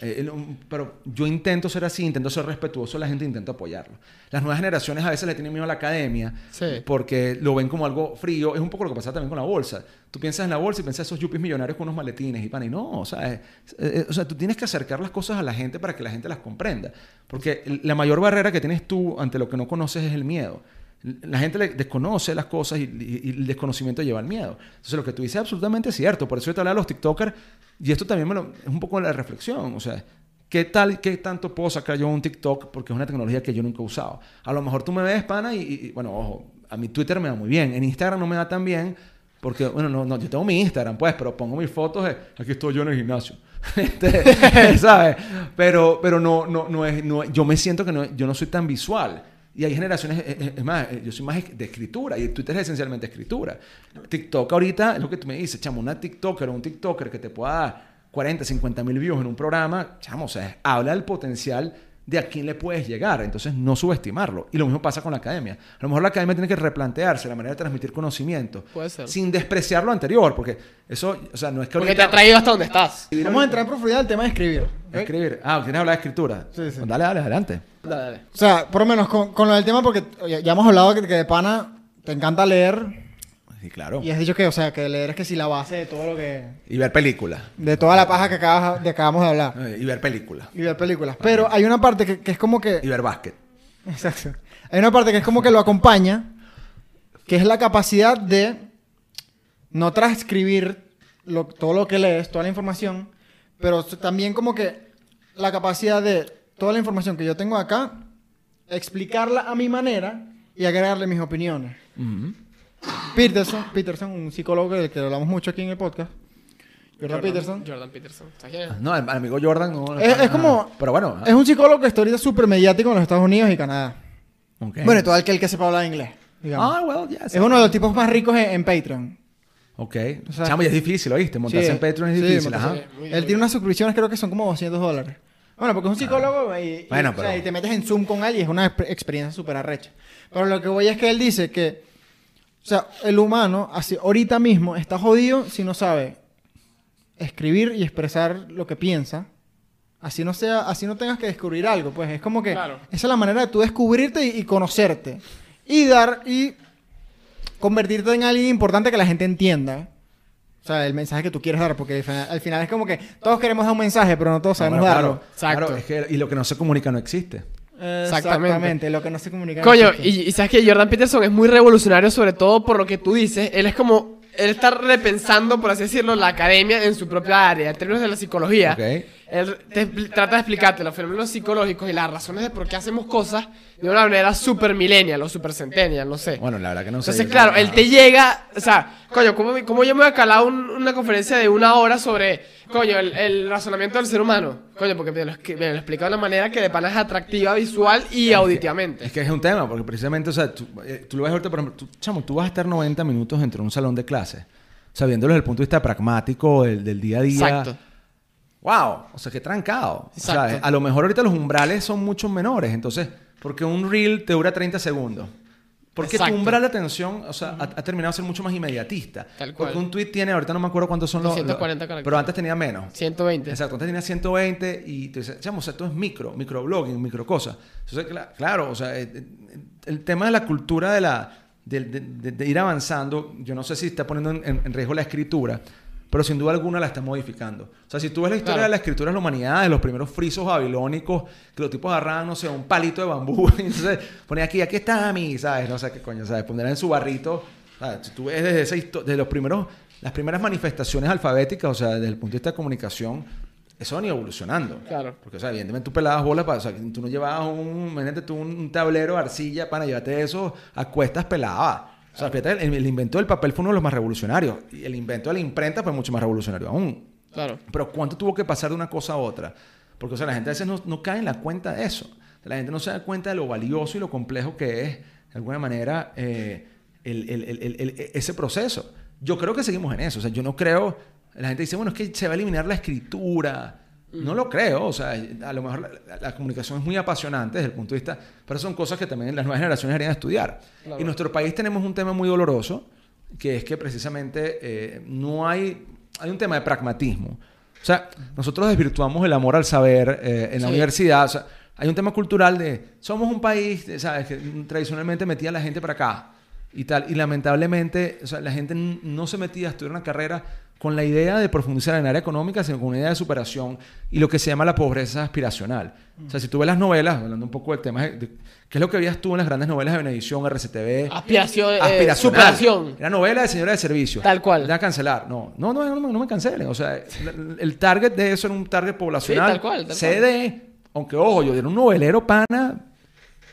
A: Eh, un- pero yo intento ser así, intento ser respetuoso, la gente intento apoyarlo. Las nuevas generaciones a veces le tienen miedo a la academia
B: Sí.
A: porque lo ven como algo frío. Es un poco lo que pasa también con la bolsa. Tú piensas en la bolsa y piensas esos yuppies millonarios con unos maletines y pan. Y no, o sea, eh, eh, o sea, tú tienes que acercar las cosas a la gente para que la gente las comprenda. Porque la mayor barrera que tienes tú ante lo que no conoces es el miedo. La gente le desconoce las cosas y, y- y el desconocimiento lleva al miedo. Entonces, lo que tú dices es absolutamente cierto. Por eso yo te hablaba de los TikTokers y esto también me lo- es un poco la reflexión. O sea, ¿qué tal, qué tanto puedo sacar yo un TikTok? Porque es una tecnología que yo nunca he usado. A lo mejor tú me ves, pana, y, y, bueno, ojo, a mi Twitter me va muy bien. En Instagram no me va tan bien, porque, bueno, no, no, yo tengo mi Instagram, pues, pero pongo mis fotos, de, aquí estoy yo en el gimnasio. Este, ¿Sabes? Pero, pero no, no, no es, no, yo me siento que no, yo no soy tan visual. Y hay generaciones, es, es- es más, eh, yo soy más de escritura y Twitter es esencialmente escritura. TikTok ahorita es lo que tú me dices, chamo, una TikToker o un TikToker que te pueda dar 40, 50 mil views en un programa, chamo, o sea, habla del potencial de a quién le puedes llegar. Entonces, no subestimarlo. Y lo mismo pasa con la academia. A lo mejor la academia tiene que replantearse la manera de transmitir conocimiento.
B: Puede ser.
A: Sin despreciar lo anterior, porque eso, o sea, no es que
B: Porque te ha traído hasta donde estás.
C: Vamos a entrar en profundidad al tema de escribir.
A: Escribir. Ah, ¿quieres hablar de escritura?
C: Sí, sí.
A: Dale, dale, adelante.
B: Dale, dale.
C: O sea, por lo menos con, con lo del tema, porque ya, ya hemos hablado que, que de pana te encanta leer.
A: Sí, claro.
C: Y has dicho que, o sea, que leer es que si la base de todo lo que.
A: Y ver películas.
C: de toda la paja que acabas, de acabamos de hablar.
A: Eh, Y ver películas.
C: Y ver películas. Pero hay una parte que, que es como que.
A: Y ver básquet.
C: Exacto. Hay una parte que es como que lo acompaña, que es la capacidad de no transcribir lo- todo lo que lees, toda la información, pero también como que la capacidad de toda la información que yo tengo acá, explicarla a mi manera y agregarle mis opiniones. Peterson, Peterson, un psicólogo del que hablamos mucho aquí en el podcast, Jordan Peterson,
B: Jordan Peterson. ¿Sabes quién es?
A: No, el, amigo Jordan no.
C: Es- es como-
A: Ah, Pero bueno.
C: es un psicólogo que está ahorita súper mediático en los Estados Unidos y Canadá.
A: ok.
C: Bueno, todo aquel que sepa hablar inglés. digamos.
A: Ah, well, yes.
C: Es uno de los tipos más ricos en, en Patreon.
A: Ok.
C: O sea-
A: Chamo, y es difícil, ¿oíste? Montarse
C: Sí,
A: en Patreon es
C: sí,
A: difícil, ajá.
C: Él
B: bien.
C: tiene unas suscripciones, creo que son como 200 dólares. Bueno, porque es un psicólogo y, y-
A: Bueno,
C: o sea,
A: pero-
C: y te metes en Zoom con él y es una exper- experiencia súper arrecha. Pero lo que voy es que él dice que, o sea, el humano así, ahorita mismo está jodido si no sabe escribir y expresar lo que piensa. Así no sea, así no tengas que descubrir algo, pues es como que
B: Claro.
C: esa es la manera de tú descubrirte y, y conocerte y dar y convertirte en alguien importante que la gente entienda. O sea, el mensaje que tú quieres dar, porque al final, al final es como que todos queremos dar un mensaje, pero no todos sabemos
A: Bueno,
C: darlo.
A: claro,
B: Exacto.
A: claro, es que, y lo que no se comunica no existe.
B: Exactamente.
C: Exactamente, lo que no se comunica.
B: Coño, y, y sabes que Jordan Peterson es muy revolucionario, sobre todo por lo que tú dices. Él es como. Él está repensando, por así decirlo, la academia en su propia área, en términos de la psicología.
A: Ok.
B: Él te trata de explicarte los fenómenos psicológicos y las razones de por qué hacemos cosas de una manera super millennial o super centennial, no sé.
A: Bueno, la verdad que no sé.
B: Entonces, claro, él te llega, o sea, coño, ¿cómo, cómo yo me voy a calar un- una conferencia de una hora sobre, coño, el, el razonamiento del ser humano? Coño, porque me lo, me lo explica de una manera que de pana es atractiva visual y auditivamente.
A: Es que es un tema, porque precisamente, o sea, tú, eh, tú lo ves ahorita, por ejemplo, tú, chamo, tú vas a estar 90 minutos dentro de un salón de clase, o sea, viéndolo desde el punto de vista pragmático, del, del día a día.
B: Exacto.
A: Wow, o sea, qué trancado.
B: Exacto.
A: a lo mejor ahorita los umbrales son mucho menores, entonces, porque un reel te dura 30 segundos. Porque tu
B: Exacto.
A: umbral de atención, o sea, ha, ha terminado de ser mucho más inmediatista.
B: Tal cual.
A: Porque un tweet tiene, ahorita no me acuerdo cuántos son los...
B: 240
A: los-
B: caracteres.
A: Pero antes tenía menos.
B: 120.
A: Exacto, antes tenía 120 y tú dices, chamo, o sea, esto es micro, microblogging, micro cosas. Entonces, cla- claro, o sea, eh, eh, el tema de la cultura de, la, de, de- de- de ir avanzando, yo no sé si está poniendo en, en- en riesgo la escritura, pero sin duda alguna la está modificando. O sea, si tú ves la historia
B: Claro.
A: de la escritura de la humanidad, de los primeros frisos babilónicos, que los tipos agarraban, no sé, un palito de bambú, y entonces ponían aquí, aquí está mi, ¿sabes? No sé qué coño, ¿sabes? Ponerla en su barrito. ¿sabes? Si tú ves desde esa desde los primeros, las primeras manifestaciones alfabéticas, o sea, desde el punto de vista de comunicación, eso han ido evolucionando.
B: Claro.
A: Porque, o sea, evidentemente tú pelabas bolas para, o sea, tú no llevabas un, imagínate tú un tablero de arcilla para llevarte eso a cuestas pelabas. O sea, fíjate, el, el invento del papel fue uno de los más revolucionarios. Y el invento de la imprenta fue mucho más revolucionario aún.
B: Claro.
A: Pero ¿cuánto tuvo que pasar de una cosa a otra? Porque, o sea, la gente a veces no, no cae en la cuenta de eso. O sea, la gente no se da cuenta de lo valioso y lo complejo que es, de alguna manera, eh, el- el- el- el- el- ese proceso. Yo creo que seguimos en eso. O sea, yo no creo... La gente dice, bueno, es que se va a eliminar la escritura. No lo creo. O sea, a lo mejor la, comunicación es muy apasionante desde el punto de vista... Pero son cosas que también las nuevas generaciones deberían estudiar.
B: Claro.
A: En nuestro país tenemos un tema muy doloroso, que es que precisamente eh, no hay... Hay un tema de pragmatismo. O sea, nosotros desvirtuamos el amor al saber eh, en la
B: Sí.
A: universidad. O sea, hay un tema cultural de... Somos un país, ¿sabes? Que tradicionalmente metía a la gente para acá y tal. Y lamentablemente, o sea, la gente no se metía a estudiar una carrera con la idea de profundizar en el área económica, sino con una idea de superación y lo que se llama la pobreza aspiracional. O sea, si tú ves las novelas, hablando un poco del tema, de, ¿qué es lo que veías tú en las grandes novelas de Benedición, RCTV?
B: Aspiración, eh, superación.
A: Era novela de señora de servicio.
B: Tal cual.
A: Ya cancelar. No, no, no, no, me- no me cancelen. O sea, el, target de eso era un target poblacional.
B: Sí, tal cual, tal
A: CD, aunque ojo, yo era un novelero pana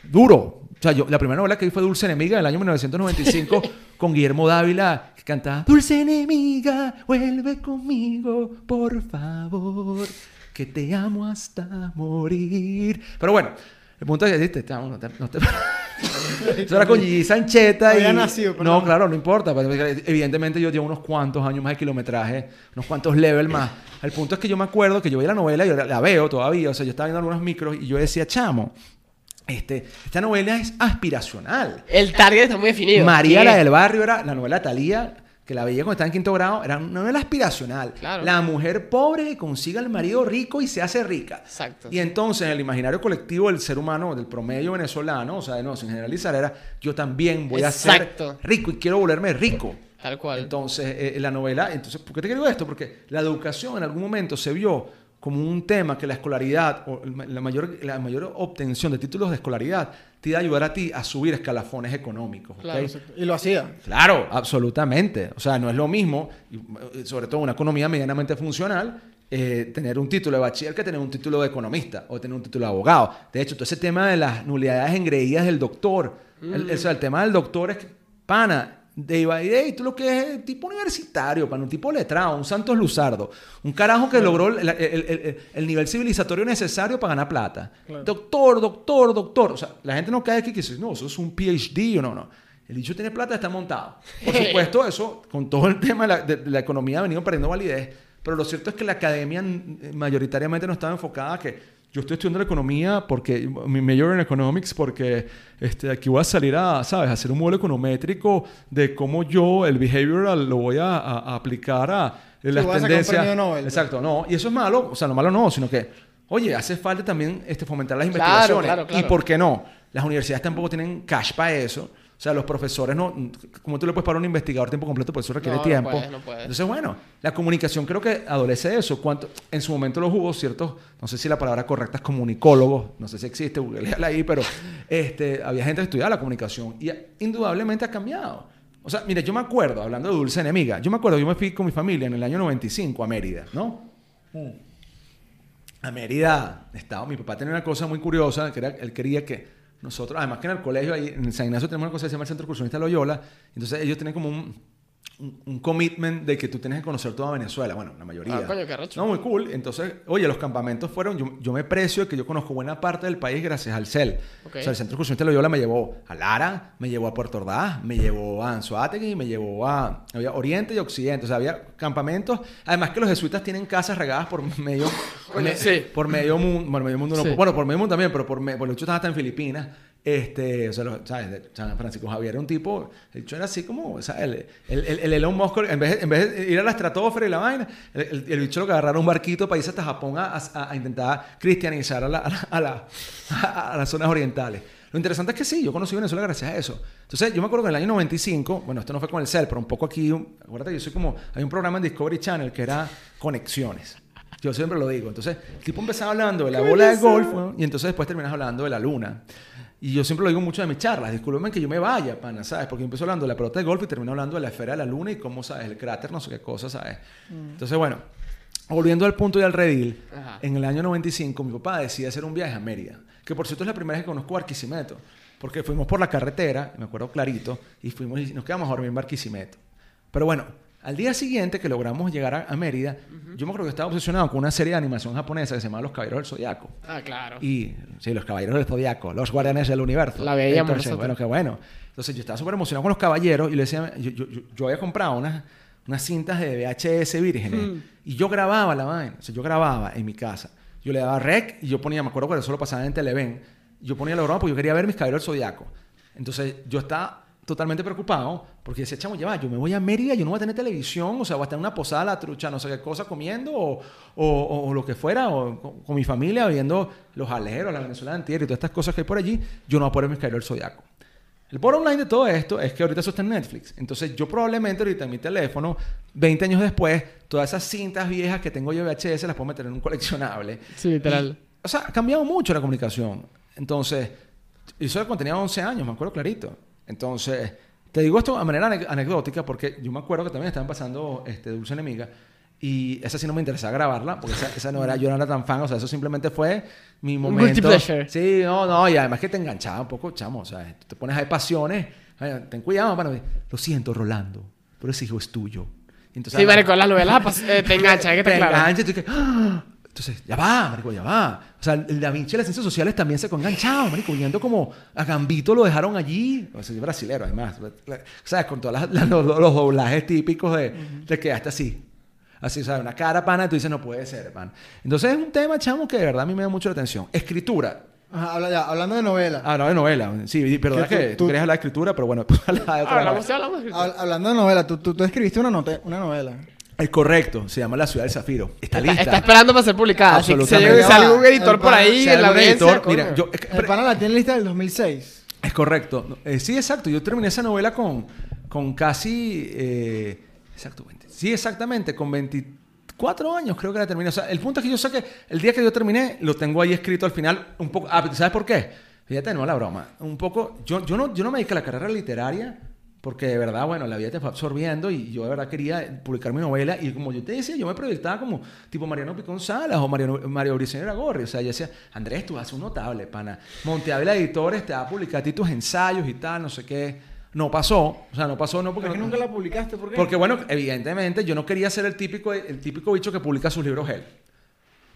A: duro. O sea, yo, la primera novela que vi fue Dulce Enemiga del año 1995 con Guillermo Dávila que cantaba Dulce Enemiga, vuelve conmigo, por favor, que te amo hasta morir. Pero bueno, el punto es que ¿viste? No te, no te- Eso era con Gigi Sancheta y...
C: Había nacido,
A: no,
C: perdón.
A: claro, no importa. porque Evidentemente yo llevo unos cuantos años más de kilometraje, unos cuantos levels más. El punto es que yo me acuerdo que yo vi la novela y la veo todavía. O sea, yo estaba viendo algunos micros y yo decía, chamo, este, esta novela es aspiracional.
B: El target está muy definido.
A: María,
B: ¿Qué?
A: la del barrio, era la novela Talía, que la veía cuando estaba en quinto grado, era una novela aspiracional.
B: Claro.
A: La mujer pobre que consiga al marido rico y se hace rica.
B: Exacto.
A: Y entonces en el imaginario colectivo del ser humano, del promedio venezolano, o sea, no, sin generalizar, era yo también voy
B: Exacto.
A: a ser rico y quiero volverme rico.
B: Tal cual.
A: Entonces, eh, la novela, entonces, ¿por qué te digo esto? Porque la educación en algún momento se vio como un tema que la escolaridad, o la mayor, la mayor obtención de títulos de escolaridad, te iba a ayudar a ti a subir escalafones económicos.
B: Claro.
C: Y lo hacía.
A: Claro, absolutamente. O sea, no es lo mismo, eh, sobre todo en una economía medianamente funcional, eh, tener un título de bachiller que tener un título de economista o tener un título de abogado. De hecho, todo ese tema de las nulidades engreídas del doctor, el, o sea, el tema del doctor es que, pana, day by day, tú lo que es tipo universitario, un tipo letrado, un Santos Luzardo, un carajo que logró el, el- el- el nivel civilizatorio necesario para ganar plata.
C: Claro.
A: Doctor, doctor, doctor. O sea, la gente no cae aquí que dice, no, eso es un PhD o no, no. El dicho tiene plata, está montado. Por supuesto, eso, con todo el tema de la, de- de la economía, ha venido perdiendo validez. Pero lo cierto es que la academia mm, mayoritariamente no estaba enfocada a que yo estoy estudiando la economía porque mi major en economics porque este, aquí voy a salir a, ¿sabes? a hacer un modelo econométrico de cómo yo el behavioral lo voy a, a- a aplicar a las tendencias.
C: Nobel.
A: Exacto, no. Y eso es malo, o sea, lo malo no, sino que, oye, hace falta también este, fomentar las
B: Claro,
A: investigaciones.
B: claro, claro.
A: ¿Y por qué no? Las universidades tampoco tienen cash para eso. O sea, los profesores no... ¿Cómo tú le puedes pagar a un investigador tiempo completo? Por eso requiere
B: No, no
A: tiempo.
B: puedes, no puedes.
A: Entonces, bueno, la comunicación creo que adolece de eso. ¿Cuánto? En su momento los hubo ciertos... No sé si la palabra correcta es comunicólogos. No sé si existe, googleala ahí. Pero este, había gente que estudiaba la comunicación. Y indudablemente ha cambiado. O sea, mire, yo me acuerdo, hablando de Dulce Enemiga, yo me acuerdo, yo me fui con mi familia en el año 95 a Mérida, ¿no? a Mérida estaba, mi papá tenía una cosa muy curiosa, que era, él quería que nosotros, además que en el colegio, ahí en San Ignacio tenemos una cosa que se llama el Centro Excursionista Loyola, entonces ellos tienen como un, un, un commitment de que tú tienes que conocer toda Venezuela, bueno, la mayoría.
B: Ah, coño, qué arrecho.
A: No, muy cool. Entonces, oye, los campamentos fueron, yo, yo me precio de que yo conozco buena parte del país gracias al CEL.
B: Ok.
A: O sea, el Centro Excursionista Loyola me llevó a Lara, me llevó a Puerto Ordaz, me llevó a Anzoátegui, me llevó a había Oriente y Occidente. O sea, había campamentos. Además que los jesuitas tienen casas regadas por medio, me-
B: sí.
A: por medio mundo. Bueno, medio mundo no.
B: Sí.
A: Bueno, por medio mundo también, pero por, me, por el hecho hasta en Filipinas. Este, o sea, los- ¿sabes? San Francisco Javier era un tipo, el hecho era así como, ¿sabes? El, el, el, el Elon Musk, en vez, de, en vez de ir a la estratosfera y la vaina, el, el, bicho lo que agarraron un barquito para irse hasta Japón a, a- a intentar cristianizar a, la- a, la- a, la- a- a las zonas orientales. Lo interesante es que sí, yo conocí Venezuela gracias a eso. Entonces, yo me acuerdo que en el año 95, bueno, esto no fue con el CEL, pero un poco aquí, acuérdate, yo soy como, hay un programa en Discovery Channel que era Conexiones. Yo siempre lo digo. Entonces, el tipo empezaba hablando de la bola de golf y entonces después terminas hablando de la luna. Y yo siempre lo digo mucho de mis charlas. Discúlpenme que yo me vaya, pana, ¿sabes? Porque yo empiezo hablando de la pelota de golf y termino hablando de la esfera de la luna y cómo, ¿sabes? El cráter, no sé qué cosa, ¿sabes? Entonces, bueno, volviendo al punto y al redil,
B: Ajá.
A: en el año 95 mi papá decide hacer un viaje a Mérida. Que por cierto es la primera vez que conozco Barquisimeto. Porque fuimos por la carretera, me acuerdo clarito, y fuimos y nos quedamos a dormir en Barquisimeto. Pero bueno, al día siguiente que logramos llegar a, a Mérida, yo me acuerdo que estaba obsesionado con una serie de animación japonesa que se llamaba Los Caballeros del Zodiaco.
B: Ah, claro.
A: Y, sí, los caballeros del zodiaco, los guardianes del universo.
B: La veíamos
A: Entonces,
B: nosotros.
A: bueno, qué bueno. Entonces yo estaba súper emocionado con los caballeros y le decía, yo, yo, yo, yo había comprado unas, unas cintas de VHS vírgenes
B: Hmm.
A: y yo grababa la vaina. O sea, yo grababa en mi casa. Yo le daba rec y yo ponía, me acuerdo que eso lo pasaba en Televen, yo ponía la broma porque yo quería ver mis caballeros del zodiaco. Entonces yo estaba totalmente preocupado porque decía, chamo, ya va, yo me voy a Mérida, yo no voy a tener televisión, o sea, voy a estar en una posada, la trucha, no sé qué cosa, comiendo o, o- o lo que fuera, o con, con mi familia viendo los aleros, la Venezuela entera y todas estas cosas que hay por allí, yo no voy a poder caballeros del zodiaco. El bottom line de todo esto es que ahorita eso está en Netflix. Entonces yo probablemente ahorita en mi teléfono, 20 años después, todas esas cintas viejas que tengo yo VHS las puedo meter en un coleccionable.
B: Sí, literal.
A: Y, o sea, ha cambiado mucho la comunicación. Entonces, eso cuando tenía 11 años, me acuerdo clarito. Entonces, te digo esto a manera ane- anecdótica porque yo me acuerdo que también estaban pasando este, Dulce Enemiga y esa sí no me interesaba grabarla porque esa, esa no era, yo no era tan fan, o sea, eso simplemente fue mi momento.
B: pleasure.
A: Sí, no, no, y además que te enganchaba un poco, chamo, o sea, tú te pones ahí pasiones, ten cuidado, bueno, lo siento, Rolando, pero ese hijo es tuyo. Entonces,
B: Sí, marico, las novelas apas- eh, te enganchan, hay que
A: te
B: claro.
A: engancha, tú que, ¡ah! Entonces, ya va, marico, ya va. O sea, el Da Vinci y las ciencias sociales también se enganchado, marico, viendo como a Gambito lo dejaron allí. O sea, es brasilero, además. ¿Sabes? Con todos los, los- doblajes típicos de, de que hasta así. Así, o sea, una cara pana, y tú dices, no puede ser, man. Entonces es un tema, chamo, que de verdad a mí me da mucho la atención. Escritura.
C: Ajá, habla ya, hablando de novela.
A: Ah, no, de novela. Sí, perdona
C: Que tú-
A: que tú,
C: tú-
A: querías hablar de escritura, pero bueno, pues de otra
B: Hablamos, hablamos.
C: Hab- hablando de novela, tú, tú, tú escribiste una, note- una novela.
A: Es correcto, se llama La Ciudad del Zafiro. Está,
B: Está,
A: llega
B: está esperando para ser publicada. Si si algún editor por ahí
A: Si
B: en la
A: editor, mira, yo,
C: El pana la tiene lista del 2006.
A: Es correcto. Eh, sí, exacto. Yo terminé esa novela con, con casi... eh, exacto, 20. Sí, exactamente. Con 24 años creo que la terminé. O sea, el punto es que yo sé que el día que yo terminé lo tengo ahí escrito al final un poco... Ah, ¿sabes por qué? Fíjate, no la broma. Un poco... Yo, yo, no, yo no me dediqué a la carrera literaria porque de verdad, bueno, la vida te fue absorbiendo y yo de verdad quería publicar mi novela y como yo te decía, yo me proyectaba como tipo Mariano Picón Salas o Mariano, Mario Briceño Gorri. O sea, yo decía, Andrés, tú ser un notable, pana. Monte Ávila Editores te va a publicar a ti tus ensayos y tal, no sé qué. No pasó. O sea, no pasó no porque...
C: ¿Por qué
A: no-
C: nunca la publicaste? ¿Por qué?
A: porque bueno, evidentemente yo no quería ser el típico, el típico bicho que publica sus libros él.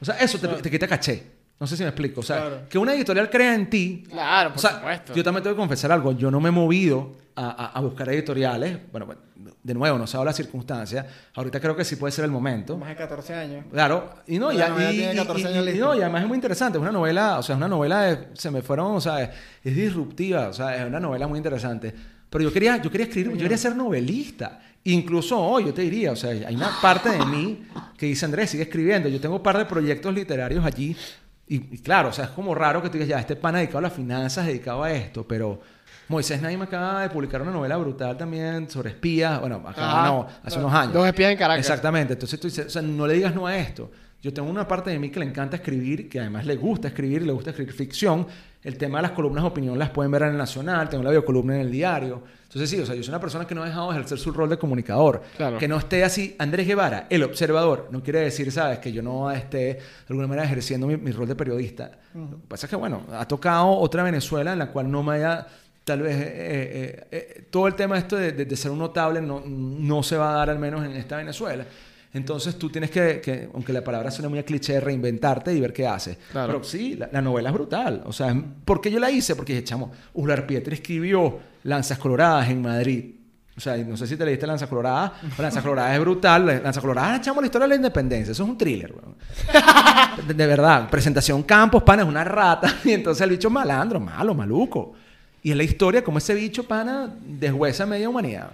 A: O sea, eso te, te quita caché. No sé si me explico. O sea,
C: Claro.
A: que una editorial crea en ti.
B: Claro, por
A: o sea,
B: supuesto.
A: yo también tengo que confesar algo. Yo no me he movido a, a- a buscar editoriales. Bueno, bueno, de nuevo, no sabe las circunstancias. Ahorita creo que sí puede ser el momento.
C: Más de 14 años.
A: Claro, y no, y,
C: La novela
A: y- y-
C: 14
A: y- no, y además es muy interesante, es una novela, o sea, es una novela, de- se me fueron, o sea, es, es disruptiva, o sea, es una novela muy interesante. Pero yo quería, yo quería escribir, yo quería ser novelista. Incluso hoy, yo te diría, o sea, hay una parte de mí que dice, Andrés, sigue escribiendo. Yo tengo un par de proyectos literarios allí. Y, y claro, o sea, es como raro que tú digas, ya, este pana dedicado a las finanzas, dedicado a esto, pero... Moisés Naim acaba de publicar una novela brutal también sobre espías. Bueno, acá
B: Ajá.
A: no, hace unos años.
B: Dos espías en Caracas.
A: Exactamente. Entonces tú dices, o sea, no le digas no a esto. Yo tengo una parte de mí que le encanta escribir, que además le gusta escribir, le gusta escribir ficción. El tema de las columnas de opinión las pueden ver en el Nacional, tengo la biocolumna en el diario. Entonces sí, o sea, yo soy una persona que no ha dejado de ejercer su rol de comunicador.
B: Claro.
A: Que no esté así, Andrés Guevara, el observador. No quiere decir, ¿sabes? Que yo no esté de alguna manera ejerciendo mi, mi rol de periodista. Lo que pasa es que, bueno, ha tocado otra Venezuela en la cual no me haya tal vez eh, eh, eh, todo el tema esto de, de- de ser un notable no, no se va a dar al menos en esta Venezuela. Entonces tú tienes que, que, aunque la palabra suene muy a cliché, reinventarte y ver qué haces.
B: Claro.
A: Pero sí, la, la novela es brutal. O sea, ¿por qué yo la hice? Porque dije, chamo, Ular Pietri escribió Lanzas Coloradas en Madrid. O sea, no sé si te leíste Lanzas Coloradas. pero Lanzas Coloradas es brutal. Lanzas Coloradas, chamo, la historia de la independencia. Eso es un thriller, weón. De, de verdad. Presentación Campos, pana, es una rata. Y entonces el bicho es malandro, malo, maluco. Y es la historia como ese bicho, pana, deshuesa media humanidad.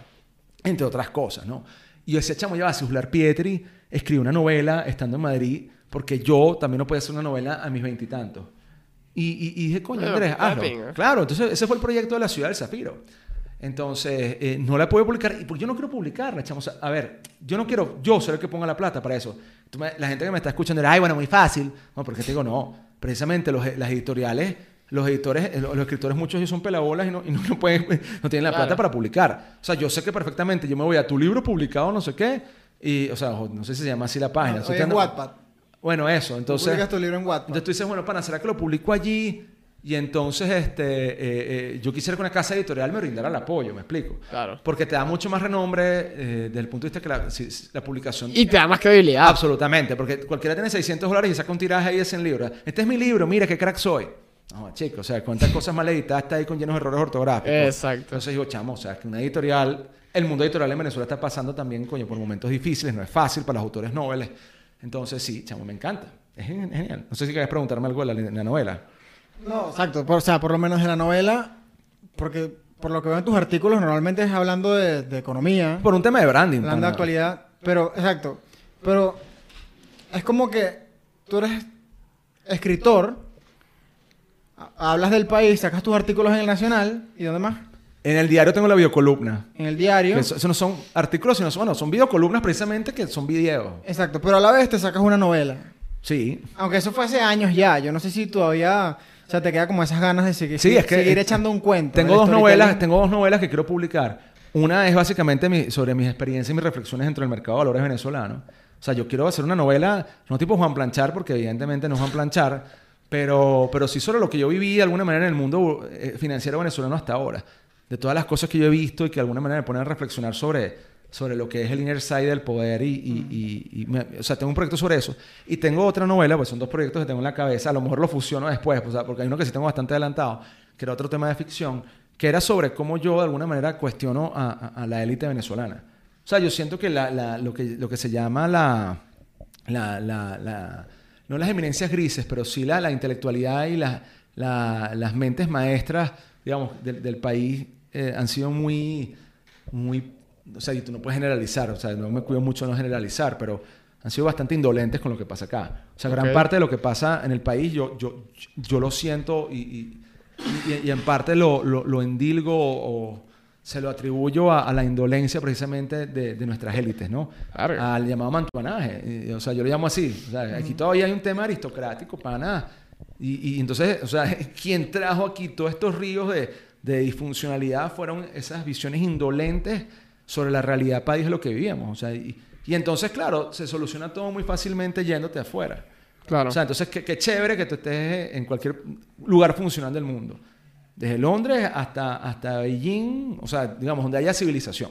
A: Entre otras cosas, ¿no? Y yo decía, chamo, ya va, si Uslar Pietri escribe una novela estando en Madrid, porque yo también no podía hacer una novela a mis veintitantos. Y, y, y dije, coño, Andrés, hazlo. Claro, entonces ese fue el proyecto de la ciudad del Zafiro. Entonces, eh, no la puedo publicar. Y porque yo no quiero publicarla, chamo. O sea, a ver, yo no quiero yo ser el que ponga la plata para eso. Me- la gente que me está escuchando dirá, ay, bueno, muy fácil. No, porque te digo, no. Precisamente los, las editoriales, los editores, eh, los, escritores, muchos ellos son pelabolas y no, y no, no pueden, no tienen la
B: Claro.
A: plata para publicar. O sea, yo sé que perfectamente yo me voy a tu libro publicado, no sé qué, y, o sea, no sé si se llama así la página.
C: Oye, en Wattpad.
A: Bueno, eso. Entonces,
C: publicas tu libro en Wattpad.
A: entonces tú dices, bueno, pana, ¿será que lo publico allí? Y entonces este, eh, eh, yo quisiera que una casa editorial me brindara el apoyo, ¿me explico?
B: Claro.
A: Porque te da mucho más renombre eh, desde el punto de vista que la, si- la publicación...
B: Y te da más credibilidad.
A: Absolutamente, porque cualquiera tiene 600 dólares y saca un tiraje ahí de 100 libros. Este es mi libro, mira qué crack soy. No, chico, o sea, cuántas cosas mal editadas está ahí con llenos de errores ortográficos.
B: Exacto.
A: Entonces digo, chamo, o sea, que una editorial, el mundo editorial en Venezuela está pasando también, coño, por momentos difíciles, no es fácil para los autores noveles. Entonces, sí, chamo, me encanta. Es gen- genial. No sé si quieres preguntarme algo de la, de la novela.
C: No, exacto. Por- o sea, por lo menos en la novela, porque por lo que veo en tus artículos, normalmente es hablando de, de economía,
A: Por un tema de branding.
C: hablando de actualidad. Pero, exacto. Pero es como que tú eres escritor, hablas del país, sacas tus artículos en el Nacional, ¿y dónde más?
A: En el diario tengo la videocolumna.
C: En el diario.
A: Eso, eso no son artículos, sino son, bueno, son videocolumnas precisamente que son videos.
C: Exacto, pero a la vez te sacas una novela.
A: Sí.
C: Aunque eso fue hace años ya. Yo no sé si todavía. O sea, te queda como esas ganas de seguir,
A: Sí, es que-
C: seguir echando un cuento.
A: Tengo dos novelas, tengo dos novelas que quiero publicar. Una es básicamente mi- sobre mis experiencias y mis reflexiones dentro del mercado de valores venezolano. O sea, yo quiero hacer una novela, no tipo Juan Planchar, porque evidentemente no es Juan Planchar, pero, pero sí sobre lo que yo viví de alguna manera en el mundo eh, financiero venezolano hasta ahora. De todas las cosas que yo he visto y que de alguna manera me ponen a reflexionar sobre, sobre lo que es el inner side del poder y... y- y- y me- o sea, tengo un proyecto sobre eso. Y tengo otra novela, pues son dos proyectos que tengo en la cabeza. A lo mejor lo fusiono después, pues, porque hay uno que sí tengo bastante adelantado, que era otro tema de ficción, que era sobre cómo yo de alguna manera cuestiono a, a- a la élite venezolana. O sea, yo siento que, la, la- lo, que lo que se llama la, la, la- la- no las eminencias grises, pero sí la, la intelectualidad y la- la- las mentes maestras, digamos, del, del país eh, han sido muy, muy, o sea, y tú no puedes generalizar, o sea, no me cuido mucho no generalizar, pero han sido bastante indolentes con lo que pasa acá. O sea, gran parte de lo que pasa en el país yo, yo, yo lo siento y, y- y- y en parte lo, lo, lo endilgo o se lo atribuyo a, a la indolencia precisamente de, de nuestras élites, ¿no?
B: Claro.
A: Al llamado mantuanaje. O sea, yo lo llamo así. O sea, aquí todavía hay un tema aristocrático, pana. Y, y entonces, o sea, quien trajo aquí todos estos ríos de, de disfuncionalidad fueron esas visiones indolentes sobre la realidad país de lo que vivíamos. O sea, y, y entonces, claro, se soluciona todo muy fácilmente yéndote afuera.
B: Claro.
A: O sea, entonces, qué, qué chévere que tú estés en cualquier lugar funcional del mundo. Desde Londres hasta, hasta Beijing, o sea, digamos, donde haya civilización.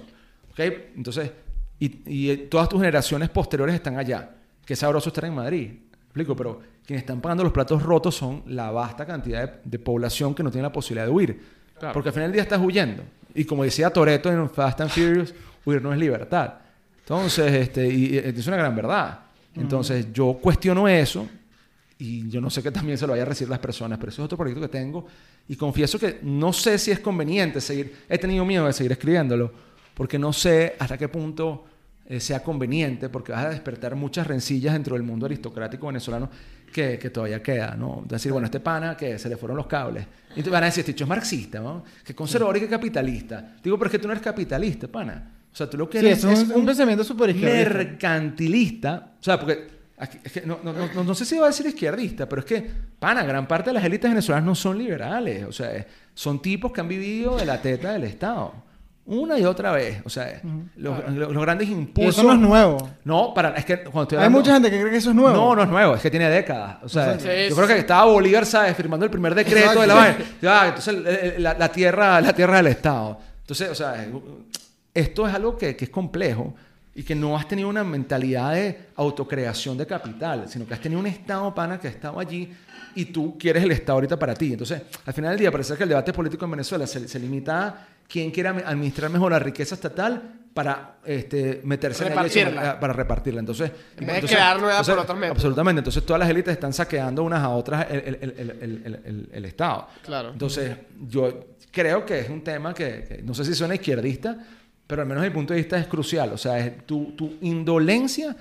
A: ¿Ok? Entonces, y, y, eh, todas tus generaciones posteriores están allá. Qué sabroso estar en Madrid. ¿Explico? Pero quienes están pagando los platos rotos son la vasta cantidad de, de población que no tiene la posibilidad de huir.
B: Claro.
A: Porque al final del día estás huyendo. Y como decía Toreto en Fast and Furious, huir no es libertad. Entonces, este, y, y es una gran verdad. Entonces, yo cuestiono eso y yo no sé que también se lo vaya a recibir las personas, pero eso es otro proyecto que tengo y confieso que no sé si es conveniente seguir, he tenido miedo de seguir escribiéndolo, porque no sé hasta qué punto eh, sea conveniente, porque vas a despertar muchas rencillas dentro del mundo aristocrático venezolano que, que todavía queda, ¿no? Decir, bueno, este pana que se le fueron los cables. Y te van a decir, este hecho es marxista, ¿no? Que conservador y que capitalista. Digo, pero es que tú no eres capitalista, pana. O sea, tú lo que
C: Sí,
A: eres
C: eso es un, un pensamiento súper izquierdista.
A: mercantilista. O sea, porque aquí- es que no, no- no- no sé si va a decir izquierdista, pero es que, pana, gran parte de las élites venezolanas no son liberales. O sea, son tipos que han vivido de la teta del Estado. Una y otra vez. O sea, los, los- los grandes
C: Y
A: impulsos.
C: eso no es nuevo.
A: No, para, es que cuando estoy
C: Hay
A: hablando-
C: mucha gente que cree que eso es nuevo.
A: no, no es nuevo, es que tiene décadas. O sea,
B: Sí,
A: yo
B: sí,
A: creo que estaba Bolívar, ¿sabes? Firmando el primer decreto de la vaina. Ya, entonces, la, la tierra, la tierra del Estado. Entonces, o sea, esto es algo que, que es complejo y que no has tenido una mentalidad de autocreación de capital, sino que has tenido un Estado pana que ha estado allí y tú quieres el Estado ahorita para ti. Entonces, al final del día, parece que el debate político en Venezuela se, se limita a quién quiere administrar mejor la riqueza estatal para este, meterse en ella
B: Repartirla.
A: para repartirla. Entonces,
B: En vez de crear nueva por otros.
A: Absolutamente. Entonces todas las élites están saqueando unas a otras el- el- el- el Estado.
B: Claro.
A: Entonces yo creo que es un tema que, que no sé si suena izquierdista, pero al menos desde mi punto de vista es crucial. O sea, es tu, tu indolencia...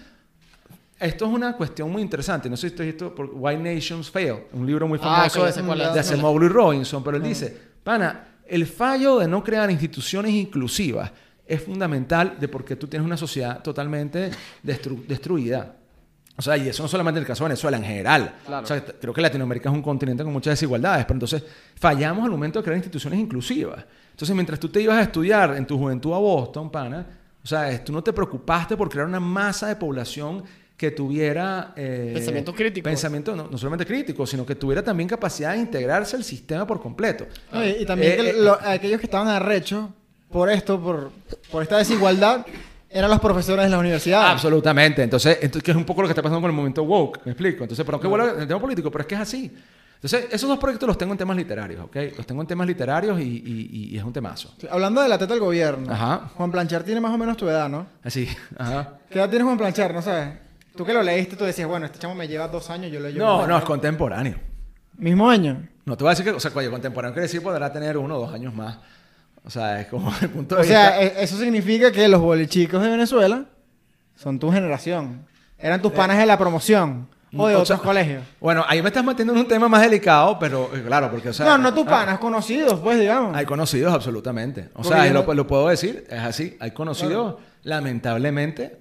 A: Esto es una cuestión muy interesante. No sé si esto es esto por Why Nations Fail, un libro muy
B: Ah,
A: famoso
B: es.
A: de Acemoglu y Robinson, pero él dice, pana, el fallo de no crear instituciones inclusivas es fundamental de por qué tú tienes una sociedad totalmente destru- destruida. O sea, y eso no solamente en el caso de Venezuela, en general.
B: Claro.
A: O sea, creo que Latinoamérica es un continente con muchas desigualdades, pero entonces fallamos al momento de crear instituciones inclusivas. Entonces, mientras tú te ibas a estudiar en tu juventud a Boston, pana, o sea, tú no te preocupaste por crear una masa de población que tuviera... eh,
B: Pensamiento crítico.
A: Pensamiento no, no solamente crítico, sino que tuviera también capacidad de integrarse al sistema por completo.
C: No, y, y también
A: Eh,
C: que
A: eh,
C: lo- aquellos que estaban arrechos por esto, por, por esta desigualdad, eran los profesores de la universidad.
A: Absolutamente. Entonces, entonces, que es un poco lo que está pasando con el movimiento woke. ¿Me explico? Entonces, perdón que vuelva al tema político, pero es que es así. Entonces, esos dos proyectos los tengo en temas literarios, ¿ok? Los tengo en temas literarios y, y- y- y es un temazo.
C: Hablando de la teta del gobierno,
A: Ajá.
C: Juan Planchar tiene más o menos tu edad, ¿no?
A: Así. Ajá.
C: ¿Qué edad tiene Juan Planchar? No sabes. Tú que lo leíste, tú decías, bueno, este chamo me lleva dos años, yo lo llevo.
A: No, no, es contemporáneo.
C: Mismo año.
A: No te voy a decir que, o sea, cuando contemporáneo quiere decir podrá tener uno o dos años más. O sea, es como el punto de
C: O sea,
A: vista.
C: e- eso significa que los bolichicos de Venezuela son tu generación. Eran tus panas de la promoción. O de
A: O
C: otros
A: sea,
C: colegios.
A: Bueno, ahí me estás metiendo en un tema más delicado, pero eh, claro, porque, o sea...
C: no, no tus
A: ah,
C: panas, conocidos, pues, digamos.
A: Hay conocidos, absolutamente. O sea, y lo, puedo decir, es así. Hay conocidos, lamentablemente,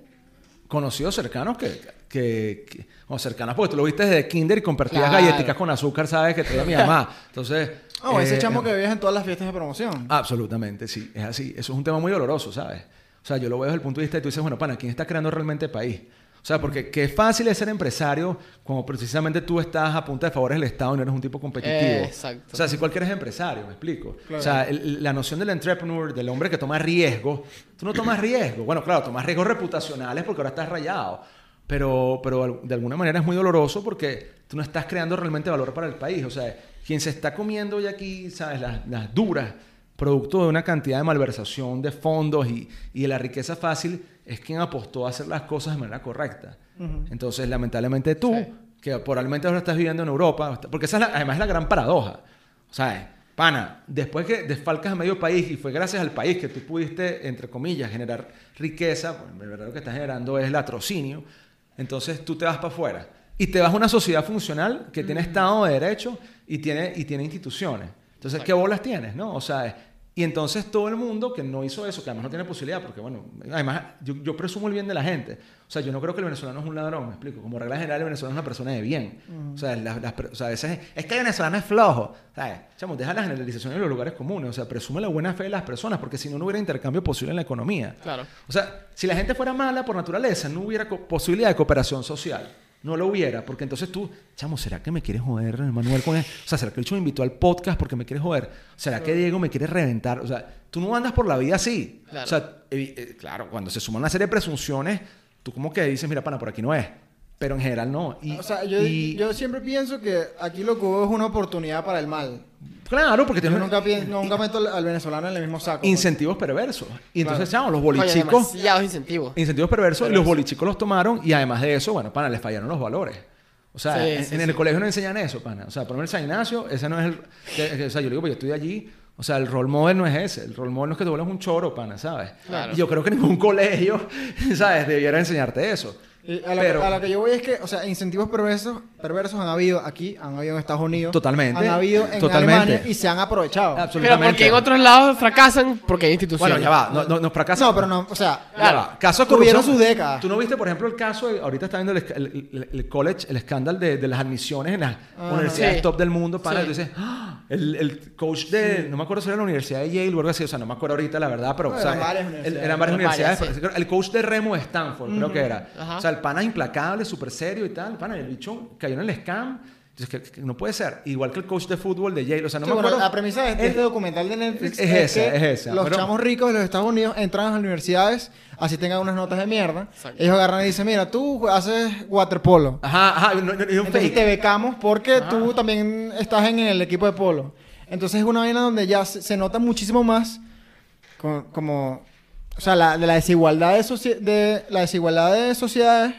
A: conocidos cercanos que, que, que- o cercanos, porque tú lo viste desde kinder y compartías
B: Claro.
A: galletitas con azúcar, sabes que traía mi mamá. Entonces...
C: Oh, ese
A: eh,
C: chamo que vives en todas las fiestas de promoción.
A: Absolutamente, sí, es así. Eso es un tema muy doloroso, ¿sabes? O sea, yo lo veo desde el punto de vista de tú dices, bueno, pana, ¿quién está creando realmente país? O sea, porque qué fácil es ser empresario cuando precisamente tú estás a punta de favores del Estado y no eres un tipo competitivo.
B: Eh, exacto.
A: O sea, si cualquiera es empresario, me explico.
C: Claro.
A: O sea, el- la noción del entrepreneur, del hombre que toma riesgo, tú no tomas riesgo. Bueno, claro, tomas riesgos reputacionales porque ahora estás rayado. Pero, pero de alguna manera es muy doloroso porque tú no estás creando realmente valor para el país. O sea, quien se está comiendo hoy aquí, ¿sabes? Las, las duras, producto de una cantidad de malversación de fondos y, y de la riqueza fácil, es quien apostó a hacer las cosas de manera correcta. Entonces, lamentablemente tú,
B: Sí.
A: que probablemente ahora estás viviendo en Europa, porque esa es la- además es la gran paradoja. O sea, pana, después que desfalcas a medio país y fue gracias al país que tú pudiste, entre comillas, generar riqueza, pues, en verdad lo que estás generando es latrocinio, entonces tú te vas para afuera y te vas a una sociedad funcional que tiene Estado de Derecho y tiene, y tiene instituciones. Entonces, ¿qué bolas tienes, no? O sea, y entonces todo el mundo que no hizo eso, que además no tiene posibilidad, porque bueno, además yo, yo presumo el bien de la gente. O sea, yo no creo que el venezolano es un ladrón, me explico. Como regla general, el venezolano es una persona de bien. O sea, las- las o sea, a veces es, es que el venezolano es flojo. ¿Sabes? Chamo, deja la generalización en los lugares comunes. O sea, presume la buena fe de las personas, porque si no, no hubiera intercambio posible en la economía.
B: Claro.
A: O sea, si la gente fuera mala por naturaleza, no hubiera posibilidad de cooperación social. No lo hubiera, porque entonces tú, chamo, ¿será que me quieres joder, Manuel? Con él? O sea, ¿será que el me invitó al podcast porque me quiere joder? ¿Será que Diego me quiere reventar? O sea, tú no andas por la vida así.
B: Claro.
A: O sea, eh, claro, cuando se suman una serie de presunciones, tú como que dices, mira, pana, por aquí no es. Pero en general no. Y,
C: o sea, yo,
A: y-
C: yo siempre pienso que aquí lo que hubo es una oportunidad para el mal.
A: claro, porque
C: Yo
A: tienes
C: nunca, pien- nunca meto al- venezolano en el mismo saco. pues.
A: incentivos perversos. Y entonces,
C: Claro.
A: chamo, los bolichicos...
B: demasiados incentivos.
A: Incentivos perversos, y los bolichicos los tomaron y además de eso, bueno, pana, les fallaron los valores. O sea,
B: Sí,
A: en,
B: sí,
A: en
B: sí.
A: el colegio no enseñan eso, pana. O sea, por ejemplo, el San Ignacio, ese no es el... que- que- o sea, yo le digo, pues yo estoy allí, o sea, el role model no es ese. El role model no es que te vuelvas un choro, pana, ¿sabes?
B: Claro.
A: Y yo creo que ningún colegio, ¿sabes? Debiera enseñarte eso.
C: Y a, lo,
A: Pero-
C: a lo que yo voy es que, o sea, incentivos perversos, perversos han habido aquí, han habido en Estados Unidos.
A: Totalmente.
C: Han habido en
A: Totalmente.
C: Alemania y se han aprovechado.
B: Pero
A: Absolutamente.
B: porque en otros lados fracasan porque hay instituciones.
A: Bueno, ya va. No, no, no fracasan.
C: No, pero no, o sea,
A: Ya va. Caso de
C: Tuvieron
A: corrupción.
C: sus décadas.
A: Tú no viste, por ejemplo, el caso, de- ahorita está viendo el, el- el- el college, el escándalo de, de las admisiones en las
C: Ajá.
A: universidades
B: Sí.
A: top del mundo. Para,
B: Sí.
A: tú dices, "Ah, el, el coach de, no me acuerdo si era la Universidad de Yale o algo así, o sea, no me acuerdo ahorita la verdad, pero
C: No,
A: o sea,
C: eran varias
A: el-
C: universidades.
A: eran varias universidades.
B: varias,
A: pero el coach de remo de Stanford, creo que era.
B: Ajá.
A: O sea, el pana implacable, súper serio y tal. El pana, el bicho cayó en el scam. Entonces, que, que no puede ser. Igual que el coach de fútbol de Yale. O sea, no
C: Sí,
A: me
C: bueno,
A: acuerdo.
C: la premisa de este, este documental de Netflix
A: es esa,
C: que
A: es esa,
C: Los
A: pero-
C: chamos ricos de los Estados Unidos entran a las universidades, así tengan unas notas de mierda.
B: Exacto.
C: Ellos agarran y dicen, mira, tú haces waterpolo.
A: Ajá, ajá. No, no, es
C: Entonces
A: fake.
C: te becamos porque tú también estás en el equipo de polo. Entonces es una vaina donde ya se, se nota muchísimo más co- como, o sea, la, de la desigualdad de, de la desigualdad de sociedades,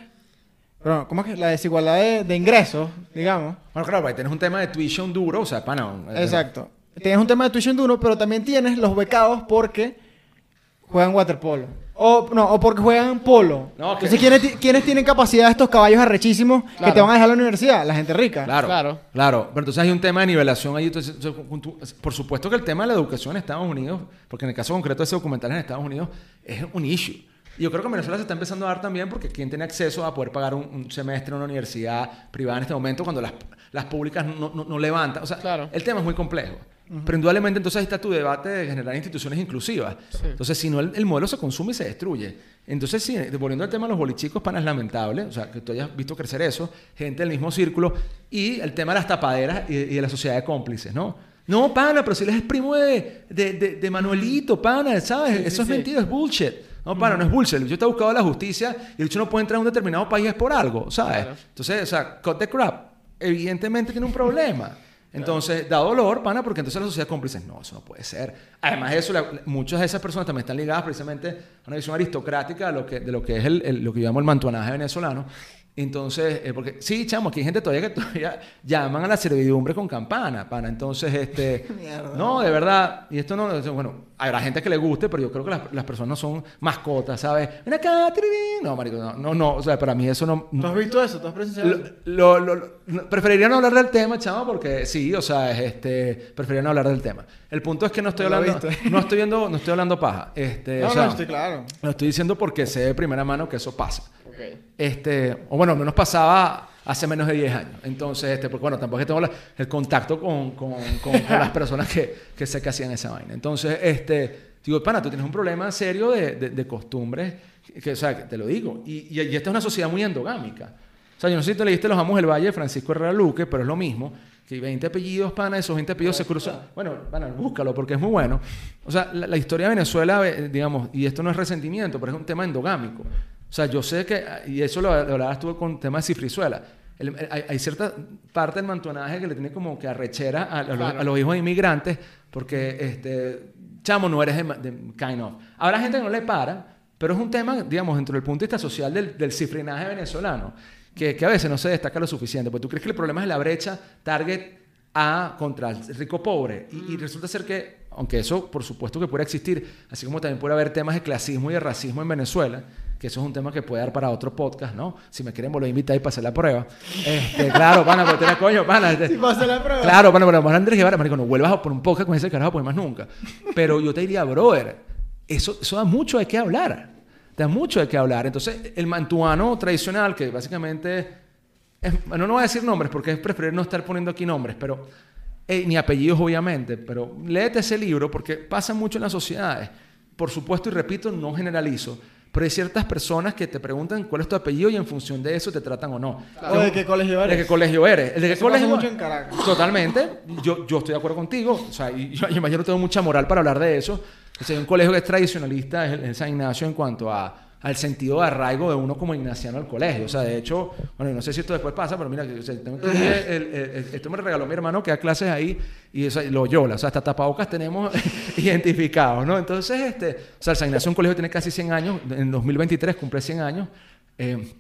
C: perdón, ¿cómo es que? La desigualdad de, de ingresos, digamos.
A: Bueno, claro, ahí tienes un tema de tuition duro, o sea, pana.
C: Exacto. Tienes un tema de tuition duro, pero también tienes los becados porque juegan waterpolo. O, no, o porque juegan polo.
A: No,
C: Entonces, ¿quiénes, ti- quiénes tienen capacidad de estos caballos arrechísimos que
B: Claro.
C: te van a dejar a la universidad? La gente rica.
A: Claro,
B: Claro.
A: claro. Pero entonces hay un tema de nivelación ahí. Entonces, por supuesto que el tema de la educación en Estados Unidos, porque en el caso concreto de ese documental en Estados Unidos, es un issue. Yo creo que en Venezuela se está empezando a dar también porque quien tiene acceso a poder pagar un, un semestre en una universidad privada en este momento cuando las, las públicas no, no- no levantan. O sea,
B: Claro.
A: el tema es muy complejo. Pero indudablemente entonces ahí está tu debate de generar instituciones inclusivas.
B: Sí.
A: Entonces, si no, el, el modelo se consume y se destruye. Entonces, sí, volviendo al tema de los bolichicos, pana, es lamentable. O sea, que tú hayas visto crecer eso, gente del mismo círculo. Y el tema de las tapaderas y, y de la sociedad de cómplices, ¿no? No, pana, pero si él es primo de, de, de- de Manuelito, pana, ¿sabes?
C: Sí,
A: eso
C: sí,
A: es mentira, es bullshit. No, pana, no es bullshit. El bicho está buscado la justicia y el bicho no puede entrar a un determinado país por algo, ¿sabes?
B: Claro.
A: Entonces, o sea, cut the crap. Evidentemente tiene un problema. Entonces, da dolor, pana, porque entonces la sociedad cómplice, no, eso no puede ser. Además de eso, la- muchas de esas personas también están ligadas precisamente a una visión aristocrática de lo que, de lo que es el, el- lo que llamo el mantuanaje venezolano. Entonces, eh, porque sí, chamo, aquí hay gente todavía que todavía llaman a la servidumbre con campana, pana. Entonces, este.
C: Mierda.
A: no, de verdad. Y esto no. Bueno, habrá gente que le guste, pero yo creo que las, las personas no son mascotas, ¿sabes? Ven acá. No, marico, no, no, no. O sea, para mí eso no.
C: ¿Tú has visto eso? ¿Tú has presenciado
A: Lo,
C: eso?
A: lo- lo- lo- preferiría no hablar del tema, chamo, porque sí, o sea, es, este, preferiría no hablar del tema. El punto es que no estoy hablando, no estoy viendo, no estoy hablando paja. Este,
C: No,
A: o sea,
C: no, estoy claro.
A: lo estoy diciendo porque sé de primera mano que eso pasa. Este, o bueno, menos pasaba hace menos de 10 años. Entonces, este, porque bueno, tampoco es que tengo la- el contacto con, con- con- con las personas que, que sé que hacían esa vaina. Entonces, este, digo, pana, tú tienes un problema serio de, de, de costumbres, que, o sea, que te lo digo. Y, y, y esta es una sociedad muy endogámica. O sea, yo no sé si te leíste Los Amos del Valle de Francisco Herrera Luque, pero es lo mismo. Que hay 20 apellidos, pana, esos 20 apellidos se cruzan. Bueno, pana, búscalo porque es muy bueno. O sea, la, la historia de Venezuela, eh, digamos, y esto no es resentimiento, pero es un tema endogámico. O sea, yo sé que, y eso lo, lo hablabas tú con el tema de Cifrizuela. El- el- hay, hay cierta parte del mantonaje que le tiene como que arrechera a, a los,
B: Claro.
A: a los hijos de inmigrantes porque, este, chamo, no eres de, de kind of. Habrá gente que no le para, pero es un tema, digamos, dentro del punto de vista social del, del cifrinaje venezolano, que, que a veces no se destaca lo suficiente. Porque tú crees que el problema es la brecha target A contra el rico pobre. Y, y resulta ser que, aunque eso por supuesto que puede existir, así como también puede haber temas de clasismo y de racismo en Venezuela, que eso es un tema que puede dar para otro podcast, ¿no? Si me quieren volver a invitar y pasar la prueba. Este, claro, pana, porque tienes coño, pana. este-
C: Si pasa la prueba.
A: Claro, bueno, pero más Andrés Guevara, marico, no vuelvas por un podcast con ese carajo, pues más nunca. Pero yo te diría, brother, eso, eso da mucho de qué hablar. Da mucho de qué hablar. Entonces, el mantuano tradicional, que básicamente, es- bueno, no voy a decir nombres porque es preferible no estar poniendo aquí nombres, pero, eh, ni apellidos obviamente, pero léete ese libro porque pasa mucho en las sociedades. Por supuesto, y repito, no generalizo, pero hay ciertas personas que te preguntan cuál es tu apellido y en función de eso te tratan o no.
C: O de qué colegio
A: ¿De
C: eres.
A: qué colegio eres? ¿El de qué colegio?
C: mucho en Caracas.
A: Totalmente. Yo, yo estoy de acuerdo contigo. O sea, y yo, yo imagino tengo mucha moral para hablar de eso. O sea, hay un colegio que es tradicionalista, es el, el San Ignacio, en cuanto a, al sentido de arraigo de uno como ignaciano al colegio. O sea, de hecho, bueno, no sé si esto después pasa, pero mira, esto me regaló mi hermano que da clases ahí y, o sea, y lo yola. O sea, hasta tapabocas tenemos identificados, ¿no? Entonces, este, o sea, el San Ignacio un colegio tiene casi 100 años. En 2023 cumple 100 años. Eh,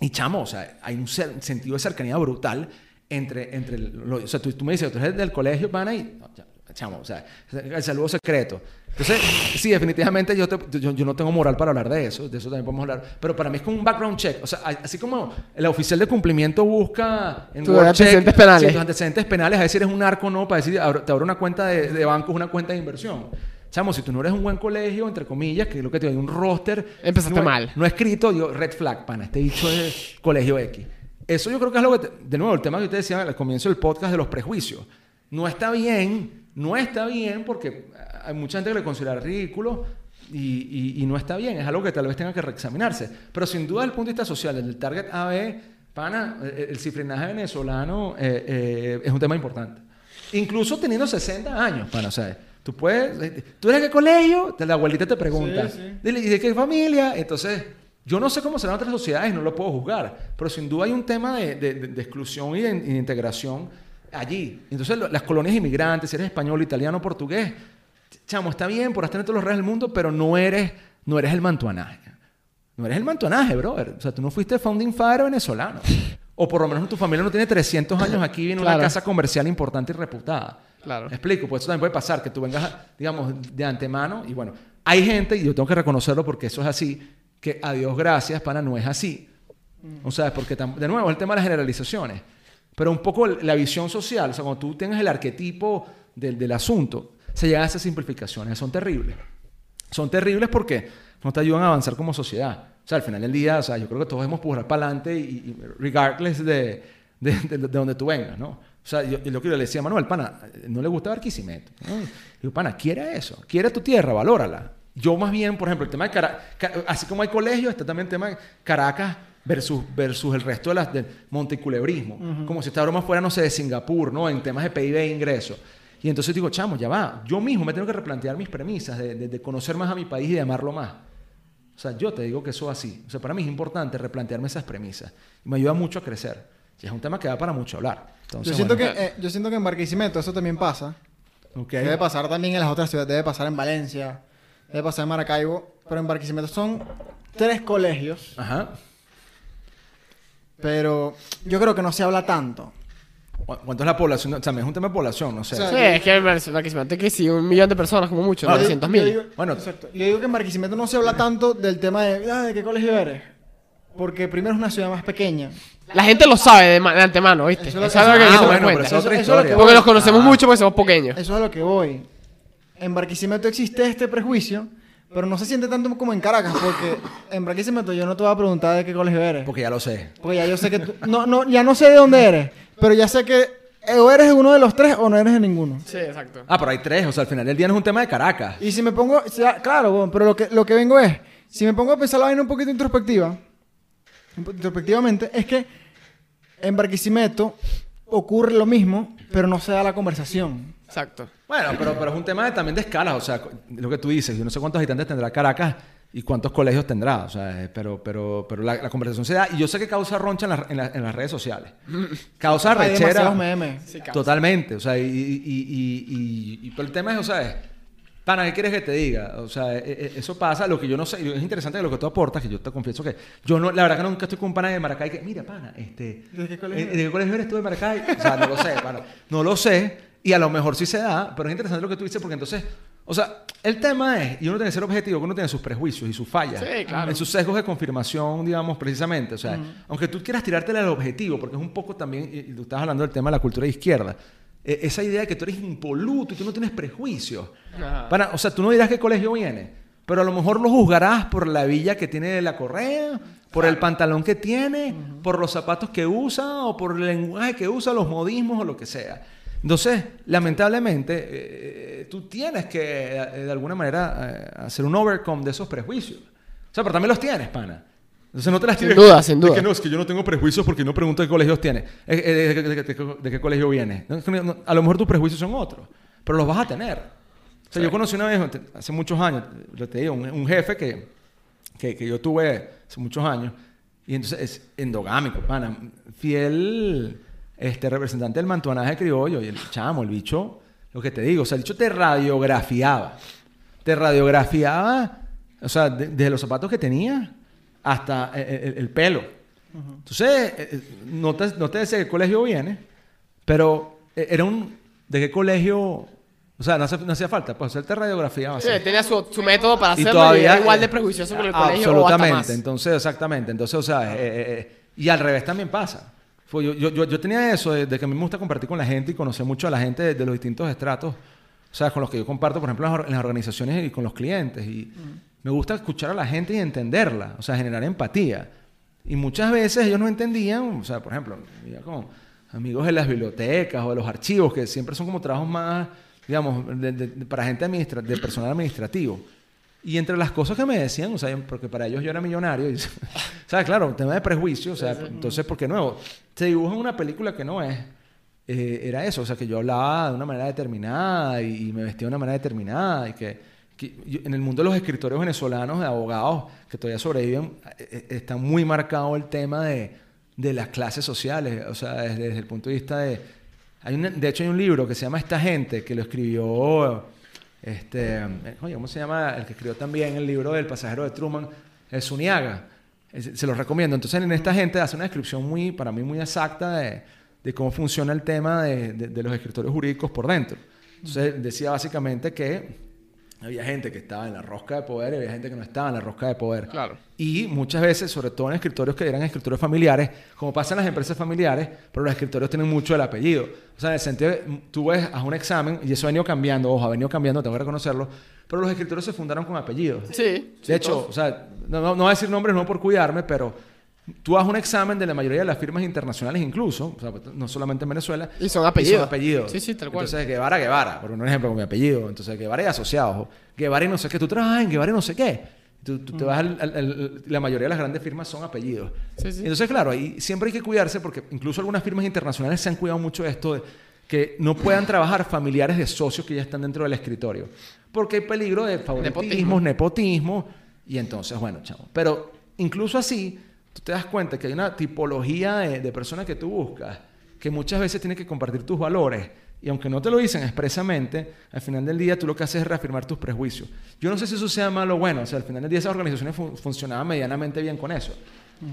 A: y chamo, o sea, hay un sentido de cercanía brutal entre, entre o sea, tú, me dices, tú eres del colegio, pana, y, no, chamo, o sea, el saludo secreto. Entonces, sí, definitivamente yo, te- yo, yo no tengo moral para hablar de eso, de eso también podemos hablar, pero para mí es como un background check, o sea, así como el oficial de cumplimiento busca en
B: Tus antecedentes penales.
A: sí, tus antecedentes penales, a decir eres un narco no, para decir, te abro una cuenta de, de banco, es una cuenta de inversión. Chamo, si tú no eres un buen colegio, entre comillas, que es lo que te doy un roster.
B: Empezaste
A: no,
B: mal.
A: No escrito, digo, red flag, pana. Este dicho es colegio X. Eso yo creo que es lo que, te- de nuevo, el tema que usted decía al comienzo del podcast de los prejuicios. No está bien, no está bien porque hay mucha gente que le considera ridículo y, y- y no está bien. Es algo que tal vez tenga que reexaminarse. Pero sin duda, desde el punto de vista social, el target AB, pana, el, el cifrinaje venezolano eh, eh, es un tema importante. Incluso teniendo 60 años, pana, o sea, tú puedes, eh, ¿tú eres de qué colegio? La abuelita te pregunta,
C: Sí, sí.
A: Dile, ¿y de qué familia? Entonces, yo no sé cómo serán otras sociedades, no lo puedo juzgar, pero sin duda hay un tema de, de- exclusión y de, y de integración allí. Entonces, las colonias inmigrantes, si eres español, italiano, portugués, chamo, está bien, por tener todos los reyes del mundo, pero no eres, no eres el mantuanaje. No eres el mantuanaje, brother. O sea, tú no fuiste founding father venezolano. O por lo menos tu familia no tiene 300 años aquí, viene
B: Claro.
A: una casa comercial importante y reputada.
B: Claro.
A: ¿Me explico? Pues eso también puede pasar, que tú vengas, digamos, de antemano. Y bueno, hay gente, y yo tengo que reconocerlo porque eso es así, que a Dios gracias, pana, no es así. O sea, porque, de nuevo, el tema de las generalizaciones. Pero un poco la visión social, o sea, cuando tú tengas el arquetipo del, del asunto, se llegan a esas simplificaciones, son terribles. Son terribles porque no te ayudan a avanzar como sociedad. O sea, al final del día, o sea, yo creo que todos debemos pujar para adelante y, y regardless de, de, de- de donde tú vengas, ¿no? O sea, yo lo que yo le decía a Manuel, pana, no le gusta Barquisimeto. ¿no? Digo, pana, quiere eso. Quiere tu tierra, valórala. Yo más bien, por ejemplo, el tema de Caracas, así como hay colegios, está también el tema de Caracas versus, versus el resto de las del monteculebrismo. Como si esta broma fuera, no sé, de Singapur, ¿no? En temas de PIB e ingreso. Y entonces digo, chamo, ya va. Yo mismo me tengo que replantear mis premisas de, de- de conocer más a mi país y de amarlo más. O sea, yo te digo que eso es así. O sea, para mí es importante replantearme esas premisas. Y me ayuda mucho a crecer. Y es un tema que da para mucho hablar. Entonces,
C: Yo siento,
A: bueno.
C: que, eh, yo siento que en Barquisimeto eso también pasa.
A: Ok.
C: Debe pasar también en las otras ciudades. Debe pasar en Valencia. Debe pasar en Maracaibo. Pero en Barquisimeto son tres colegios.
A: Ajá.
C: Pero yo creo que no se habla tanto.
A: ¿Cu- ¿Cuánto es la población? O sea, es un tema de población, no sé.
C: O sea,
B: Sí, es que el Barquisimeto que sí, un millón de personas como mucho,
C: Yo
B: 900
C: digo-
B: mil.
C: digo-
A: Bueno.
C: exacto. Yo digo que en Barquisimeto no se habla tanto del tema de, ah, ¿de qué colegio eres? Porque primero es una ciudad más pequeña.
B: La gente lo sabe de, ma- de antemano, ¿viste?
C: Eso es lo que-
B: en. Porque los conocemos
A: Ah.
B: mucho porque somos pequeños.
C: Eso es a lo que voy. En Barquisimeto existe este prejuicio, pero no se siente tanto como en Caracas, porque en Barquisimeto yo no te voy a preguntar de qué colegio eres.
A: Porque ya lo sé.
C: Porque ya yo sé que tú... No, no, ya no sé de dónde eres, pero ya sé que o eres uno de los tres o no eres de ninguno.
B: Sí, exacto.
A: Ah, pero hay tres. O sea, al final del día no es un tema de Caracas.
C: Y si me pongo... o sea, claro, bueno, pero lo que, lo que vengo es... Si me pongo a pensar la vaina un poquito introspectiva, introspectivamente, es que en Barquisimeto ocurre lo mismo, pero no se da la conversación.
B: Exacto.
A: Bueno, pero, pero es un tema de- también de escalas. O sea, lo que tú dices. Yo no sé cuántos habitantes tendrá Caracas y cuántos colegios tendrá. O sea, eh, pero, pero, pero la, la conversación se da. Y yo sé que causa roncha en, la- en la- en las redes sociales. Causa
C: Hay
A: rechera.
C: demasiados memes.
B: Sí.
A: Totalmente. O sea, y, y, y, y- y- pero el tema es, o sea, es, pana, ¿qué quieres que te diga? O sea, e- e- eso pasa. Lo que yo no sé, es interesante de lo que tú aportas, que yo te confieso que yo no, la verdad que nunca estoy con un pana de Maracay que, mira, pana, este,
C: ¿De qué colegio
A: eh, ¿de qué colegio eres tú de Maracay? O sea, no lo sé, pana. No lo sé. Y a lo mejor sí se da, pero es interesante lo que tú dices porque entonces, o sea, el tema es, y uno tiene que ser objetivo, que uno tiene sus prejuicios y sus fallas.
B: Sí, claro.
A: En sus sesgos de confirmación, digamos, precisamente. O sea, aunque tú quieras tirártela al objetivo, porque es un poco también, y tú estás hablando del tema de la cultura de izquierda, eh, esa idea de que tú eres impoluto y tú no tienes prejuicios.
B: Ajá.
A: Pana, o sea, tú no dirás qué colegio viene, pero a lo mejor lo juzgarás por la villa que tiene de la correa, por el pantalón que tiene, por los zapatos que usa o por el lenguaje que usa, los modismos o lo que sea. Entonces, lamentablemente, eh, tú tienes que, eh, de alguna manera, eh, hacer un overcome de esos prejuicios. O sea, pero también los tienes, pana. Entonces no te las
B: Sin
A: tires.
B: duda, sin
A: de
B: duda.
A: que no, es que yo no tengo prejuicios porque no pregunto qué colegios tiene. Eh, eh, de, de- de- de- de qué colegio viene. No, es que no- a lo mejor tus prejuicios son otros, pero los vas a tener. O sea, yo conocí una vez, hace muchos años, lo te digo, un, un jefe que, que, que yo tuve hace muchos años, y entonces es endogámico, pana, fiel este, representante del mantuanaje criollo, y el chamo, el bicho, lo que te digo, o sea, el bicho te radiografiaba, te radiografiaba, o sea, de- desde los zapatos que tenía hasta el, el- el pelo. Entonces, eh, eh, no te, no te qué colegio viene, pero eh, era un... ¿De qué colegio? O sea, no, hace- no hacía falta, pues hacerte radiografía.
B: Sí, tenía su, su método para hacerlo y,
A: todavía,
B: era igual de
A: eh,
B: prejuicioso con el colegio o hasta
A: Absolutamente.
B: más.
A: Entonces, exactamente. Entonces, o sea, eh, eh, eh, y al revés también pasa. Fue- yo, yo, yo, yo tenía eso de, de que a mí me gusta compartir con la gente y conocer mucho a la gente de, de los distintos estratos, o sea, con los que yo comparto, por ejemplo, en las or- en las organizaciones y con los clientes. Y me gusta escuchar a la gente y entenderla, o sea, generar empatía. Y muchas veces ellos no entendían, o sea, por ejemplo, con amigos de las bibliotecas o de los archivos, que siempre son como trabajos más, digamos, de- de- de- para gente administra de personal administrativo. Y entre las cosas que me decían, o sea, porque para ellos yo era millonario, y, o sea, claro, tema de prejuicio, o sea, entonces, porque nuevo, se dibuja una película que no es, eh, era eso, o sea, que yo hablaba de una manera determinada y, y me vestía de una manera determinada y que, que yo- en el mundo de los escritores venezolanos, de abogados que todavía sobreviven, eh, eh, está muy marcado el tema de, de las clases sociales, o sea, desde, desde el punto de vista de... Hay una- de hecho, hay un libro que se llama Esta gente, que lo escribió, este, eh, oye, ¿cómo se llama? El que escribió también el libro del pasajero de Truman, el Zuniaga. Es- Se los recomiendo. Entonces, en esta gente hace una descripción muy, para mí, muy exacta de, de cómo funciona el tema de, de- de los escritores jurídicos por dentro. Entonces, decía básicamente que había gente que estaba en la rosca de poder y había gente que no estaba en la rosca de poder.
B: Claro.
A: Y muchas veces, sobre todo en escritorios que eran escritorios familiares, como pasa en las empresas familiares, pero los escritorios tienen mucho el apellido. O sea, en el sentido de, tú ves, haz un examen, y eso ha venido cambiando, ojo, ha venido cambiando, tengo que reconocerlo, pero los escritorios se fundaron con apellidos.
B: Sí.
A: De hecho, o sea, no, no, no voy a decir nombres no por cuidarme, pero tú haces un examen de la mayoría de las firmas internacionales incluso, o sea, no solamente en Venezuela.
B: Y son apellidos.
A: son apellidos.
B: Sí, sí, tal cual.
A: Entonces, Guevara, Guevara, por un ejemplo con mi apellido. Entonces, Guevara y asociados. Guevara y no sé qué. Tú trabajas en Guevara y no sé qué. Tú, tú te vas al, al- al- la mayoría de las grandes firmas son apellidos.
B: Sí, sí.
A: Entonces, claro, ahí siempre hay que cuidarse porque incluso algunas firmas internacionales se han cuidado mucho de esto de que no puedan trabajar familiares de socios que ya están dentro del escritorio. Porque hay peligro de favoritismo,
B: Nepotismo.
A: nepotismo. y entonces, bueno, chamo. Pero incluso así, tú te das cuenta que hay una tipología de, de personas que tú buscas que muchas veces tienen que compartir tus valores Y aunque no te lo dicen expresamente, al final del día tú lo que haces es reafirmar tus prejuicios. Yo no sé si eso sea malo o bueno. O sea, al final del día esas organizaciones fun- funcionaban medianamente bien con eso.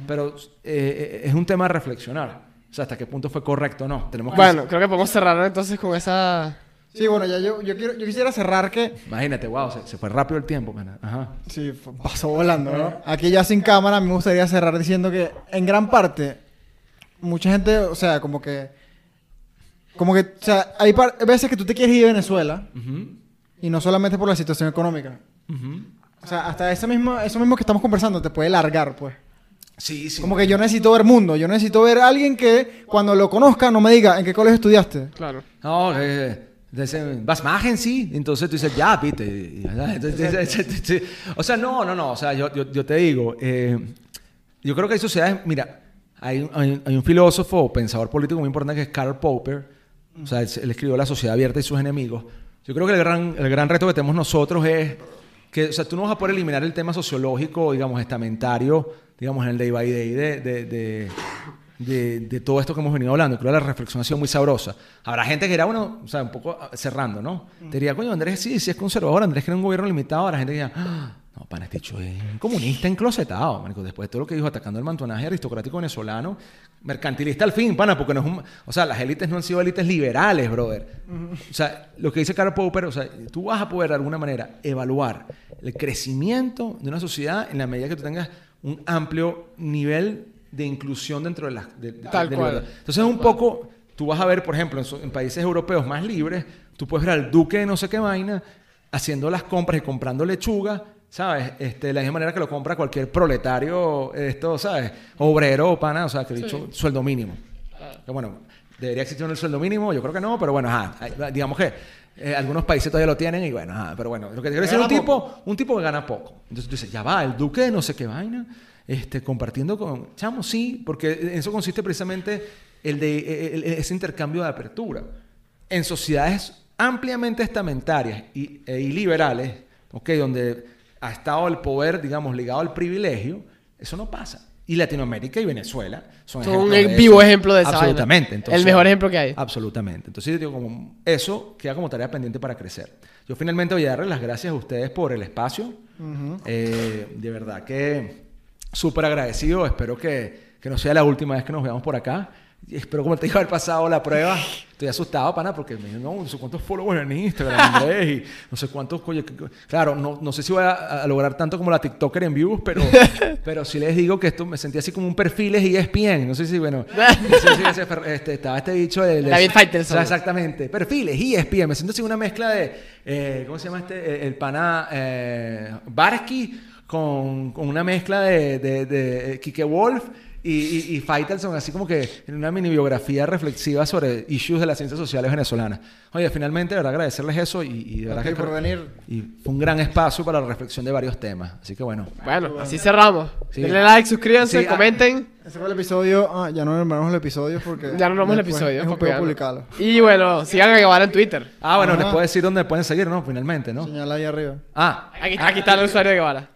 A: Pero eh, es un tema a reflexionar. O sea, hasta qué punto fue correcto o no. Tenemos que...
B: Bueno, creo que podemos cerrar entonces con esa...
C: Sí, bueno, ya yo, yo, quiero, yo quisiera cerrar que...
A: Imagínate, wow, se, se fue rápido el tiempo. man. Ajá.
C: Sí, pasó volando, ¿no? Aquí ya sin cámara, a mí me gustaría cerrar diciendo que en gran parte, mucha gente, o sea, como que... Como que, o sea, hay par- veces que tú te quieres ir a Venezuela y no solamente por la situación económica. O sea, hasta ese mismo, eso mismo que estamos conversando te puede largar, pues.
A: Sí, sí.
C: Como que yo necesito ver mundo, yo necesito ver a alguien que cuando lo conozca no me diga en qué colegio estudiaste.
B: Claro.
A: No, eh, dice, vas más en sí. Entonces tú dices, ya, viste. entonces, o sea, no, no, no. O sea, yo, yo, yo te digo, eh, yo creo que hay sociedades, mira, hay, hay, hay un filósofo, pensador político muy importante que es Karl Popper. O sea, él, él escribió La sociedad abierta y sus enemigos. Yo creo que el gran, el gran reto que tenemos nosotros es que, o sea, tú no vas a poder eliminar el tema sociológico, digamos, estamentario, digamos, en el day by day de, de, de, de- de todo esto que hemos venido hablando. Creo que la reflexión ha sido muy sabrosa. Habrá gente que dirá, bueno, o sea, un poco ah, cerrando, ¿no? Te diría, coño, Andrés sí, sí es conservador, Andrés quiere un gobierno limitado. Habrá gente que "Ah, no, pana, este dicho es un comunista enclosetado, marico. Después de todo lo que dijo atacando el mantonaje aristocrático venezolano, mercantilista al fin, pana, porque no es un... O sea, las élites no han sido élites liberales, brother. O sea, lo que dice Karl Popper, o sea, tú vas a poder de alguna manera evaluar el crecimiento de una sociedad en la medida que tú tengas un amplio nivel de inclusión dentro de la de,
B: Tal
A: de
B: cual.
A: libertad. Entonces, un poco, tú vas a ver, por ejemplo, en, so- en países europeos más libres, tú puedes ver al duque de no sé qué vaina haciendo las compras y comprando lechuga, ¿sabes? Este, de la misma manera que lo compra cualquier proletario, esto, ¿sabes? Obrero o pana, o sea, que he dicho sueldo mínimo. Que bueno, debería existir un sueldo mínimo, yo creo que no, pero bueno, ajá, digamos que eh, algunos países todavía lo tienen y bueno, ajá, pero bueno, lo que quiero decir es un tipo, un tipo que gana poco. Entonces tú dices, ya va, el duque de no sé qué vaina, este, compartiendo con, chamo, sí, porque en eso consiste precisamente el de el- el- ese intercambio de apertura. En sociedades ampliamente estamentarias y, e- y liberales, ¿ok? donde ha estado el poder, digamos, ligado al privilegio, eso no pasa. Y Latinoamérica y Venezuela son,
B: Son un
A: de
B: vivo
A: eso.
B: ejemplo de vaina.
A: Absolutamente. Entonces,
B: El mejor ejemplo que hay.
A: Absolutamente. Entonces yo digo, como eso queda como tarea pendiente para crecer. Yo finalmente voy a darles las gracias a ustedes por el espacio. Eh, de verdad que súper agradecido. Espero que, que no sea la última vez que nos veamos por acá. Espero, como te digo, haber pasado la prueba. Estoy asustado, pana, porque me dijeron, no, no sé cuántos followers en Instagram, Andrés, y no sé cuántos... coño, Claro, no, no sé si voy a, a lograr tanto como la TikToker en views, pero, pero sí les digo que esto me sentí así como un perfiles y ESPN. No sé si, bueno... no sé si ese este, estaba este dicho de... de-
B: David Faitelson.
A: O sea, exactamente. Perfiles y ESPN. Me siento así una mezcla de... eh, ¿Cómo se llama este? El pana eh, Barsky con, con una mezcla de, de, de eh, Kike Wolf y, y, y Faitelson, así como que en una mini biografía reflexiva sobre issues de las ciencias sociales venezolanas. Oye, finalmente, de verdad, agradecerles eso y, y de verdad
C: ti
A: que
C: por venir.
A: Y fue un gran espacio para la reflexión de varios temas. Así que bueno.
B: Bueno, así cerramos.
A: Sí.
B: Denle like, suscríbanse,
A: Sí, ah,
B: comenten.
C: Ese fue el episodio. Ah, ya no nombramos el episodio porque.
B: Ya no nombramos el episodio.
C: Es un
B: cuidarlo.
C: publicarlo.
B: Y bueno, sigan a Guevara en Twitter.
A: Ah, bueno,
C: Ajá.
A: les puedo decir dónde pueden seguir, ¿no? Finalmente, ¿no?
C: Señala ahí arriba.
A: Ah,
B: Aquí, aquí está el usuario de Guevara.